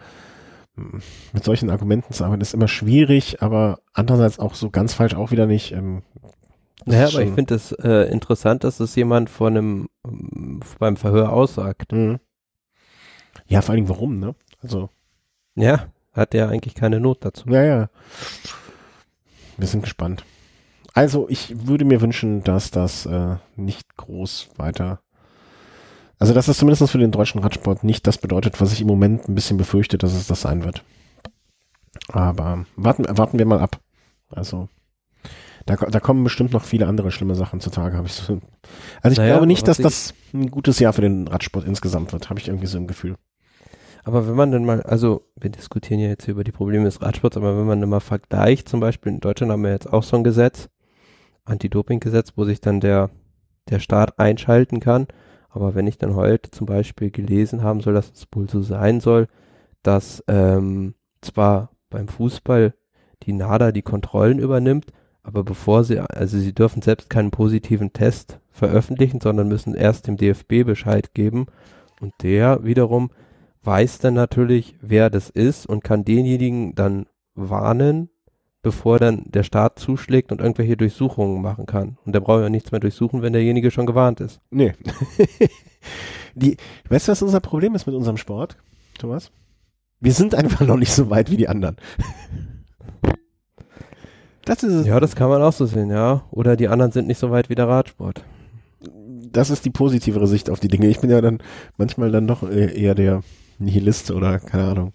mit solchen Argumenten zu arbeiten, ist immer schwierig, aber andererseits auch so ganz falsch auch wieder nicht. Ähm, naja, aber ich finde es äh, interessant, dass es jemand vor einem beim Verhör aussagt. Mhm. Ja, vor allem warum, ne? Also. Ja, hat ja eigentlich keine Not dazu. Ja, ja. Wir sind gespannt. Also, ich würde mir wünschen, dass das äh, nicht groß weiter. Also, dass es zumindest für den deutschen Radsport nicht das bedeutet, was ich im Moment ein bisschen befürchte, dass es das sein wird. Aber warten, warten wir mal ab. Also, da, da kommen bestimmt noch viele andere schlimme Sachen zutage, habe ich so. Also ich naja, glaube nicht, dass das ein gutes Jahr für den Radsport insgesamt wird, habe ich irgendwie so im Gefühl. Aber wenn man dann mal, also wir diskutieren ja jetzt über die Probleme des Radsports, aber wenn man dann mal vergleicht, zum Beispiel in Deutschland haben wir jetzt auch so ein Gesetz, Anti-Doping-Gesetz, wo sich dann der, der Staat einschalten kann. Aber wenn ich dann heute zum Beispiel gelesen haben soll, dass es wohl so sein soll, dass ähm, zwar beim Fußball die NADA die Kontrollen übernimmt, aber bevor sie, also sie dürfen selbst keinen positiven Test veröffentlichen, sondern müssen erst dem DFB Bescheid geben. Und der wiederum weiß dann natürlich, wer das ist und kann denjenigen dann warnen, bevor dann der Staat zuschlägt und irgendwelche Durchsuchungen machen kann. Und der braucht ja nichts mehr durchsuchen, wenn derjenige schon gewarnt ist. Nee. die, weißt du, was unser Problem ist mit unserem Sport, Thomas? Wir sind einfach noch nicht so weit wie die anderen. Das ist es. Ja, das kann man auch so sehen, ja. Oder die anderen sind nicht so weit wie der Radsport. Das ist die positivere Sicht auf die Dinge. Ich bin ja dann manchmal dann doch eher der Nihilist oder keine Ahnung,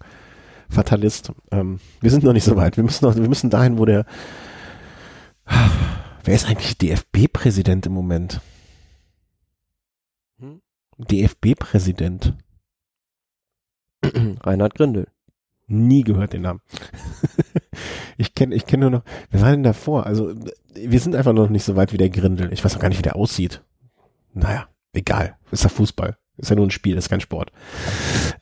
Fatalist. Ähm, wir sind noch nicht so weit. Wir müssen noch, wir müssen dahin, wo der Wer ist eigentlich DFB-Präsident im Moment? Hm? DFB-Präsident. Reinhard Grindel. Nie gehört den Namen. ich kenne ich kenn nur noch, wer war denn davor? Also, wir sind einfach noch nicht so weit wie der Grindel. Ich weiß auch gar nicht, wie der aussieht. Naja, egal. Ist ja Fußball. Ist ja nur ein Spiel, ist kein Sport.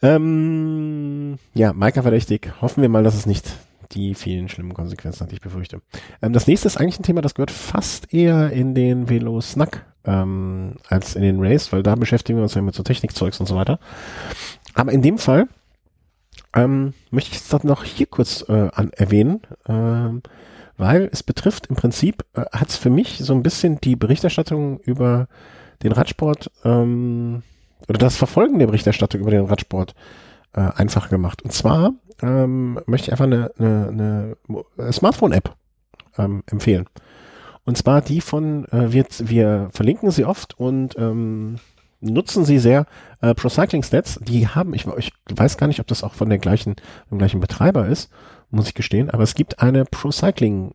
Ähm, ja, Maika verdächtig. Hoffen wir mal, dass es nicht die vielen schlimmen Konsequenzen hat, die ich befürchte. Ähm, das nächste ist eigentlich ein Thema, das gehört fast eher in den Velo Snack ähm, als in den Race, weil da beschäftigen wir uns ja mit so Technikzeugs und so weiter. Aber in dem Fall ähm, möchte ich es dann noch hier kurz äh, an, erwähnen, ähm, weil es betrifft im Prinzip, äh, hat es für mich so ein bisschen die Berichterstattung über den Radsport ähm, oder das Verfolgen der Berichterstattung über den Radsport äh, einfach gemacht. Und zwar ähm, möchte ich einfach eine, eine, eine Smartphone-App ähm, empfehlen. Und zwar die von, äh, wir, wir verlinken sie oft und ähm, nutzen sie sehr. Äh, Pro Cycling Stats, die haben, ich, ich weiß gar nicht, ob das auch von der gleichen, dem gleichen Betreiber ist, muss ich gestehen, aber es gibt eine Pro Cycling,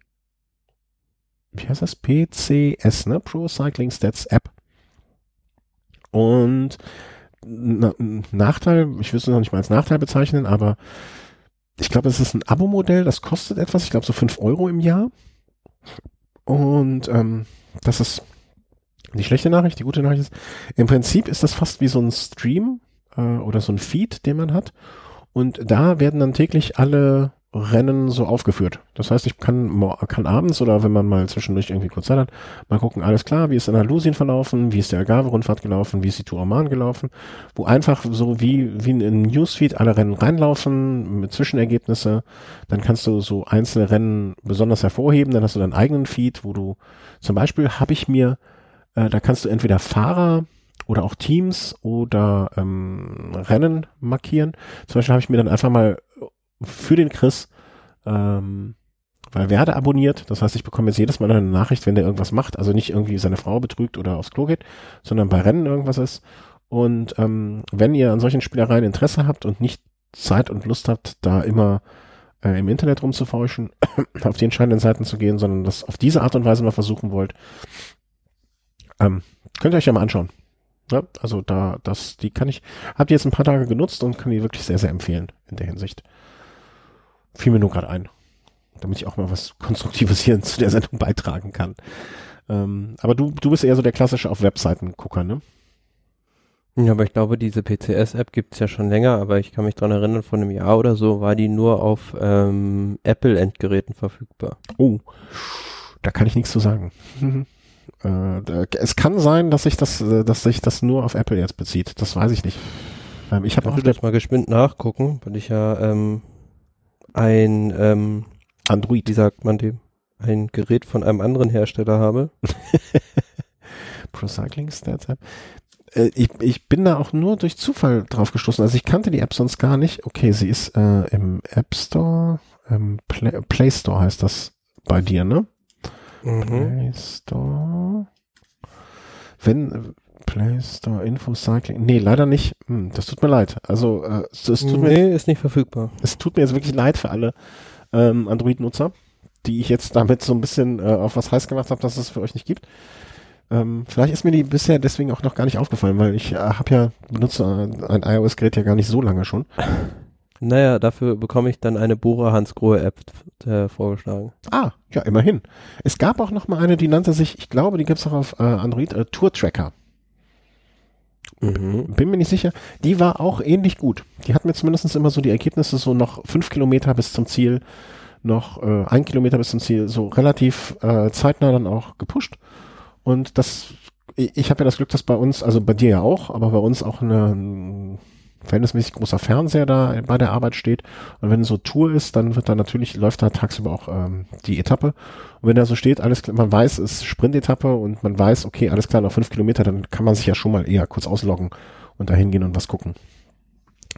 wie heißt das? PCS, ne? Pro Cycling Stats App. Und na, Nachteil, ich will es noch nicht mal als Nachteil bezeichnen, aber ich glaube, es ist ein Abo-Modell, das kostet etwas, ich glaube so fünf Euro im Jahr. Und ähm, das ist die schlechte Nachricht, die gute Nachricht ist, im Prinzip ist das fast wie so ein Stream äh, oder so ein Feed, den man hat. Und da werden dann täglich alle Rennen so aufgeführt. Das heißt, ich kann, kann abends oder wenn man mal zwischendurch irgendwie kurz Zeit hat, mal gucken, alles klar, wie ist Andalusien verlaufen, wie ist der Algarve-Rundfahrt gelaufen, wie ist die Tour Oman gelaufen, wo einfach so wie, wie in einem Newsfeed alle Rennen reinlaufen mit Zwischenergebnisse. Dann kannst du so einzelne Rennen besonders hervorheben, dann hast du deinen eigenen Feed, wo du zum Beispiel habe ich mir, äh, da kannst du entweder Fahrer oder auch Teams oder ähm, Rennen markieren. Zum Beispiel habe ich mir dann einfach mal für den Chris, ähm, weil werde abonniert. Das heißt, ich bekomme jetzt jedes Mal eine Nachricht, wenn der irgendwas macht. Also nicht irgendwie seine Frau betrügt oder aufs Klo geht, sondern bei Rennen irgendwas ist. Und ähm, wenn ihr an solchen Spielereien Interesse habt und nicht Zeit und Lust habt, da immer äh, im Internet rumzufauschen, auf die entscheidenden Seiten zu gehen, sondern das auf diese Art und Weise mal versuchen wollt, ähm, könnt ihr euch ja mal anschauen. Ja, also da, das, die kann ich, habt ihr jetzt ein paar Tage genutzt und kann die wirklich sehr, sehr empfehlen in der Hinsicht. Fiel mir nur gerade ein, damit ich auch mal was Konstruktives hier zu der Sendung beitragen kann. Ähm, aber du, du bist eher so der klassische auf Webseiten-Gucker, ne? Ja, aber ich glaube, diese PCS-App gibt's ja schon länger, aber ich kann mich dran erinnern, vor einem Jahr oder so war die nur auf ähm, Apple-Endgeräten verfügbar. Oh, da kann ich nichts zu sagen. äh, es kann sein, dass sich das, äh, dass sich das nur auf Apple jetzt bezieht. Das weiß ich nicht. Ähm, ich habe auch das mal geschwind nachgucken, weil ich ja ähm, ein ähm, Android, wie sagt man dem, ein Gerät von einem anderen Hersteller habe. Procycling Stats App. Äh, ich, ich bin da auch nur durch Zufall drauf gestoßen. Also ich kannte die App sonst gar nicht. Okay, sie ist äh, im App Store, im Play, Play Store heißt das bei dir, ne? Mhm. Play Store. Wenn, Play Store Info Cycling. Nee, leider nicht. Hm, das tut mir leid. Also äh, es, es tut nee, mir, ist nicht verfügbar. Es tut mir jetzt wirklich leid für alle ähm, Android-Nutzer, die ich jetzt damit so ein bisschen äh, auf was heiß gemacht habe, dass es für euch nicht gibt. Ähm, vielleicht ist mir die bisher deswegen auch noch gar nicht aufgefallen, weil ich äh, habe ja benutze ein iOS-Gerät ja gar nicht so lange schon. Naja, dafür bekomme ich dann eine Bora Hans Grohe App äh, vorgeschlagen. Ah, ja, immerhin. Es gab auch noch mal eine, die nannte sich, ich glaube, die gibt's auch auf äh, Android, äh, Tour Tracker. Mhm. Bin mir nicht sicher. Die war auch ähnlich gut. Die hat mir zumindest immer so die Ergebnisse so noch fünf Kilometer bis zum Ziel, noch äh, ein Kilometer bis zum Ziel, so relativ äh, zeitnah dann auch gepusht. Und das, ich, ich habe ja das Glück, dass bei uns, also bei dir ja auch, aber bei uns auch eine, verhältnismäßig großer Fernseher da bei der Arbeit steht. Und wenn so Tour ist, dann wird da natürlich, läuft da tagsüber auch ähm, die Etappe. Und wenn da so steht, alles klar, man weiß, es ist Sprintetappe und man weiß, okay, alles klar, noch fünf Kilometer, dann kann man sich ja schon mal eher kurz ausloggen und da hingehen und was gucken.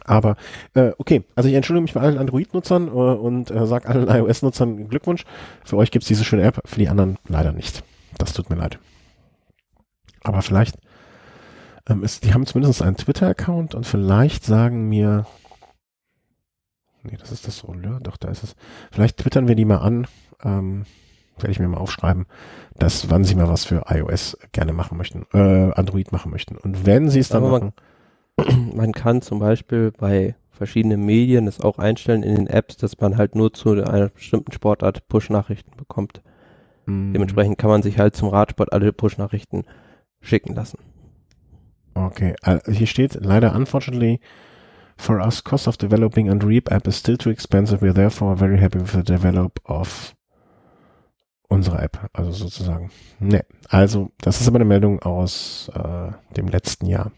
Aber äh, okay, also ich entschuldige mich bei allen Android-Nutzern äh, und äh, sage allen iOS-Nutzern Glückwunsch. Für euch gibt's diese schöne App, für die anderen leider nicht. Das tut mir leid. Aber vielleicht ähm, ist, die haben zumindest einen Twitter-Account und vielleicht sagen mir, nee, das ist das Rolleur, doch, da ist es. Vielleicht twittern wir die mal an, ähm, werde ich mir mal aufschreiben, dass wann sie mal was für iOS gerne machen möchten, äh, Android machen möchten. Und wenn sie es dann Aber machen. Man, man kann zum Beispiel bei verschiedenen Medien es auch einstellen in den Apps, dass man halt nur zu einer bestimmten Sportart Push-Nachrichten bekommt. Mm. Dementsprechend kann man sich halt zum Radsport alle Push-Nachrichten schicken lassen. Okay, uh, hier steht leider unfortunately for us cost of developing and Reap app is still too expensive. We're therefore very happy with the develop of unsere App, also sozusagen. Ne, also das ist aber eine Meldung aus äh, dem letzten Jahr.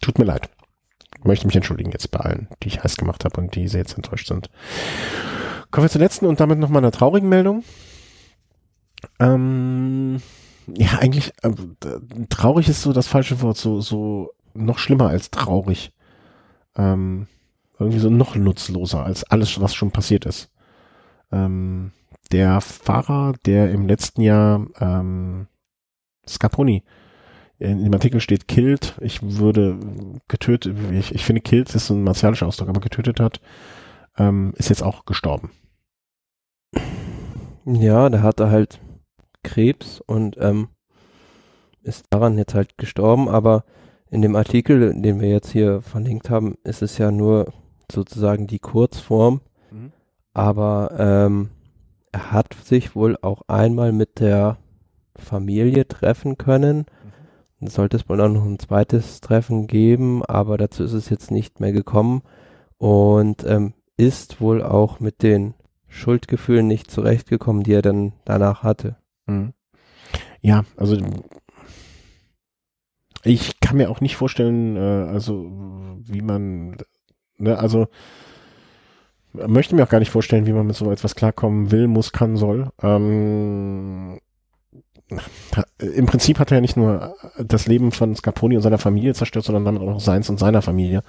Tut mir leid. Möchte mich entschuldigen jetzt bei allen, die ich heiß gemacht habe und die sehr jetzt enttäuscht sind. Kommen wir zur letzten und damit nochmal einer traurigen Meldung. Ähm, ja, eigentlich, äh, traurig ist so das falsche Wort, so, so noch schlimmer als traurig. Ähm, irgendwie so noch nutzloser als alles, was schon passiert ist. Ähm, der Fahrer, der im letzten Jahr ähm, Scarponi, in dem Artikel steht killed, ich würde getötet, ich, ich finde killed ist ein martialischer Ausdruck, aber getötet hat, ähm, ist jetzt auch gestorben. Ja, der hatte halt Krebs und ähm, ist daran jetzt halt gestorben, aber in dem Artikel, den wir jetzt hier verlinkt haben, ist es ja nur sozusagen die Kurzform. Mhm. aber ähm, er hat sich wohl auch einmal mit der Familie treffen können. Mhm. Sollte es wohl auch noch ein zweites Treffen geben, aber dazu ist es jetzt nicht mehr gekommen und ähm, ist wohl auch mit den Schuldgefühlen nicht zurechtgekommen, die er dann danach hatte. Mhm. Ja, also ich kann mir auch nicht vorstellen, äh, also wie man, ne, also möchte mir auch gar nicht vorstellen, wie man mit so etwas klarkommen will, muss, kann, soll. Ähm, Im Prinzip hat er ja nicht nur das Leben von Scarponi und seiner Familie zerstört, sondern damit auch noch seins und seiner Familie.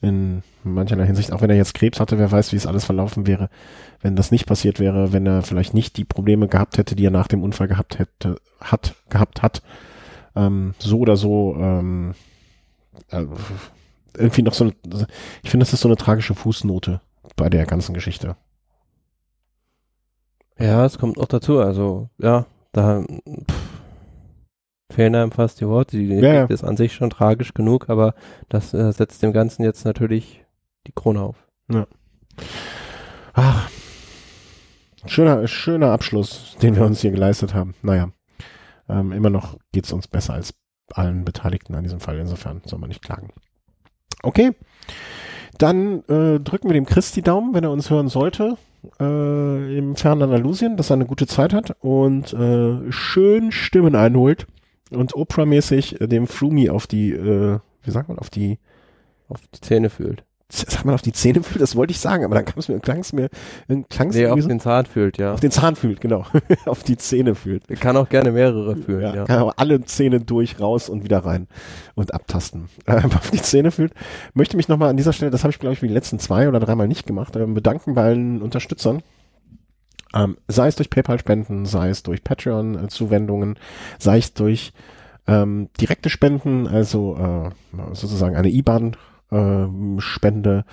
In mancherlei Hinsicht. Auch wenn er jetzt Krebs hatte, wer weiß, wie es alles verlaufen wäre, wenn das nicht passiert wäre, wenn er vielleicht nicht die Probleme gehabt hätte, die er nach dem Unfall gehabt hätte, hat, gehabt hat. Ähm, so oder so, ähm, äh, irgendwie noch so eine, ich finde, das ist so eine tragische Fußnote bei der ganzen Geschichte. Ja, es kommt auch dazu. Also, ja, da pff, fehlen einem fast die Worte. Die ja, ist an sich schon tragisch genug, aber das äh, setzt dem Ganzen jetzt natürlich die Krone auf. Ja. Ach, schöner, schöner Abschluss, den wir uns hier geleistet haben. Naja, ähm, immer noch geht es uns besser als allen Beteiligten an diesem Fall. Insofern soll man nicht klagen. Okay. Dann äh, drücken wir dem Chris die Daumen, wenn er uns hören sollte, äh, im fernen Andalusien, dass er eine gute Zeit hat und äh, schön Stimmen einholt und Oprah-mäßig dem Flumi auf die, äh, wie sagt man, auf die auf die Zähne fühlt sag mal, auf die Zähne fühlt, das wollte ich sagen, aber dann kam es mir, klang es mir, klang nee, auf so, den Zahn fühlt, ja. Auf den Zahn fühlt, genau. auf die Zähne fühlt. Kann auch gerne mehrere fühlen, ja. ja. Kann aber alle Zähne durch, raus und wieder rein und abtasten. Äh, auf die Zähne fühlt. Möchte mich nochmal an dieser Stelle, das habe ich glaube ich wie die letzten zwei oder dreimal nicht gemacht, äh, bedanken bei allen Unterstützern. Ähm, sei es durch PayPal-Spenden, sei es durch Patreon-Zuwendungen, sei es durch ähm, direkte Spenden, also äh, sozusagen eine IBAN äh, Spende,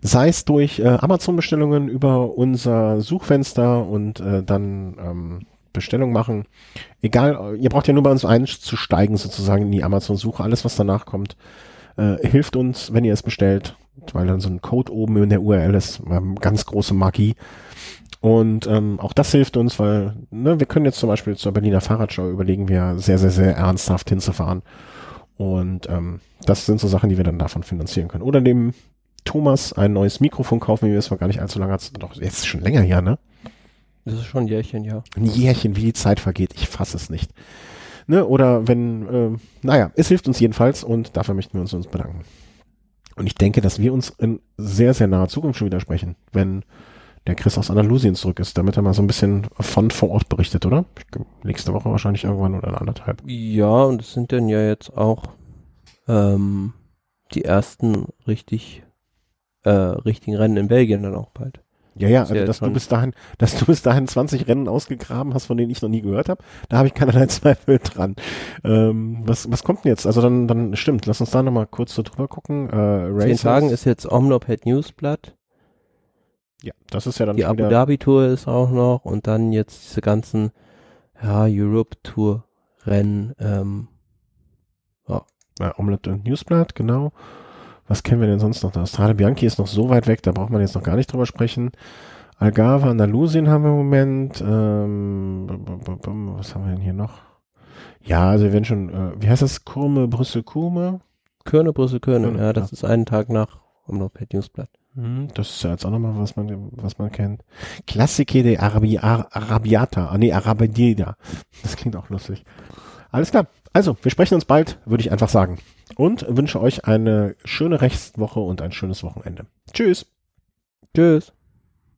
sei es durch äh, Amazon-Bestellungen über unser Suchfenster und äh, dann ähm, Bestellung machen. Egal, ihr braucht ja nur bei uns einzusteigen sozusagen in die Amazon-Suche. Alles, was danach kommt, äh, hilft uns, wenn ihr es bestellt, weil dann so ein Code oben in der URL ist. Ähm, ganz große Magie. Und ähm, auch das hilft uns, weil ne, wir können jetzt zum Beispiel zur Berliner Fahrradschau überlegen wir sehr, sehr, sehr ernsthaft hinzufahren. Und ähm, das sind so Sachen, die wir dann davon finanzieren können. Oder dem Thomas ein neues Mikrofon kaufen, wie wir es war gar nicht allzu lange hat. Doch, jetzt ist schon länger her, ne? Das ist schon ein Jährchen, ja. Ein Jährchen, wie die Zeit vergeht. Ich fasse es nicht. Ne? Oder wenn, äh, naja, es hilft uns jedenfalls und dafür möchten wir uns, uns bedanken. Und ich denke, dass wir uns in sehr, sehr naher Zukunft schon wieder sprechen, wenn der Chris aus Andalusien zurück ist, damit er mal so ein bisschen von vor Ort berichtet, oder? Nächste Woche wahrscheinlich irgendwann oder anderthalb. Ja, und es sind dann ja jetzt auch ähm, die ersten richtig äh, richtigen Rennen in Belgien dann auch bald. Ja, ja, also dass du bis dahin, dass du bis dahin 20 Rennen ausgegraben hast, von denen ich noch nie gehört habe, da habe ich keinerlei Zweifel dran. Ähm, was, was kommt denn jetzt? Also dann, dann stimmt, lass uns da nochmal kurz so drüber gucken. Äh, Zehn Tagen ist jetzt Omloped Newsblatt. Ja, das ist ja dann Die Abu Dhabi Tour ist auch noch und dann jetzt diese ganzen ja, Europe Tour Rennen. Ähm, ja. ja, Omelette und Newsblatt, genau. Was kennen wir denn sonst noch? Der Strade Bianchi ist noch so weit weg, da braucht man jetzt noch gar nicht drüber sprechen. Algarve, Andalusien haben wir im Moment. Ähm, was haben wir denn hier noch? Ja, also wir werden schon, äh, wie heißt das? Kurme, Brüssel, Kurme? Körne, Brüssel, Körne. Ja, das ja. ist einen Tag nach Omloped Newsblatt. Hm, das ist ja jetzt auch nochmal, was man, was man kennt. Klassiker de Arabi Arabiata. Ah, nee, Arabidida. Das klingt auch lustig. Alles klar. Also, wir sprechen uns bald, würde ich einfach sagen. Und wünsche euch eine schöne Rechtswoche und ein schönes Wochenende. Tschüss. Tschüss.